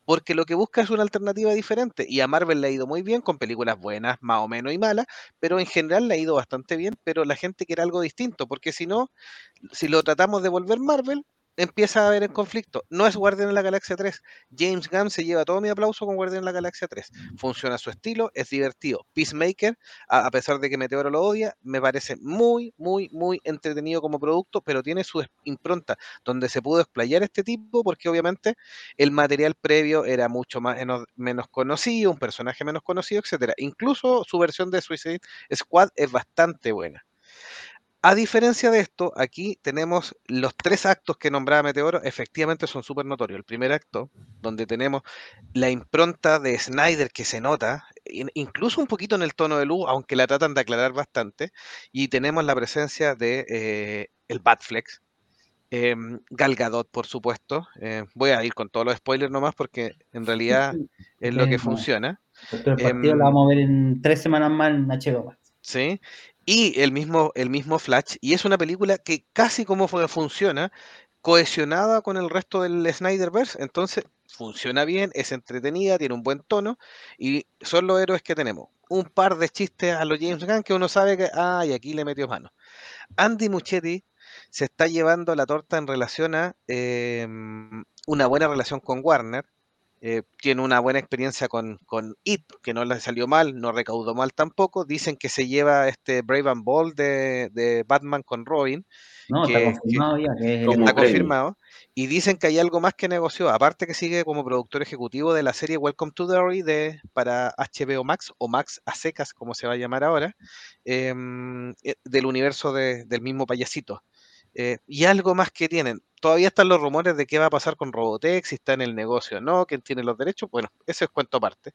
porque lo que busca es una alternativa diferente. Y a Marvel le ha ido muy bien, con películas buenas, más o menos y malas, pero en general le ha ido bastante bien, pero la gente quiere algo distinto, porque si no, si lo tratamos de volver Marvel, empieza a haber el conflicto. No es Guardián de la Galaxia 3. James Gunn se lleva todo mi aplauso con Guardián de la Galaxia 3. Funciona su estilo, es divertido. Peacemaker, a, pesar de que Meteoro lo odia, me parece muy, muy, muy entretenido como producto, pero tiene su impronta donde se pudo explayar este tipo, porque obviamente el material previo era mucho más menos, menos conocido, un personaje menos conocido, etcétera. Incluso su versión de Suicide Squad es bastante buena. A diferencia de esto, aquí tenemos los tres actos que nombraba Meteoro, efectivamente son súper notorios. El primer acto, donde tenemos la impronta de Snyder que se nota, in- incluso un poquito en el tono de luz, aunque la tratan de aclarar bastante, y tenemos la presencia de eh, el Batflex, em, Gal Gadot, por supuesto. eh, voy a ir con todos los spoilers nomás porque en realidad es lo que Eh, funciona. Doctor Partido Em, la vamos a ver en tres semanas más en HBO. ¿sí? Y el mismo, el mismo Flash, y es una película que casi como funciona, cohesionada con el resto del Snyderverse, entonces funciona bien, es entretenida, tiene un buen tono, y son los héroes que tenemos. Un par de chistes a los James Gunn que uno sabe que, ah, y aquí le metió mano. Andy Muchetti se está llevando la torta en relación a em, una buena relación con Warner, eh, tiene una buena experiencia con, con It, que no le salió mal, no recaudó mal tampoco. Dicen que se lleva este Brave and Bold de, de Batman con Robin, No, que- está confirmado ya que es está confirmado. Y dicen que hay algo más que negoció, aparte que sigue como productor ejecutivo de la serie Welcome to Derry de, para HBO Max, o Max a secas, como se va a llamar ahora, em, eh, del universo de- del mismo payasito. Eh, y algo más que tienen. Todavía están los rumores de qué va a pasar con Robotech, si está en el negocio o no, quién tiene los derechos. Bueno, eso es cuento aparte.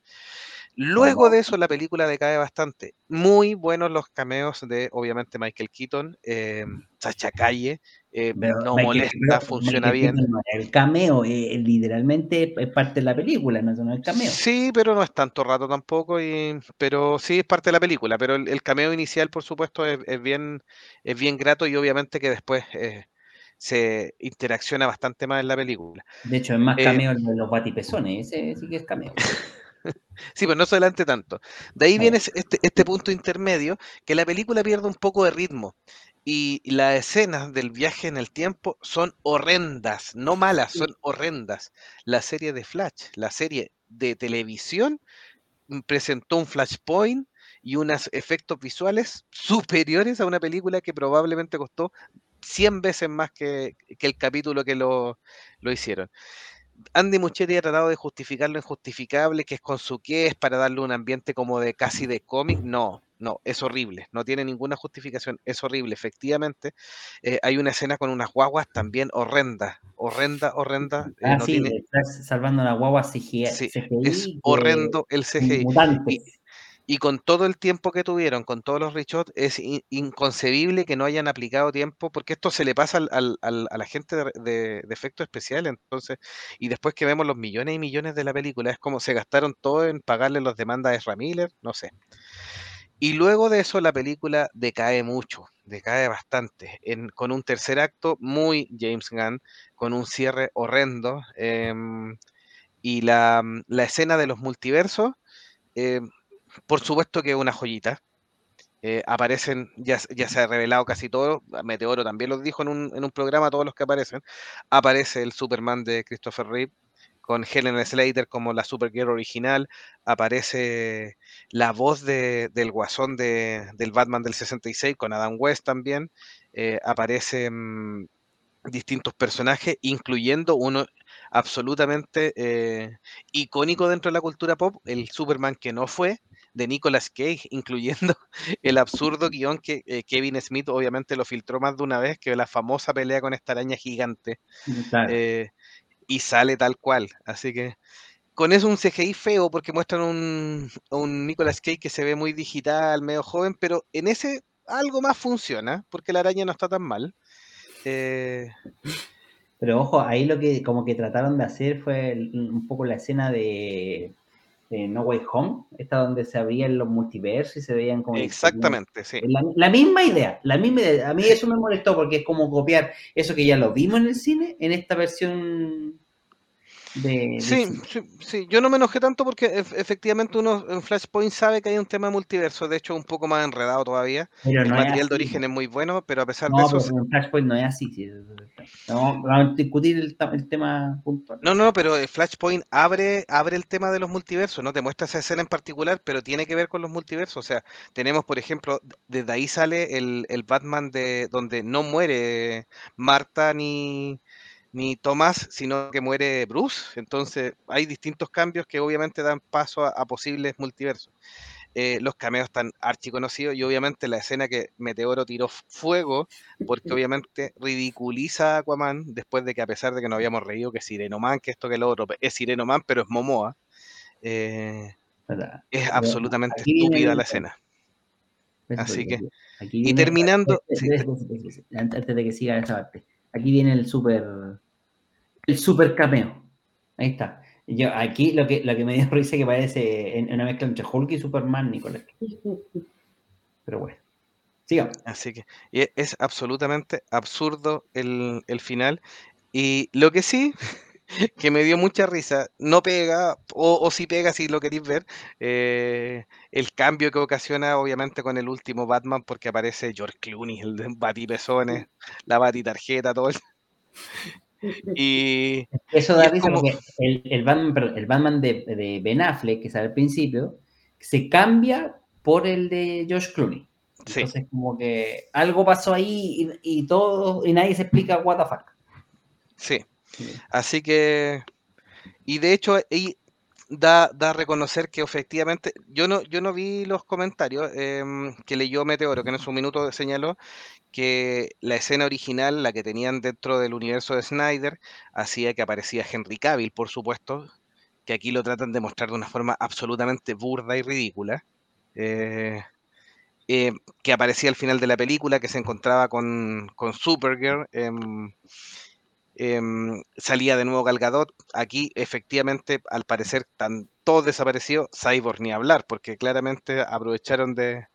Luego de eso, la película decae bastante. Muy buenos los cameos de, obviamente, Michael Keaton, eh, Sacha Calle, eh, Pero no Michael- molesta, pero funciona Michael bien. El cameo, eh, literalmente es parte de la película, no, no es el cameo. Sí, pero no es tanto rato tampoco, y, pero sí es parte de la película. Pero el, el cameo inicial, por supuesto, es, es bien, es bien grato y obviamente que después eh, se interacciona bastante más en la película. De hecho, es más cameo el de los batipezones, ese sí que es cameo. Sí, pero no se adelante tanto. De ahí Ah, viene este, este punto intermedio, que la película pierde un poco de ritmo. Y las escenas del viaje en el tiempo son horrendas, no malas, son horrendas. La serie de Flash, la serie de televisión, mm, presentó un Flashpoint y unos efectos visuales superiores a una película que probablemente costó 100 veces más que, el capítulo que lo, lo hicieron. Andy Muchetti ha tratado de justificar lo injustificable, que es con su qué, es para darle un ambiente como de casi de cómic. No, no, es horrible, no tiene ninguna justificación, es horrible, efectivamente. Eh, hay una escena con unas guaguas también horrenda, horrenda, horrenda. Eh, ah, sí, estás salvando una guagua CGI. Sí, es horrendo el CGI. Y con todo el tiempo que tuvieron, con todos los reshots, es inconcebible que no hayan aplicado tiempo, porque esto se le pasa al, a la gente de, efectos especiales. Entonces, y después que vemos los millones y millones de la película, es como se gastaron todo en pagarle los demandas a Ezra no sé. Y luego de eso la película decae mucho, decae bastante, con un tercer acto muy James Gunn, con un cierre horrendo. Em, y la, la, escena de los multiversos, eh, por supuesto que es una joyita. Eh, aparecen, ya, ya, se ha revelado casi todo, Meteoro también lo dijo en un, en un, programa, todos los que aparecen. Aparece el Superman de Christopher Reeve con Helen Slater como la Supergirl original, aparece la voz de, del guasón de, del Batman del 66 con Adam West también, eh, aparecen distintos personajes, incluyendo uno absolutamente eh, icónico dentro de la cultura pop, el Superman que no fue, de Nicolas Cage, incluyendo el absurdo guion que eh, Kevin Smith obviamente lo filtró más de una vez, que la famosa pelea con esta araña gigante. Eh, y sale tal cual. Así que con eso un CGI feo porque muestran un, un Nicolas Cage que se ve muy digital, medio joven, pero en ese algo más funciona, porque la araña no está tan mal. Eh, pero ojo, ahí lo que como que trataron de hacer fue un poco la escena de no Way Home, esta donde se abrían los multiversos y se veían como... Exactamente, sí. La, misma idea, la misma idea. A mí eso me molestó porque es como copiar eso que ya lo vimos en el cine en esta versión sí, sí, sí, yo no me enojé tanto porque efectivamente uno en Flashpoint sabe que hay un tema multiverso, de hecho un poco más enredado todavía. el material de origen es muy bueno, pero a pesar de eso... en Flashpoint no es así, no, vamos a discutir el, tema puntual. No, no, pero Flashpoint abre, abre el tema de los multiversos, no te muestra esa escena en particular, pero tiene que ver con los multiversos, o sea, tenemos por ejemplo, desde ahí sale el, el Batman de donde no muere Marta ni ni Tomás, sino que muere Bruce. Entonces hay distintos cambios que obviamente dan paso a, posibles multiversos. Eh, los cameos están archiconocidos y obviamente la escena que Meteoro tiró fuego, porque obviamente ridiculiza a Aquaman después de que a pesar de que no habíamos reído que Sirenoman, que esto que lo otro, es Sirenoman, pero es Momoa. Eh, es absolutamente estúpida la escena. Así que, y terminando... Antes de que siga esa parte Aquí viene el super, el super cameo. Ahí está. Yo, aquí lo que, lo que me dio risa que parece en una mezcla entre Hulk y Superman, Nicolás. Pero bueno. Sigamos. Así que es absolutamente absurdo el, el final. Y lo que sí, que me dio mucha risa, no pega, o, si pega si lo queréis ver, eh, el cambio que ocasiona obviamente con el último Batman, porque aparece George Clooney, el de Batipezones, la Batitarjeta, todo eso. Y, eso da risa porque el, Batman, el Batman de, de, Ben Affleck, que sale al principio, se cambia por el de George Clooney. Entonces, como que algo pasó ahí y, y, todo, y nadie se explica what the fuck. Sí. Así que, y de hecho, y da, a reconocer que efectivamente, yo no, yo no vi los comentarios em, que leyó Meteoro, que en su minuto señaló que la escena original, la que tenían dentro del universo de Snyder, hacía que aparecía Henry Cavill, por supuesto, que aquí lo tratan de mostrar de una forma absolutamente burda y ridícula. Eh, eh, que aparecía al final de la película, que se encontraba con, con Supergirl. Em, salía de nuevo Galgadot. Aquí, efectivamente, al parecer, tan, todo desapareció, Cyborg ni hablar, porque claramente aprovecharon de,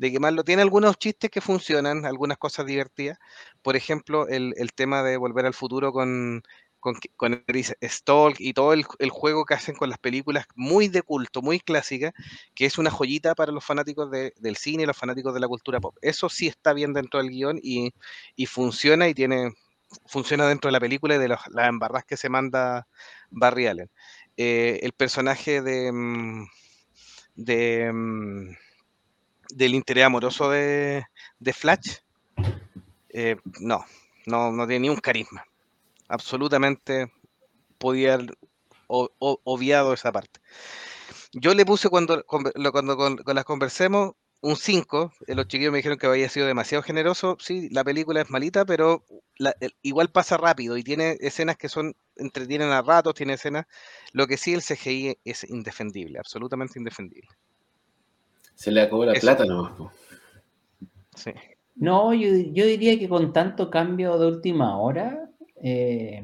quemarlo. Tiene algunos chistes que funcionan, algunas cosas divertidas. Por ejemplo, el, tema de volver al futuro con, con, con Stalk y todo el, juego que hacen con las películas muy de culto, muy clásica, que es una joyita para los fanáticos del cine y los fanáticos de la cultura pop. Eso sí está bien dentro del guion y, y funciona y tiene funciona dentro de la película y de las embarras que se manda Barry Allen. Eh, el personaje de, mm, de, mm, del interés amoroso de, Flash, eh, no, no, no tiene ni un carisma. Absolutamente podía haber obviado esa parte. Yo le puse cuando, cuando las conversemos un 5. eh, Los chiquillos me dijeron que había sido demasiado generoso. Sí, la película es malita, pero la- el- igual pasa rápido y tiene escenas que son entretienen a ratos, tiene escenas. Lo que sí, el CGI es indefendible, absolutamente indefendible. Se le acabó la Eso. plata nomás. Sí. No, yo, yo diría que con tanto cambio de última hora, eh,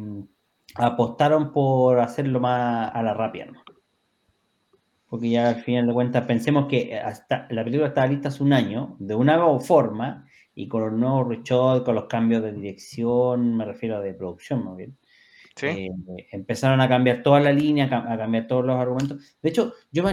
apostaron por hacerlo más a la rápida. ¿no? Porque ya al final de cuentas, pensemos que hasta la película estaba lista hace un año, de una forma, y con los nuevos reshots, con los cambios de dirección, me refiero a de producción más bien. ¿Sí? Eh, empezaron a cambiar toda la línea, a cam- a cambiar todos los argumentos. De hecho, yo me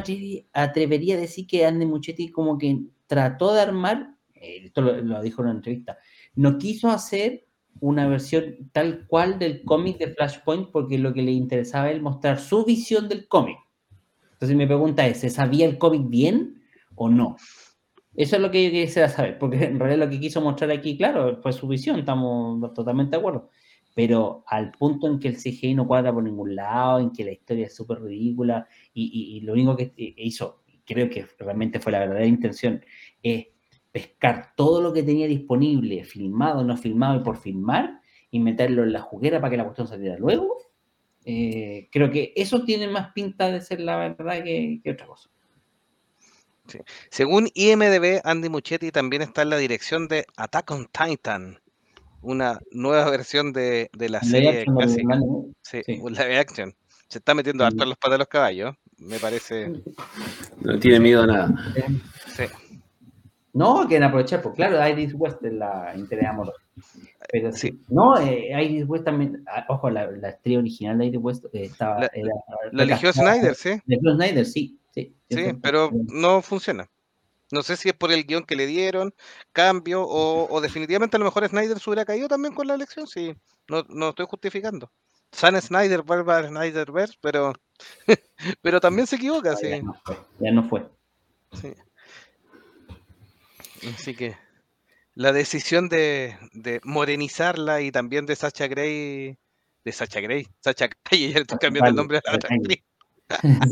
atrevería a decir que Andy Muchetti como que trató de armar, eh, esto lo, lo dijo en una entrevista, no quiso hacer una versión tal cual del cómic de Flashpoint porque lo que le interesaba es mostrar su visión del cómic. Entonces mi pregunta es, ¿se sabía el cómic bien o no? Eso es lo que yo quisiera saber, porque en realidad lo que quiso mostrar aquí, claro, fue su visión, estamos totalmente de acuerdo pero al punto en que el CGI no cuadra por ningún lado, en que la historia es súper ridícula y, y- y lo único que hizo, creo que realmente fue la verdadera intención, es pescar todo lo que tenía disponible, filmado, no filmado y por filmar, y meterlo en la juguera para que la cuestión saliera luego. Eh, creo que eso tiene más pinta de ser la verdad que, que otra cosa. Según IMDB, Andy Muchetti también está en la dirección de Attack on Titan, una nueva versión de, de la serie action de clásica. Orlando, Sí, sí. live action. Se está metiendo harto en los patas de los caballos, me parece. No tiene miedo a nada. No, quieren aprovechar, pues claro, Iris West es la interés amorosa. Pero sí. No, eh, Iris West también, ah, ojo, la, la estrella original de Iris West eh, estaba. La- era- eligió Snyder, sí, Zack Snyder, sí. Sí, pero no funciona. No sé si es por el guion que le dieron, cambio, o, o definitivamente a lo mejor Snyder se hubiera caído también con la elección, sí. No, no estoy justificando. San Snyder vuelve a Snyderverse, pero, pero también se equivoca, sí. Ya no fue. Ya no fue. Sí. Así que la decisión de, de morenizarla y también de Sacha Grey, de Sacha Grey, Sacha Grey, ya estoy cambiando el nombre a la otra.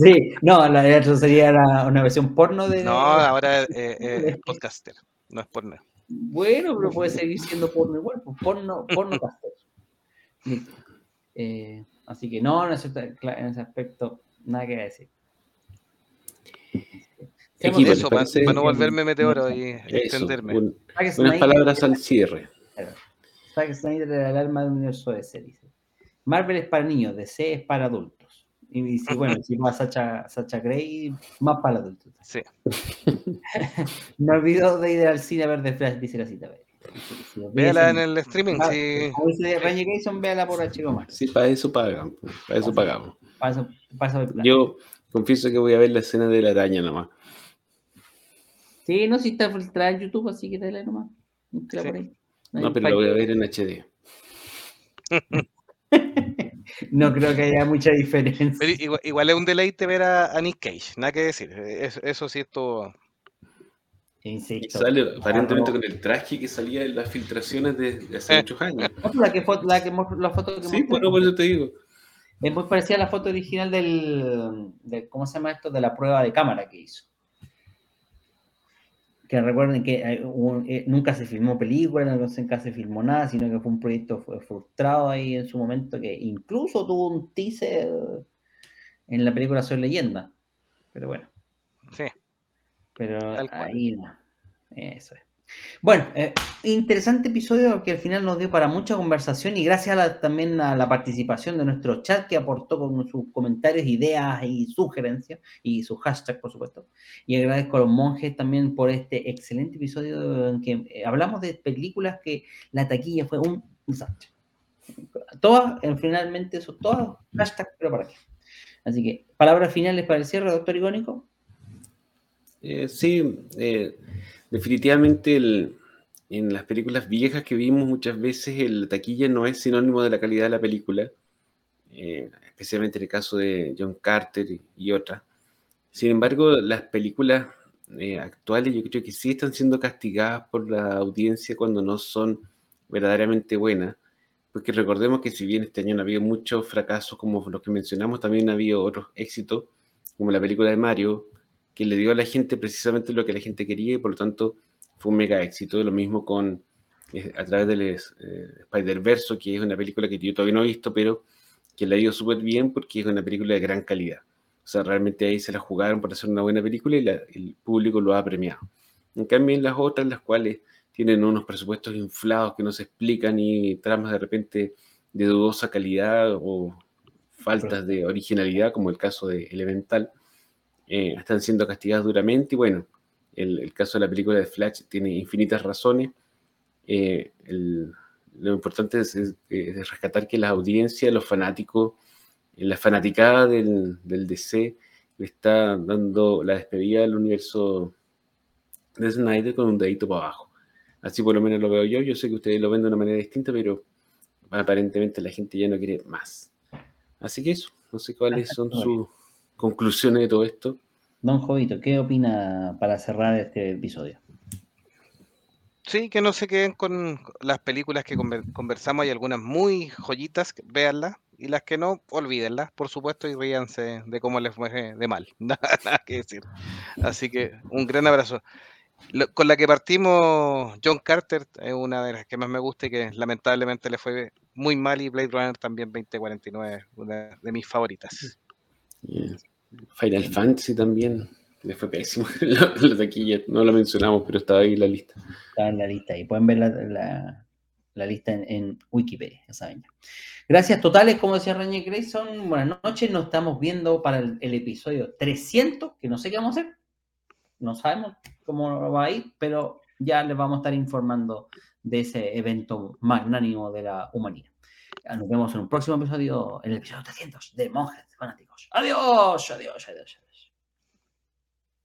Sí, no, la de otro sería la- una versión porno de. No, ahora eh, eh, es podcaster, no es porno. Bueno, pero puede seguir siendo porno igual, pues porno, porno caster. Eh, así que no, en ese, en ese aspecto, nada que decir. Equipo, de ¿les Eso, para parece? no volverme meteoro y Eso, extenderme. un- unas Snyder- palabras al cierre. Zack Snyder era el alma del universo DC, dice. Marvel es para niños, DC es para adultos. Y dice, bueno, si va Sacha, Sacha Grey, más para adultos. Sí. Me olvidó de ir al cine a ver The Flash, dice la cita. Si Véala en el streaming, Ah, sí. Como dice Ranger Grayson, véala por HBO Max. Sí, para eso pagan. Para eso pagamos. Para para hay plata. Yo confieso que voy a ver la escena de la araña nomás. Sí, no, si está filtrada en YouTube, así que dale nomás. Sí. por ahí. No, pero la voy a ver en HD. No creo que haya mucha diferencia. Pero igual, igual es un deleite ver a, a Nick Cage, nada que decir. Eso, eso sí estuvo. Y Insisto. sale aparentemente Claro. con el traje que salía en las filtraciones de, de hace Eh. muchos años. Pues La, que la, que la foto que Sí, bueno, por eso te digo. es muy parecida a la foto original del, del- ¿cómo se llama esto? De la prueba de cámara que hizo. Que recuerden que eh, eh, nunca se filmó película, nunca se filmó nada, sino que fue un proyecto frustrado ahí en su momento, que incluso tuvo un teaser en la película Soy Leyenda. Pero bueno. Sí. Pero ahí no. Eso es. Bueno, eh, interesante episodio que al final nos dio para mucha conversación y gracias también a la participación de nuestro chat que aportó con sus comentarios, ideas y sugerencias y sus hashtags, por supuesto. Y agradezco a los monjes también por este excelente episodio en que eh, hablamos de películas que la taquilla fue un desastre. Todas, finalmente, eso, todas hashtags, pero para qué. Así que, palabras finales para el cierre, doctor Icónico. Eh, sí, eh, definitivamente en las películas viejas que vimos muchas veces el taquilla no es sinónimo de la calidad de la película, eh, especialmente en el caso de John Carter y, otras. Sin embargo, las películas actuales yo creo que sí están siendo castigadas por la audiencia cuando no son verdaderamente buenas, porque recordemos que si bien este año no ha muchos fracasos como los que mencionamos, también ha otros éxitos, como la película de Mario, que le dio a la gente precisamente lo que la gente quería y por lo tanto fue un mega éxito. Lo mismo con eh, a través del eh, Spider-Verse, que es una película que yo todavía no he visto, pero que le ha ido súper bien porque es una película de gran calidad. O sea, realmente ahí se la jugaron para hacer una buena película y el público lo ha premiado. En cambio, en las otras, las cuales tienen unos presupuestos inflados que no se explican y tramas de repente de dudosa calidad o faltas de originalidad, como el caso de Elemental, eh, están siendo castigadas duramente. Y bueno, el, caso de la película de Flash tiene infinitas razones. Eh, lo importante es, rescatar que la audiencia, los fanáticos, la fanaticada del, del DC le está dando la despedida al universo de Snyder con un dedito para abajo. Así por lo menos lo veo yo. Yo sé que ustedes lo ven de una manera distinta, pero aparentemente la gente ya no quiere más. Así que eso, no sé cuáles son sus conclusiones de todo esto. Don Jovito, ¿qué opina para cerrar este episodio? Sí, que no se queden con las películas que conversamos. Hay algunas muy joyitas, véanlas. Y las que no, olvídenlas, por supuesto, y ríanse de cómo les fue de mal. Nada que decir. Así que un gran abrazo con la que partimos, John Carter, es una de las que más me gusta y que lamentablemente le fue muy mal, y Blade Runner también 2049, una de mis favoritas. Final Fantasy también, le fue pésimo. lo, de aquí no lo mencionamos, pero estaba ahí en la lista. Estaba en la lista y pueden ver la, lista en, Wikipedia, ya saben. Gracias totales, como decía Rañe Grayson. Buenas noches, nos estamos viendo para el, el episodio 300, que no sé qué vamos a hacer no sabemos cómo va a ir, pero ya les vamos a estar informando de ese evento magnánimo de la humanidad. Nos vemos en un próximo episodio, en el episodio 300 de Monjes Fanáticos. Adiós, adiós, adiós. adiós.